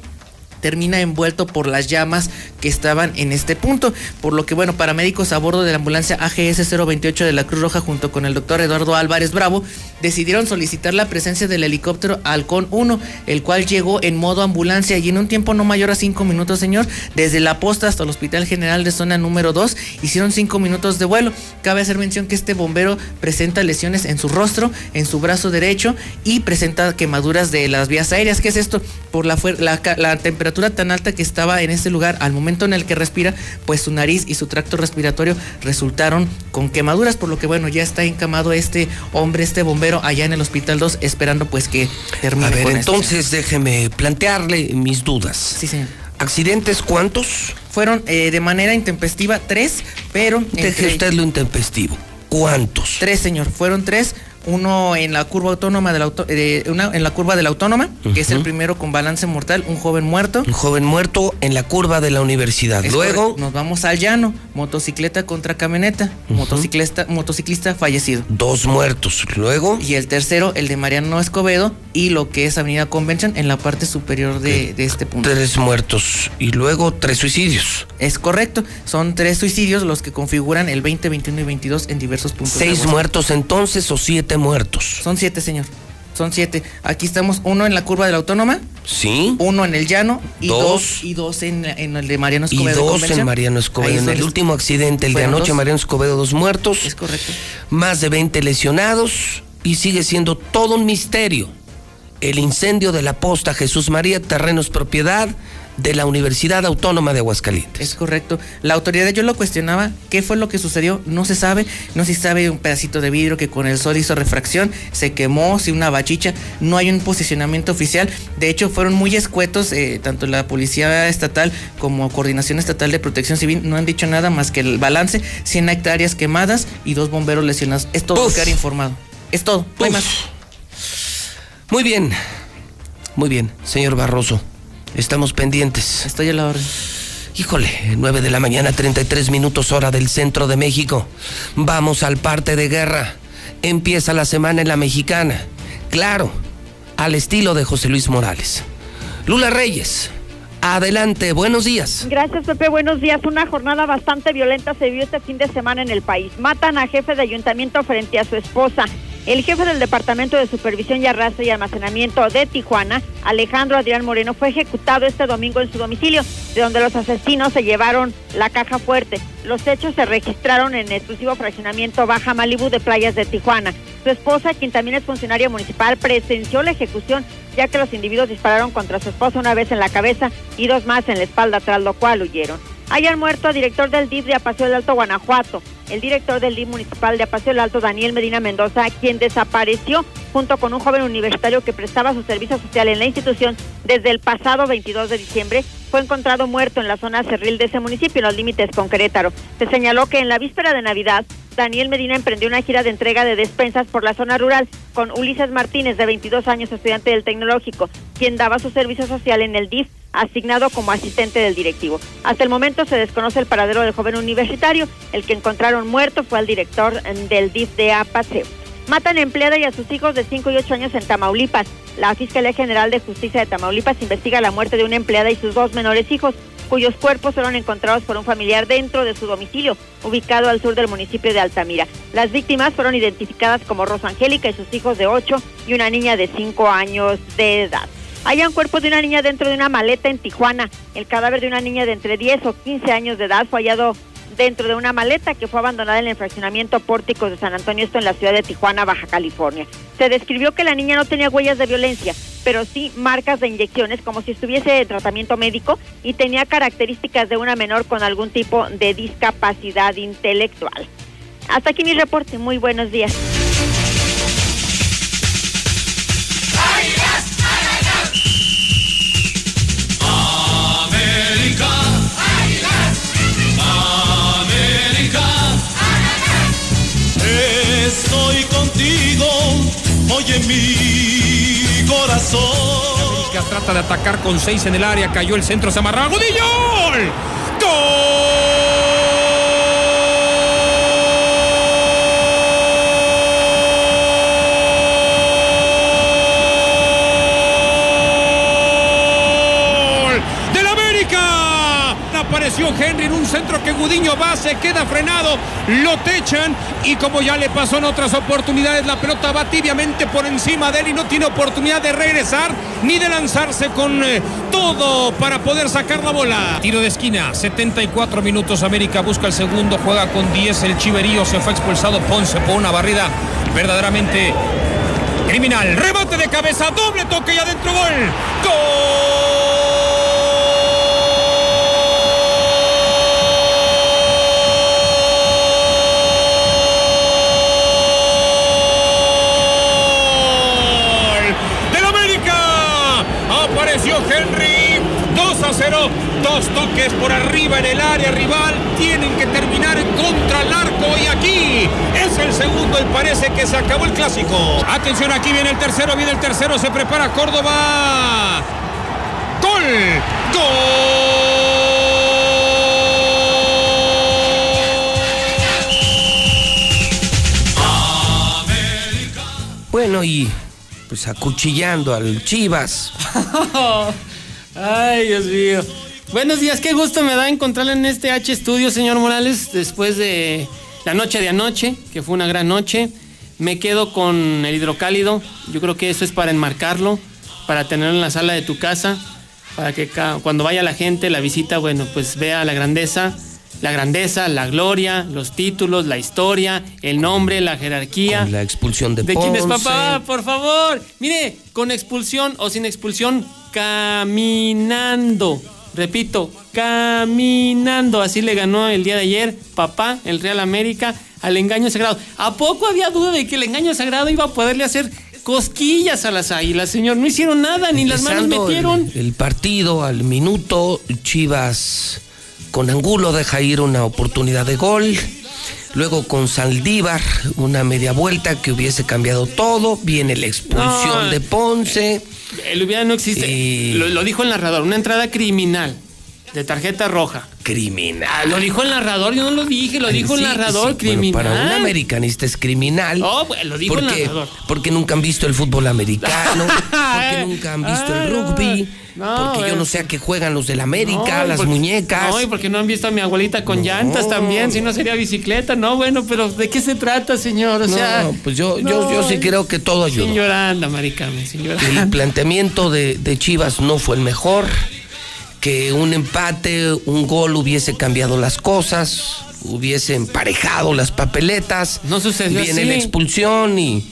termina envuelto por las llamas que estaban en este punto. Por lo que, bueno, paramédicos a bordo de la ambulancia AGS 028 de la Cruz Roja junto con el doctor Eduardo Álvarez Bravo decidieron solicitar la presencia del helicóptero Halcón 1, el cual llegó en modo ambulancia y en un tiempo no mayor a cinco minutos, señor, desde la posta hasta el Hospital General de Zona número 2, hicieron cinco minutos de vuelo. Cabe hacer mención que este bombero presenta lesiones en su rostro, en su brazo derecho y presenta quemaduras de las vías aéreas. ¿Qué es esto? Por la, la, la temperatura tan alta que estaba en este lugar al momento en el que respira, pues su nariz y su tracto respiratorio resultaron con quemaduras, por lo que bueno, ya está encamado este hombre, este bombero allá en el Hospital 2 esperando pues que termine. A ver, entonces déjeme plantearle mis dudas. Sí, señor. ¿Accidentes cuántos? Fueron eh, de manera intempestiva tres, pero... Deje usted lo intempestivo. ¿Cuántos? Tres, señor. Fueron tres uno en la curva autónoma de la eh, una, en la curva de la autónoma, que es el primero con balance mortal, un joven muerto. Un joven muerto en la curva de la universidad. Luego nos vamos al llano, motocicleta contra camioneta, motociclista, motociclista fallecido. Dos muertos. Luego y el tercero, el de Mariano Escobedo y lo que es Avenida Convention en la parte superior de, de este punto. Tres muertos y luego tres suicidios. Es correcto, son tres suicidios los que configuran el 20, 21 y 22 en diversos puntos. Seis muertos entonces o siete muertos. Son siete, señor. Son siete. Aquí estamos uno en la curva de la autónoma. Sí. Uno en el llano y dos, y dos en, el de Mariano Escobedo. Y dos en Mariano Escobedo. En el último accidente, el de anoche, Mariano Escobedo, dos muertos. Es correcto. Más de 20 lesionados y sigue siendo todo un misterio. El incendio de la posta Jesús María, terrenos propiedad de la Universidad Autónoma de Aguascalientes. Es correcto. La autoridad yo lo cuestionaba, ¿qué fue lo que sucedió? No se sabe, no se sabe un pedacito de vidrio que con el sol hizo refracción, se quemó, si una bachicha, no hay un posicionamiento oficial. De hecho, fueron muy escuetos, eh, tanto la Policía Estatal como Coordinación Estatal de Protección Civil no han dicho nada más que el balance, 100 hectáreas quemadas y dos bomberos lesionados. Es todo lo que informado. Es todo, no hay más. Muy bien, muy bien, señor Barroso. Estamos pendientes. Estoy a la orden. Híjole, 9 de la mañana, 33 minutos hora del centro de México. Vamos al parte de guerra. Empieza la semana en la mexicana. Claro, al estilo de José Luis Morales. Lula Reyes, adelante, buenos días. Gracias, Pepe, buenos días. Una jornada bastante violenta se vivió este fin de semana en el país. Matan a jefe de ayuntamiento frente a su esposa. El jefe del Departamento de Supervisión y Arrastre y Almacenamiento de Tijuana, Alejandro Adrián Moreno, fue ejecutado este domingo en su domicilio, de donde los asesinos se llevaron la caja fuerte. Los hechos se registraron en el exclusivo fraccionamiento Baja Malibu de Playas de Tijuana. Su esposa, quien también es funcionaria municipal, presenció la ejecución, ya que los individuos dispararon contra su esposa una vez en la cabeza y dos más en la espalda, tras lo cual huyeron. Hayan muerto director del DIF de Apaseo del Alto, Guanajuato, el director del DIF municipal de Apaseo del Alto, Daniel Medina Mendoza, quien desapareció junto con un joven universitario que prestaba su servicio social en la institución desde el pasado 22 de diciembre, fue encontrado muerto en la zona cerril de ese municipio, en los límites con Querétaro. Se señaló que en la víspera de Navidad, Daniel Medina emprendió una gira de entrega de despensas por la zona rural con Ulises Martínez, de 22 años, estudiante del tecnológico, quien daba su servicio social en el DIF asignado como asistente del directivo. Hasta el momento se desconoce el paradero del joven universitario. El que encontraron muerto fue el director del DIF de Apaseo. Matan empleada y a sus hijos de 5 y 8 años en Tamaulipas. La Fiscalía General de Justicia de Tamaulipas investiga la muerte de una empleada y sus dos menores hijos, cuyos cuerpos fueron encontrados por un familiar dentro de su domicilio, ubicado al sur del municipio de Altamira. Las víctimas fueron identificadas como Rosa Angélica y sus hijos de 8 y una niña de 5 años de edad. Hay un cuerpo de una niña dentro de una maleta en Tijuana. El cadáver de una niña de entre 10 o 15 años de edad fue hallado dentro de una maleta que fue abandonada en el fraccionamiento Pórticos de San Antonio, esto en la ciudad de Tijuana, Baja California. Se describió que la niña no tenía huellas de violencia, pero sí marcas de inyecciones, como si estuviese de tratamiento médico y tenía características de una menor con algún tipo de discapacidad intelectual. Hasta aquí mi reporte. Muy buenos días. América. Estoy contigo, oye mi corazón. América trata de atacar con seis en el área, cayó el centro, se amarraba. ¡Gudillo! ¡Gol! ¡Del América! Apareció Henry en un centro que Gudiño va, se queda frenado, lo techan y como ya le pasó en otras oportunidades, la pelota va tibiamente por encima de él y no tiene oportunidad de regresar ni de lanzarse con eh, todo para poder sacar la bola. Tiro de esquina, 74 minutos, América busca el segundo, juega con 10, el Chiverío se fue expulsado Ponce por una barrida verdaderamente criminal. Remate de cabeza, doble toque y adentro gol. ¡Gol! 0. Dos toques por arriba en el área rival. Tienen que terminar contra el arco. Y aquí es el segundo. Y parece que se acabó el clásico. Atención, aquí viene el tercero. Viene el tercero. Se prepara Córdoba. ¡Gol! Bueno, y pues acuchillando al Chivas. Ay, Dios mío. Buenos días, qué gusto me da encontrarle en este H Studio, señor Morales, después de la noche de anoche, que fue una gran noche. Me quedo con el hidrocálido. Yo creo que eso es para enmarcarlo, para tenerlo en la sala de tu casa, para que cuando vaya la gente, la visita, bueno, pues vea la grandeza, la grandeza, la gloria, los títulos, la historia, el nombre, la jerarquía. La expulsión de, ¿De quién es papá? Por favor. Mire, con expulsión o sin expulsión, caminando. Repito, caminando. Así le ganó el día de ayer papá, el Real América, al engaño sagrado. ¿A poco había duda de que el engaño sagrado iba a poderle hacer cosquillas a las águilas, señor? No hicieron nada, ni las manos metieron. El, el partido al minuto, Chivas con Angulo deja ir una oportunidad de gol. Luego con Saldívar, una media vuelta que hubiese cambiado todo. Viene la expulsión No. de Ponce. El hubiera no existe. Lo, lo dijo el narrador, una entrada criminal de tarjeta roja. Criminal. Ah, lo dijo el narrador, yo no lo dije, lo dijo el narrador, sí, bueno, criminal. para un americanista es criminal. Oh, pues, lo dijo el narrador. porque nunca han visto el fútbol americano, porque nunca han visto el rugby, No, porque yo no sé a qué juegan los del América, No, las porque- muñecas. No, y porque no han visto a mi abuelita con llantas también, si no sería bicicleta, no, bueno, pero ¿de qué se trata, señor? O No, sea, pues yo, yo, yo sí creo que todo ayudó. Sin llorando, maricame, sin El llorando. planteamiento de, de Chivas no fue el mejor, que un empate, un gol hubiese cambiado las cosas, hubiese emparejado las papeletas. No sucedió Viene así. la expulsión y,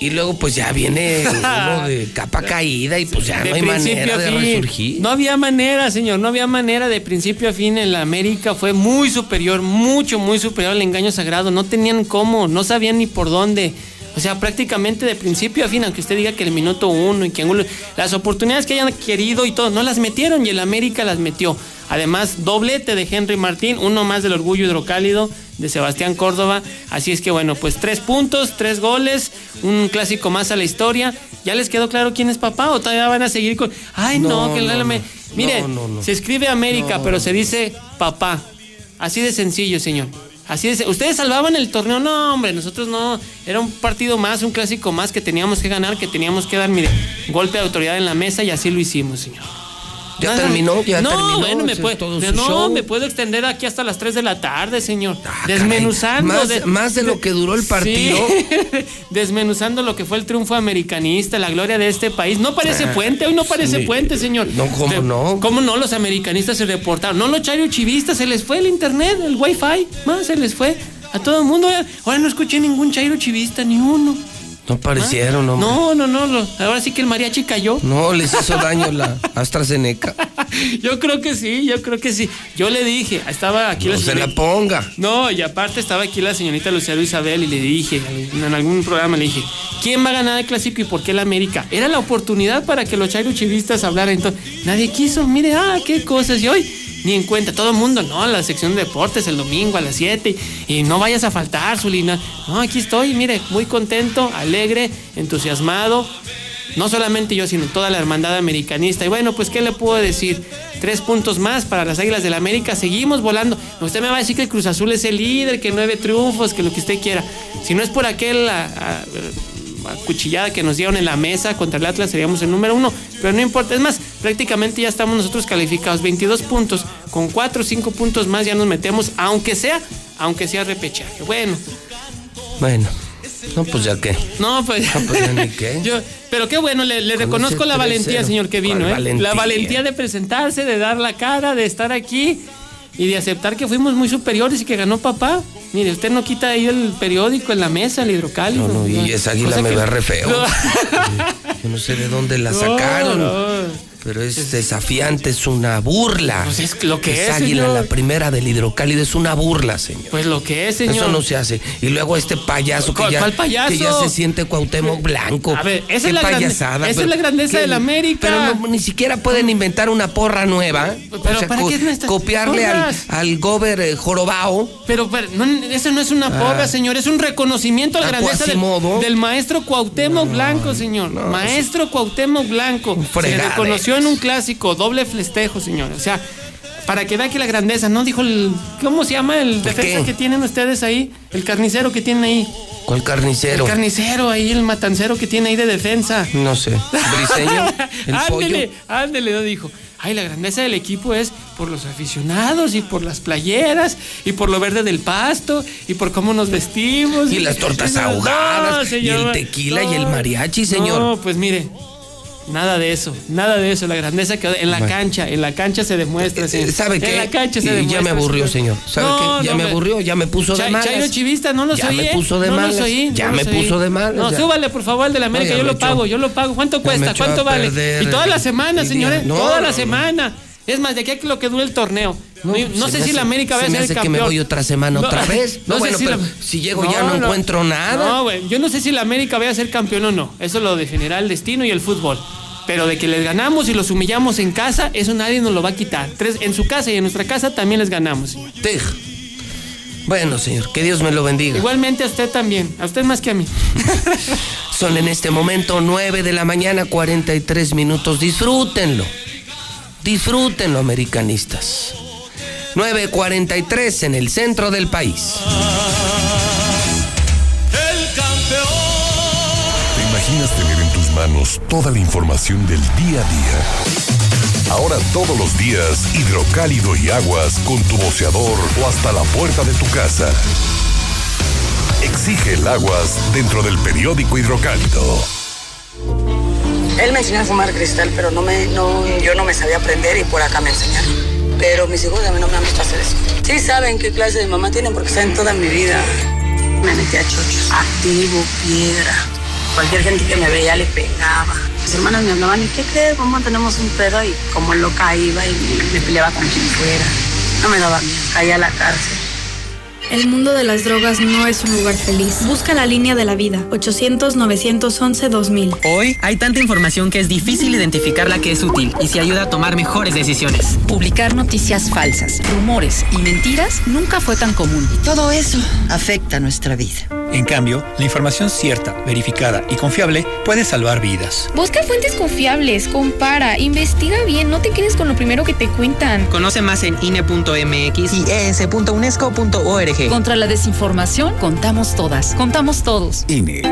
y luego pues ya viene uno de capa caída y pues ya De no hay manera de resurgir. No había manera, señor, no había manera. De principio a fin, el América fue muy superior, mucho, muy superior al engaño sagrado. No tenían cómo, no sabían ni por dónde. O sea, prácticamente de principio a fin, aunque usted diga que el minuto uno y que Angulo, las oportunidades que hayan querido y todo, no las metieron y el América las metió. Además, doblete de Henry Martín, uno más del orgullo hidrocálido de Sebastián Córdoba. Así es que bueno, pues tres puntos, tres goles, un clásico más a la historia. ¿Ya les quedó claro quién es papá o todavía van a seguir con... Ay, no, No, que el no, no. Mire, se escribe América, pero se dice papá. Así de sencillo, señor. Así es, ustedes salvaban el torneo, no, hombre, nosotros no. Era un partido más, un clásico más que teníamos que ganar, que teníamos que dar, mire, golpe de autoridad en la mesa y así lo hicimos, señor. Ya terminó, ya no, terminó. bueno, me puede, no, show. me puedo extender aquí hasta las 3 de la tarde, señor. Ah, Desmenuzando. Más- más de lo que duró el partido. Sí. Desmenuzando lo que fue el triunfo americanista, la gloria de este país. No parece Ah, puente, hoy no parece sí. puente, señor. No, ¿cómo no? ¿Cómo no? Los americanistas se reportaron. No, los chairo chivistas, se les fue el internet, el wifi. Más se les fue. A todo el mundo. Ahora no escuché ningún chairo chivista, ni uno. No aparecieron, hombre. No, no, no. lo- Ahora sí que el mariachi cayó. No, les hizo daño la AstraZeneca. Yo creo que sí, yo creo que sí. Yo le dije, estaba aquí No la se señorita- la ponga. No, y aparte estaba aquí la señorita Lucero Isabel y le dije, en algún programa le dije, ¿quién va a ganar el clásico y por qué el América? Era la oportunidad para que los chairo chivistas hablaran. Entonces, nadie quiso, mire, ah, qué cosas. Y hoy, ni en cuenta, todo el mundo, no, la sección de deportes el domingo a las 7 y no vayas a faltar, Zulina. No, aquí estoy, mire, muy contento, alegre, entusiasmado. No solamente yo, sino toda la hermandad americanista. Y bueno, pues, ¿qué le puedo decir? Tres puntos más para las Águilas del América. Seguimos volando. Usted me va a decir que el Cruz Azul es el líder, que nueve triunfos, que lo que usted quiera. Si no es por aquel cuchillada que nos dieron en la mesa contra el Atlas, seríamos el número uno. Pero no importa. Es más, prácticamente ya estamos nosotros calificados. 22 puntos. Con cuatro o cinco puntos más ya nos metemos, aunque sea, aunque sea repechaje. Bueno, Bueno, no, pues ya qué. no, pues. No, pues ya ni qué. Yo, pero qué bueno, le, le Con reconozco la valentía, 3-0. señor, que vino, ¿Cuál ¿eh? valentía? La valentía de presentarse, de dar la cara, de estar aquí y de aceptar que fuimos muy superiores y que ganó papá. Mire, usted no quita ahí el periódico en la mesa, el hidrocálido. No, no, y esa águila me que- ve re feo. No. Yo no sé de dónde la No, sacaron. Pero es desafiante, es una burla. Pues es lo que es, águila, señor. la primera del hidrocálido, es una burla, señor. Pues lo que es, señor. Eso no se hace. Y luego este payaso que ¿Cuál- ya, cuál payaso? que ya se siente Cuauhtémoc Blanco. A ver, esa es la payasada. esa pero- es la grandeza de la América. Pero no- ni siquiera pueden inventar una porra nueva. Pero O sea, ¿para qué es nuestra- copiarle al, al gober eh, jorobao. Pero, pero, no, eso no es una Ah. porra, señor, es un reconocimiento a la A grandeza del, maestro Cuauhtémoc Blanco, señor. maestro Cuauhtémoc Blanco. Se fregadero. En un clásico, doble festejo, señor. O sea, para que vea que la grandeza, ¿no? Dijo el. ¿Cómo se llama el defensa qué? que tienen ustedes ahí? El carnicero que tienen ahí. ¿Cuál carnicero? El carnicero ahí, el matancero que tiene ahí de defensa. No sé. Briseño. El pollo. ándele, ándele, no dijo. Ay, la grandeza del equipo es por los aficionados y por las playeras y por lo verde del pasto y por cómo nos vestimos. Y las tortas No, ahogadas, señor, y el tequila y el mariachi, señor. No, pues mire, nada de eso, nada de eso. La grandeza quedó en la Bueno. cancha, en la cancha se demuestra. señor. Eh, ¿Sabe qué? En la cancha se Y demuestra. ya me aburrió, señor. ¿Sabe No, qué? Ya no, me aburrió, ya me puso de Chay- malas. Chairo Chivista, no los Ya oí, me ¿eh? puso de no malas. Oí, Ya no me puso de malas, No, ya. súbale, por favor, el de la No, América, ya yo me lo echó- pago, yo lo pago. ¿Cuánto me cuesta? ¿Cuánto vale? perder Y toda la semana, señores. No, toda no, la no. semana. Es más, de aquí a que lo que dure el torneo. No, no se sé si hace- la América va a ser hace campeón. que me voy otra semana otra vez. No, sé bueno, si pero la- si llego ya no encuentro nada. No, güey, yo no sé si la América vaya a ser campeón o no. Eso lo definirá el destino y el fútbol. Pero de que les ganamos y los humillamos en casa, eso nadie nos lo va a quitar. Tres, en su casa y en nuestra casa también les ganamos. Tej. Bueno, señor, que Dios me lo bendiga. Igualmente a usted también. A usted más que a mí. Son en este momento 9 de la mañana, 43 minutos. Disfrútenlo. Disfrútenlo, americanistas. 9.43 en el centro del país. El campeón. ¿Te imaginas tener en tus manos toda la información del día a día? Ahora todos los días, hidrocálido y aguas con tu boceador o hasta la puerta de tu casa. Exige el aguas dentro del periódico hidrocálido. Él me enseñó a fumar cristal, pero no me, no, yo no me sabía aprender y por acá me enseñaron. Pero mis hijos a mí no me han visto hacer eso. Sí saben qué clase de mamá tienen porque saben toda mi vida. Me metí a chochos, activo, piedra. Cualquier gente que me veía le pegaba. Mis hermanas me hablaban, ¿y qué crees? Mamá, tenemos un pedo y como loca iba y me, peleaba con quien fuera. No me daba miedo, caía a la cárcel. El mundo de las drogas no es un lugar feliz. Busca la línea de la vida. 800-911-2000. Hoy hay tanta información que es difícil identificar la que es útil y si ayuda a tomar mejores decisiones. Publicar noticias falsas, rumores y mentiras nunca fue tan común. Y todo eso afecta nuestra vida. En cambio, la información cierta, verificada y confiable puede salvar vidas. Busca fuentes confiables, compara, investiga bien, no te quedes con lo primero que te cuentan. Conoce más en INE.mx y es.unesco.org. Contra la desinformación, contamos todas, contamos todos. INE.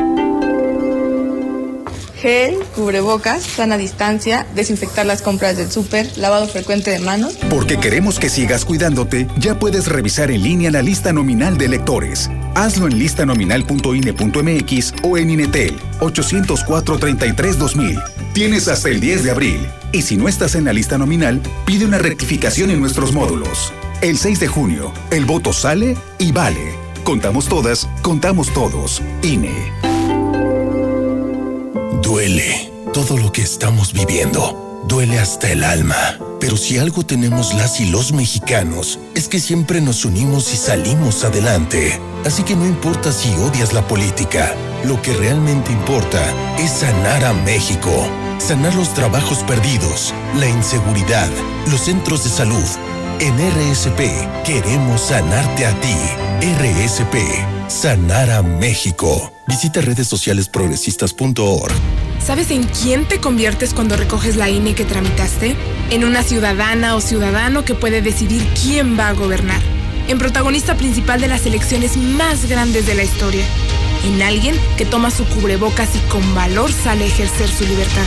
Gel, cubrebocas, sana distancia, desinfectar las compras del súper, lavado frecuente de manos. Porque queremos que sigas cuidándote, ya puedes revisar en línea la lista nominal de electores. Hazlo en listanominal.ine.mx o en Inetel 804-33-2000. Tienes hasta el 10 de abril. Y si no estás en la lista nominal, pide una rectificación en nuestros módulos. El 6 de junio, el voto sale y vale. Contamos todas, contamos todos. INE. Duele todo lo que estamos viviendo. Duele hasta el alma. Pero si algo tenemos las y los mexicanos, es que siempre nos unimos y salimos adelante. Así que no importa si odias la política, lo que realmente importa es sanar a México. Sanar los trabajos perdidos, la inseguridad, los centros de salud. En RSP queremos sanarte a ti. RSP, sanar a México. Visita redes sociales progresistas.org. ¿Sabes en quién te conviertes cuando recoges la INE que tramitaste? En una ciudadana o ciudadano que puede decidir quién va a gobernar. En protagonista principal de las elecciones más grandes de la historia. En alguien que toma su cubrebocas y con valor sale a ejercer su libertad.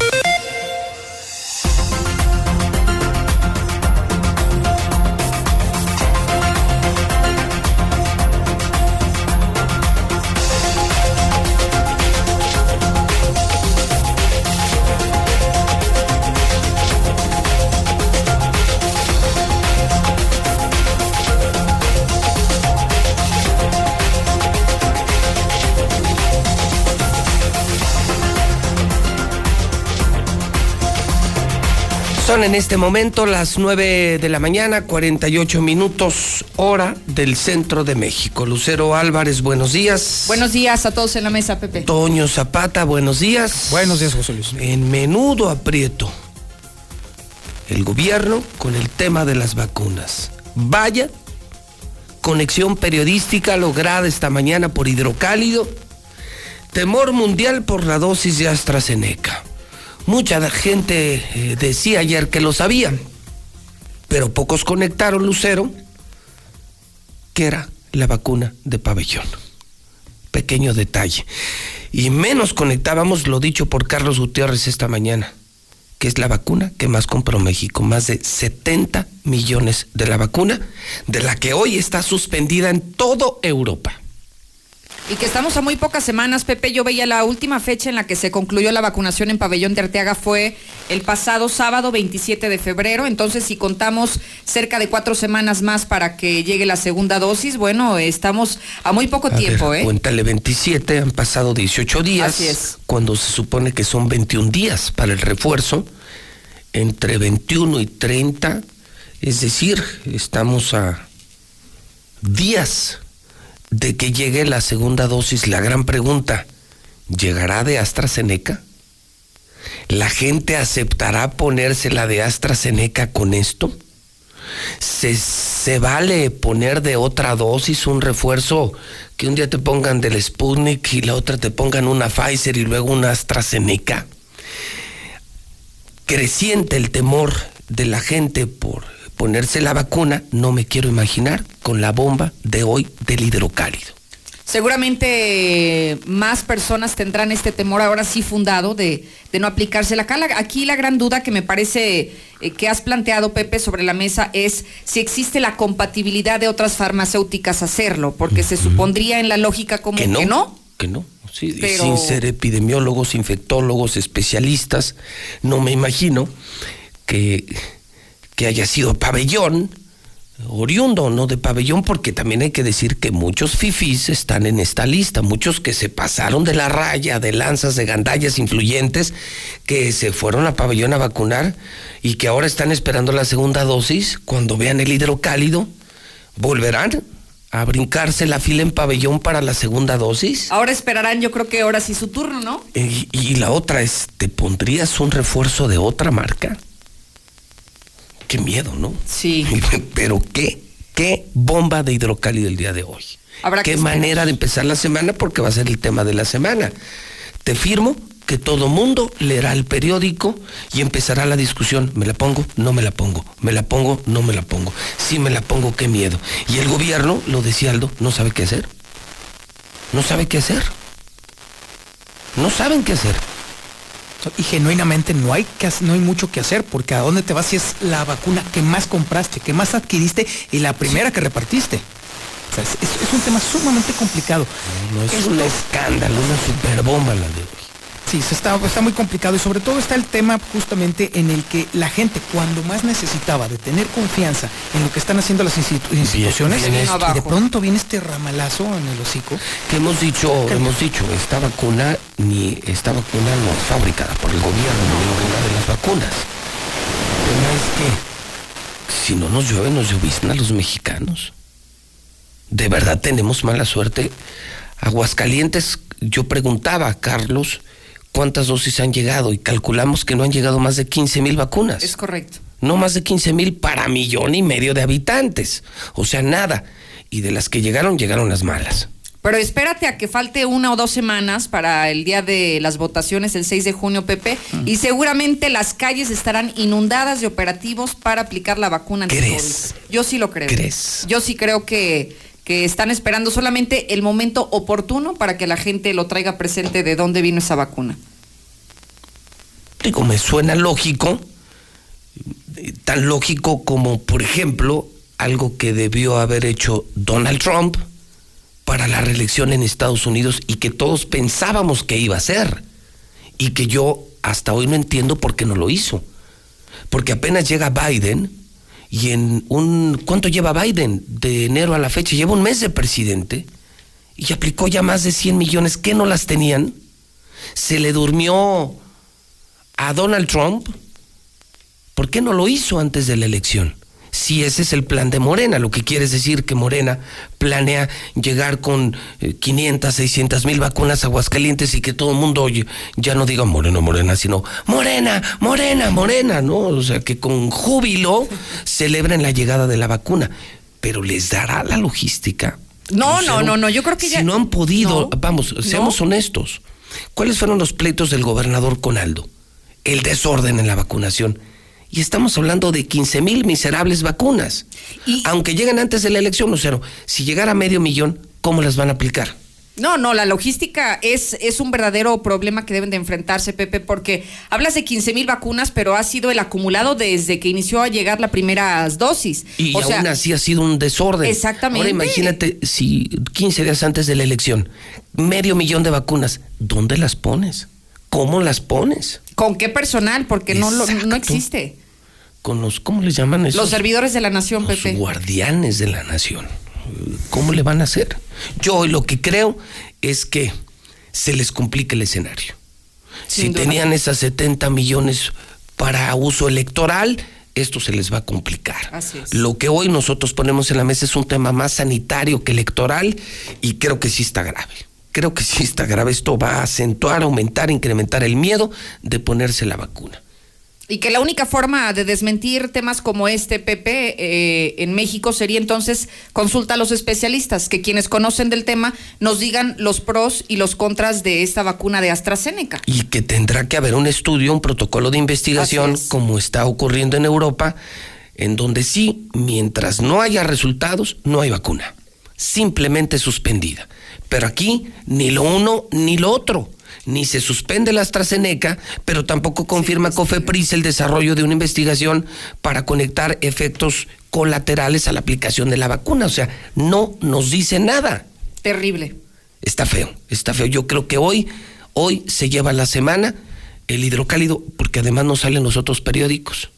Son en este momento las 9 de la mañana, 48 minutos, hora del centro de México. Lucero Álvarez, buenos días. Buenos días a todos en la mesa, Pepe. Toño Zapata, buenos días. Buenos días, José Luis. En menudo aprieto. El gobierno con el tema de las vacunas. Vaya conexión periodística lograda esta mañana por Hidrocálido. Temor mundial por la dosis de AstraZeneca. Mucha gente eh, decía ayer que lo sabían, pero pocos conectaron, Lucero, que era la vacuna de pabellón. Pequeño detalle. Y menos conectábamos lo dicho por Carlos Gutiérrez esta mañana, que es la vacuna que más compró México, más de 70 millones de la vacuna, de la que hoy está suspendida en toda Europa. Y que estamos a muy pocas semanas, Pepe. Yo veía la última fecha en la que se concluyó la vacunación en Pabellón de Arteaga fue el pasado sábado 27 de febrero. Entonces, si contamos cerca de cuatro semanas más para que llegue la segunda dosis, bueno, estamos a muy poco A tiempo, ver, ¿eh? Cuéntale 27, han pasado 18 días. Así es. Cuando se supone que son 21 días para el refuerzo, entre 21 y 30, es decir, estamos a días de que llegue la segunda dosis. La gran pregunta, ¿llegará de AstraZeneca? ¿La gente aceptará ponérsela de AstraZeneca con esto? ¿Se, se vale poner de otra dosis un refuerzo que un día te pongan del Sputnik y la otra te pongan una Pfizer y luego una AstraZeneca? Creciente el temor de la gente por ponerse la vacuna, no me quiero imaginar con la bomba de hoy del hidrocálido. Seguramente más personas tendrán este temor ahora sí fundado de, de no aplicarse la cala. Aquí la gran duda que me parece eh, que has planteado, Pepe, sobre la mesa es si existe la compatibilidad de otras farmacéuticas hacerlo, porque se supondría en la lógica como Que no. que no. Que no. Sí, Pero- sin ser epidemiólogos, infectólogos, especialistas, no me imagino que, que haya sido pabellón, oriundo, no de pabellón, porque también hay que decir que muchos fifís están en esta lista, muchos que se pasaron de la raya, de lanzas, de gandallas influyentes, que se fueron a pabellón a vacunar y que ahora están esperando la segunda dosis, cuando vean el hidrocálido, volverán a brincarse la fila en pabellón para la segunda dosis. Ahora esperarán, yo creo que ahora sí su turno, ¿no? Y, y la otra es, ¿te pondrías un refuerzo de otra marca? Qué miedo, ¿no? Sí. Pero qué, qué bomba de hidrocálido el día de hoy. Habrá qué que manera de empezar la semana porque va a ser el tema de la semana. Te firmo que todo mundo leerá el periódico y empezará la discusión. ¿Me la pongo? No me la pongo. ¿Me la pongo? No me la pongo. Si me la pongo, qué miedo. Y el gobierno, lo decía Aldo, no sabe qué hacer. No sabe qué hacer. No saben qué hacer. Y genuinamente no hay, que, no hay mucho que hacer, porque a dónde te vas si es la vacuna que más compraste, que más adquiriste y la primera que repartiste. O sea, es, un tema sumamente complicado. No es Esto- un escándalo, una superbomba la de. Sí, se está, está muy complicado y sobre todo está el tema justamente en el que la gente cuando más necesitaba de tener confianza en lo que están haciendo las institu- instituciones bien y de pronto viene este ramalazo en el hocico. Que hemos dicho, hemos dicho, esta vacuna ni esta vacuna no es fabricada por el gobierno, ni ninguna de las vacunas. El tema es que si no nos llueve, nos llovizna a los mexicanos. De verdad tenemos mala suerte. Aguascalientes, yo preguntaba a Carlos cuántas dosis han llegado y calculamos que no han llegado más de 15 mil vacunas. Es correcto. No más de 15 mil para millón y medio de habitantes. O sea, nada. Y de las que llegaron, llegaron las malas. Pero espérate a que falte una o dos semanas para el día de las votaciones, el 6 de junio, Pepe, y seguramente las calles estarán inundadas de operativos para aplicar la vacuna ¿Crees? Yo sí lo creo. ¿Crees? Yo sí creo que, que están esperando solamente el momento oportuno para que la gente lo traiga presente de dónde vino esa vacuna. Digo, me suena lógico, tan lógico como, por ejemplo, algo que debió haber hecho Donald Trump para la reelección en Estados Unidos y que todos pensábamos que iba a ser. Y que yo hasta hoy no entiendo por qué no lo hizo. Porque apenas llega Biden y en un... ¿Cuánto lleva Biden de enero a la fecha? Lleva un mes de presidente y aplicó ya más de 100 millones que no las tenían. Se le durmió a Donald Trump, ¿por qué no lo hizo antes de la elección? Si ese es el plan de Morena, lo que quiere es decir que Morena planea llegar con eh, 500, 600 mil vacunas a Aguascalientes y que todo el mundo oye, ya no diga Morena, Morena, sino Morena, Morena, Morena, ¿no? O sea, que con júbilo celebren la llegada de la vacuna. Pero les dará la logística. No, Lucero? no, no, no, yo creo que ya- Si no han podido, No. vamos, seamos No. honestos. ¿Cuáles fueron los pleitos del gobernador con Aldo? El desorden en la vacunación. Y estamos hablando de 15 mil miserables vacunas. Aunque lleguen antes de la elección, Lucero, si llegara medio millón, ¿cómo las van a aplicar? No, no, la logística es, es un verdadero problema que deben de enfrentarse, Pepe, porque hablas de 15 mil vacunas, pero ha sido el acumulado desde que inició a llegar la primera dosis. Y aún así ha sido un desorden. Exactamente. Ahora imagínate si 15 días antes de la elección, medio millón de vacunas, ¿dónde las pones? ¿Cómo las pones? ¿Con qué personal? Porque no, lo, no existe. Con los, ¿cómo les llaman eso? Los servidores de la nación, los Pepe. guardianes de la nación. ¿Cómo le van a hacer? Yo lo que creo es que se les complica el escenario. si tenían esas 70 millones para uso electoral, esto se les va a complicar. Así es. Lo que hoy nosotros ponemos en la mesa es un tema más sanitario que electoral y creo que sí está grave. Creo que sí está grave. Esto va a acentuar, aumentar, incrementar el miedo de ponerse la vacuna. Y que la única forma de desmentir temas como este, Pepe, eh, en México sería entonces consulta a los especialistas, que quienes conocen del tema nos digan los pros y los contras de esta vacuna de AstraZeneca. Y que tendrá que haber un estudio, un protocolo de investigación, como está ocurriendo en Europa, en donde sí, mientras no haya resultados, no hay vacuna. Simplemente suspendida. Pero aquí ni lo uno ni lo otro ni se suspende la AstraZeneca, pero tampoco confirma COFEPRIS el desarrollo de una investigación para conectar efectos colaterales a la aplicación de la vacuna. O sea, no nos dice nada. Terrible. Está feo, está feo. Yo creo que hoy, hoy se lleva la semana el hidrocálido, porque además no salen los otros periódicos.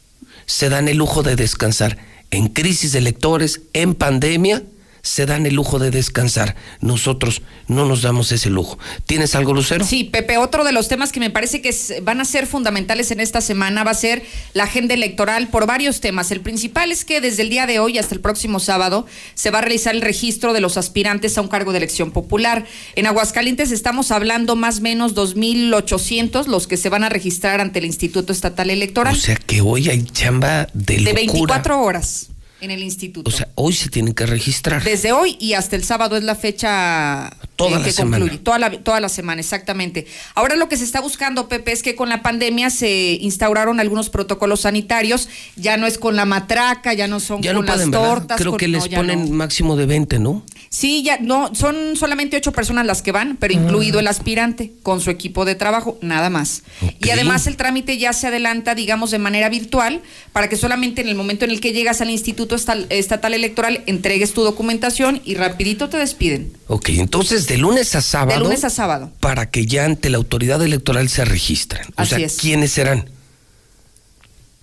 Se dan el lujo de descansar en crisis de lectores, en pandemia se dan el lujo de descansar. Nosotros no nos damos ese lujo. ¿Tienes algo, Lucero? Sí, Pepe, otro de los temas que me parece que van a ser fundamentales en esta semana va a ser la agenda electoral por varios temas. El principal es que desde el día de hoy hasta el próximo sábado se va a realizar el registro de los aspirantes a un cargo de elección popular. En Aguascalientes estamos hablando más o menos 2.800 los que se van a registrar ante el Instituto Estatal Electoral. O sea que hoy hay chamba de locura. De 24 horas en el instituto. O sea, hoy se tienen que registrar. Desde hoy y hasta el sábado es la fecha toda que la concluye. Semana. Toda la, toda la semana, exactamente. Ahora lo que se está buscando, Pepe, es que con la pandemia se instauraron algunos protocolos sanitarios. Ya no es con la matraca, ya no son ya con no pueden, las tortas. Creo con, que les no, ponen no. máximo de 20, ¿no? Sí, ya no, son solamente ocho personas las que van, pero incluido el aspirante con su equipo de trabajo, nada más. Okay. Y además el trámite ya se adelanta, digamos, de manera virtual, para que solamente en el momento en el que llegas al Instituto Estatal Electoral entregues tu documentación y rapidito te despiden. Ok, entonces de lunes a sábado. De lunes a sábado. Para que ya ante la autoridad electoral se registren. O Así sea, es. ¿quiénes serán?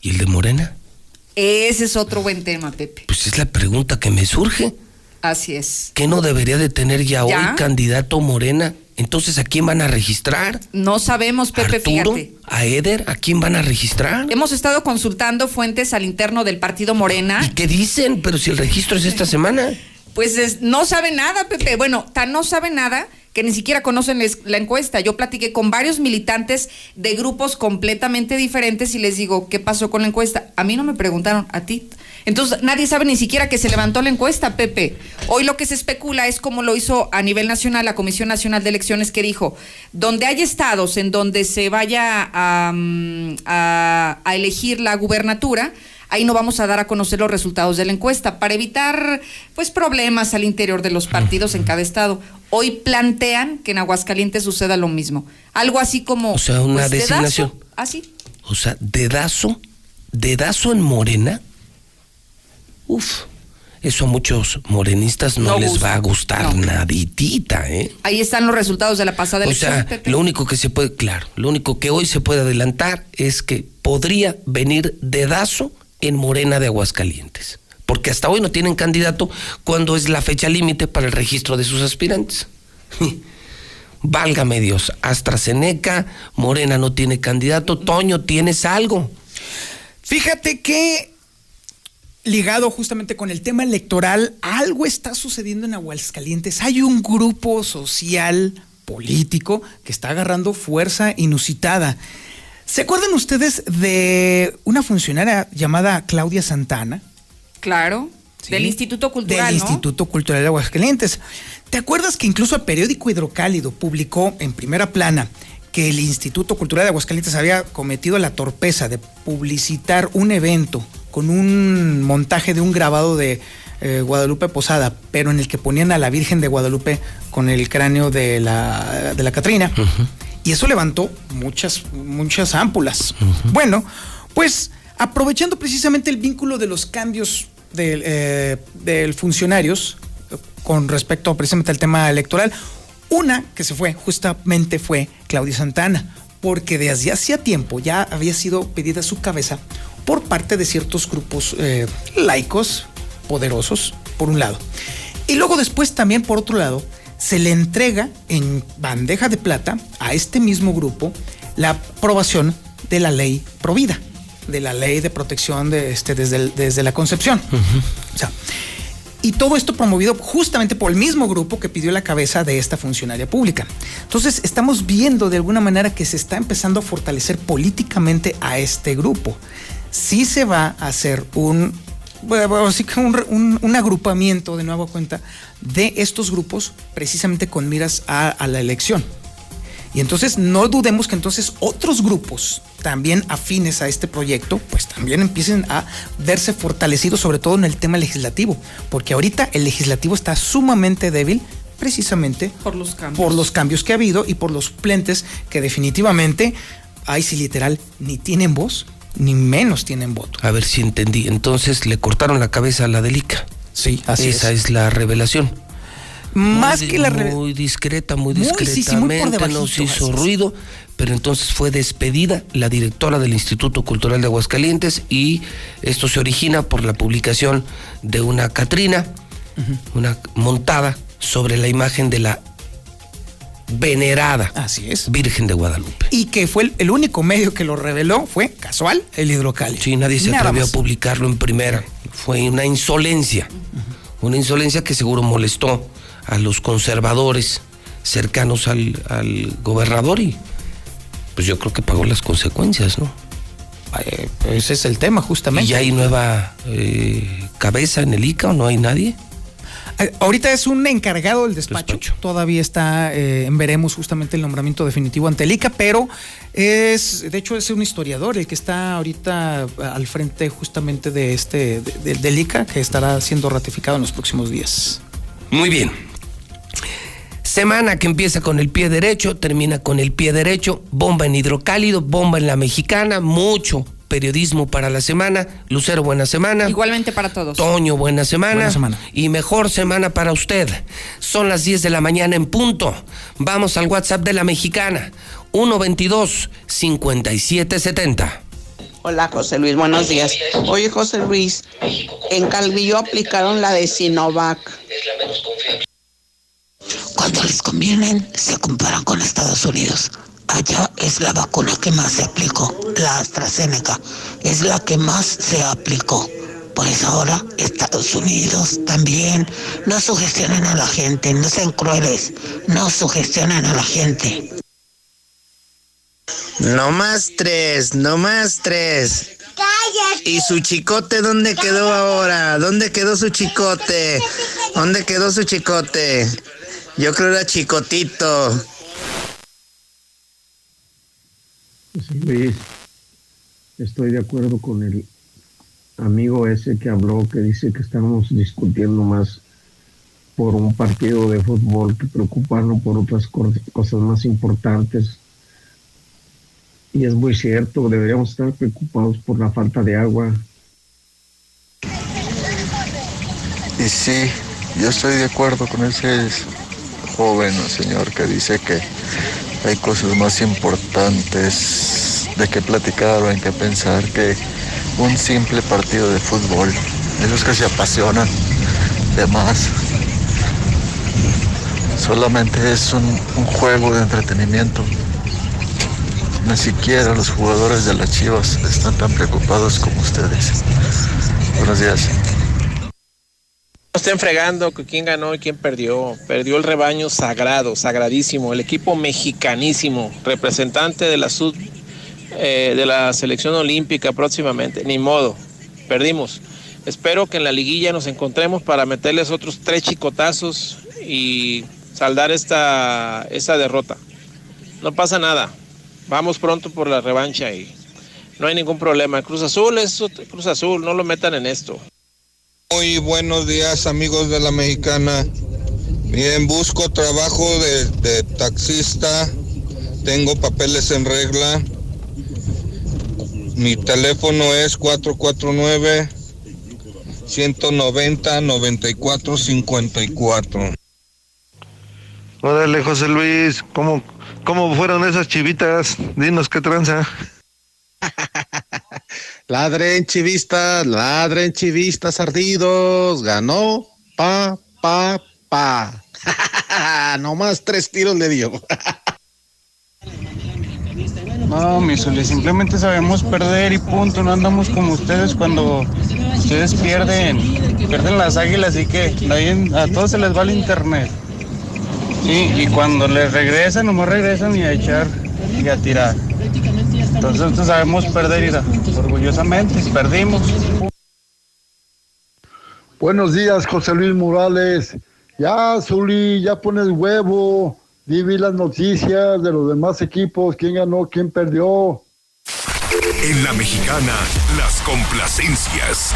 ¿Y el de Morena? Ese es otro buen tema, Pepe. Pues es la pregunta que me surge. Así es. ¿Qué no debería de tener ya, ¿Ya? hoy candidato Morena? Entonces, ¿a quién van a registrar? No sabemos, Pepe, ¿Arturo? fíjate. ¿A Eder? ¿A quién van a registrar? Hemos estado consultando fuentes al interno del partido Morena. ¿Y qué dicen? Pero si el registro es esta semana. Pues es, no sabe nada, Pepe. Bueno, tan no sabe nada que ni siquiera conocen la encuesta. Yo platiqué con varios militantes de grupos completamente diferentes y les digo, ¿qué pasó con la encuesta? A mí no me preguntaron, a ti. Entonces, nadie sabe ni siquiera que se levantó la encuesta, Pepe. Hoy lo que se especula es como lo hizo a nivel nacional la Comisión Nacional de Elecciones, que dijo, donde hay estados en donde se vaya a, a, a elegir la gubernatura, ahí no vamos a dar a conocer los resultados de la encuesta para evitar pues problemas al interior de los partidos en cada estado. Hoy plantean que en Aguascalientes suceda lo mismo. Algo así como O sea, una pues, dedazo. designación. Así. O sea, dedazo, dedazo en Morena. Uf, eso a muchos morenistas no, No les gusta, va a gustar no. naditita, ¿eh? Ahí están los resultados de la pasada O elección. sea, Pepe. lo único que se puede, claro, lo único que hoy se puede adelantar es que podría venir dedazo en Morena de Aguascalientes. Porque hasta hoy no tienen candidato cuando es la fecha límite para el registro de sus aspirantes. Válgame Dios, AstraZeneca, Morena no tiene candidato, Toño, ¿tienes algo? Fíjate que ligado justamente con el tema electoral, algo está sucediendo en Aguascalientes. Hay un grupo social, político, que está agarrando fuerza inusitada. ¿Se acuerdan ustedes de una funcionaria llamada Claudia Santana? Claro. Sí. Del Instituto Cultural, Del ¿no? Instituto Cultural de Aguascalientes. ¿Te acuerdas que incluso el periódico Hidrocálido publicó en primera plana que el Instituto Cultural de Aguascalientes había cometido la torpeza de publicitar un evento con un montaje de un grabado de eh, Guadalupe Posada, pero en el que ponían a la Virgen de Guadalupe con el cráneo de la, de la Catrina. Y eso levantó muchas, muchas ámpulas. Bueno, pues aprovechando precisamente el vínculo de los cambios del, eh, del funcionarios con respecto precisamente al tema electoral, una que se fue justamente fue Claudia Santana, porque desde hacía tiempo ya había sido pedida su cabeza por parte de ciertos grupos eh, laicos poderosos, por un lado. Y luego después también, por otro lado, se le entrega en bandeja de plata a este mismo grupo la aprobación de la ley Provida, de la ley de protección de este, desde, desde la concepción. O sea, y todo esto promovido justamente por el mismo grupo que pidió la cabeza de esta funcionaria pública. Entonces estamos viendo de alguna manera que se está empezando a fortalecer políticamente a este grupo. Sí se va a hacer un, así que un, un, agrupamiento de nueva cuenta de estos grupos precisamente con miras a, a la elección. Y entonces no dudemos que entonces otros grupos también afines a este proyecto, pues también empiecen a verse fortalecidos, sobre todo en el tema legislativo, porque ahorita el legislativo está sumamente débil precisamente por los cambios, por los cambios que ha habido y por los plentes que definitivamente, hay si literal, ni tienen voz, ni menos tienen voto. A ver si entendí. Entonces le cortaron la cabeza a la delica. Sí, así Esa es la revelación más muy, que la muy discreta, muy discretamente, muy nos hizo ruido, pero entonces fue despedida la directora del Instituto Cultural de Aguascalientes y esto se origina por la publicación de una Catrina, uh -huh. una montada sobre la imagen de la venerada Así es. Virgen de Guadalupe. Y que fue el, el único medio que lo reveló fue casual el hidrocálido. Sí, nadie se Nada atrevió más. a publicarlo en primera. Fue una insolencia. Uh -huh. Una insolencia que seguro molestó a los conservadores cercanos al, al, gobernador y pues yo creo que pagó las consecuencias, ¿no? Eh, ese es el tema, justamente. ¿Y ya hay nueva eh, cabeza en el ICA o no hay nadie? Ahorita es un encargado del despacho. despacho. Todavía está eh, veremos justamente el nombramiento definitivo ante el ICA, pero es, de hecho, es un historiador el que está ahorita al frente justamente de este, de, de, del ICA, que estará siendo ratificado en los próximos días. Muy bien. Semana que empieza con el pie derecho, termina con el pie derecho, bomba en hidrocálido, bomba en la mexicana, mucho periodismo para la semana. Lucero, buena semana. Igualmente para todos. Toño, buena semana. Buena semana. Y mejor semana para usted. Son las 10 de la mañana en punto. Vamos al WhatsApp de la mexicana. 122-5770. Hola José Luis, buenos días. Oye José Luis, en Calvillo aplicaron la de Sinovac. Cuando les convienen, se comparan con Estados Unidos. Allá es la vacuna que más se aplicó, la AstraZeneca. Es la que más se aplicó. Pues ahora Estados Unidos también. No sugestionen a la gente, no sean crueles. No sugestionen a la gente. No más tres, no más tres. ¡Cállate! ¿Y su chicote dónde quedó ahora? ¿Dónde quedó su chicote? ¿Dónde quedó su chicote? Yo creo era chicotito. José Luis, estoy de acuerdo con el amigo ese que habló, que dice que estamos discutiendo más por un partido de fútbol que preocuparnos por otras cosas más importantes. Y es muy cierto, deberíamos estar preocupados por la falta de agua. Y sí, yo estoy de acuerdo con ese joven señor que dice que hay cosas más importantes de qué platicar o en qué pensar que un simple partido de fútbol. Esos que se apasionan de más. Solamente es un, un juego de entretenimiento. Ni siquiera los jugadores de las Chivas están tan preocupados como ustedes. Buenos días. No estén fregando quién ganó y quién perdió. Perdió el rebaño sagrado, sagradísimo, el equipo mexicanísimo, representante de la sud, eh, de la selección olímpica próximamente. Ni modo, perdimos. Espero que en la liguilla nos encontremos para meterles otros tres chicotazos y saldar esta, esta derrota. No pasa nada. Vamos pronto por la revancha y no hay ningún problema. Cruz Azul es Cruz Azul, no lo metan en esto. Muy buenos días amigos de la mexicana. Bien, busco trabajo de, de taxista. Tengo papeles en regla. Mi teléfono es 449 190 9454. Órale, José Luis, ¿cómo, ¿cómo fueron esas chivitas? Dinos qué tranza. Ladren chivistas, ladren chivistas ardidos. Ganó pa, pa, pa. no más tres tiros le dio. No, mi Zuli, simplemente sabemos perder y punto. No andamos como ustedes cuando ustedes pierden, pierden las águilas y que a todos se les va el internet. Y cuando les regresan, nomás regresan y a echar y a tirar. Entonces nosotros sabemos perder y orgullosamente perdimos. Buenos días, José Luis Morales. Ya, Zuli, ya pones huevo. Viví las noticias de los demás equipos, quién ganó, quién perdió. En la mexicana, las complacencias.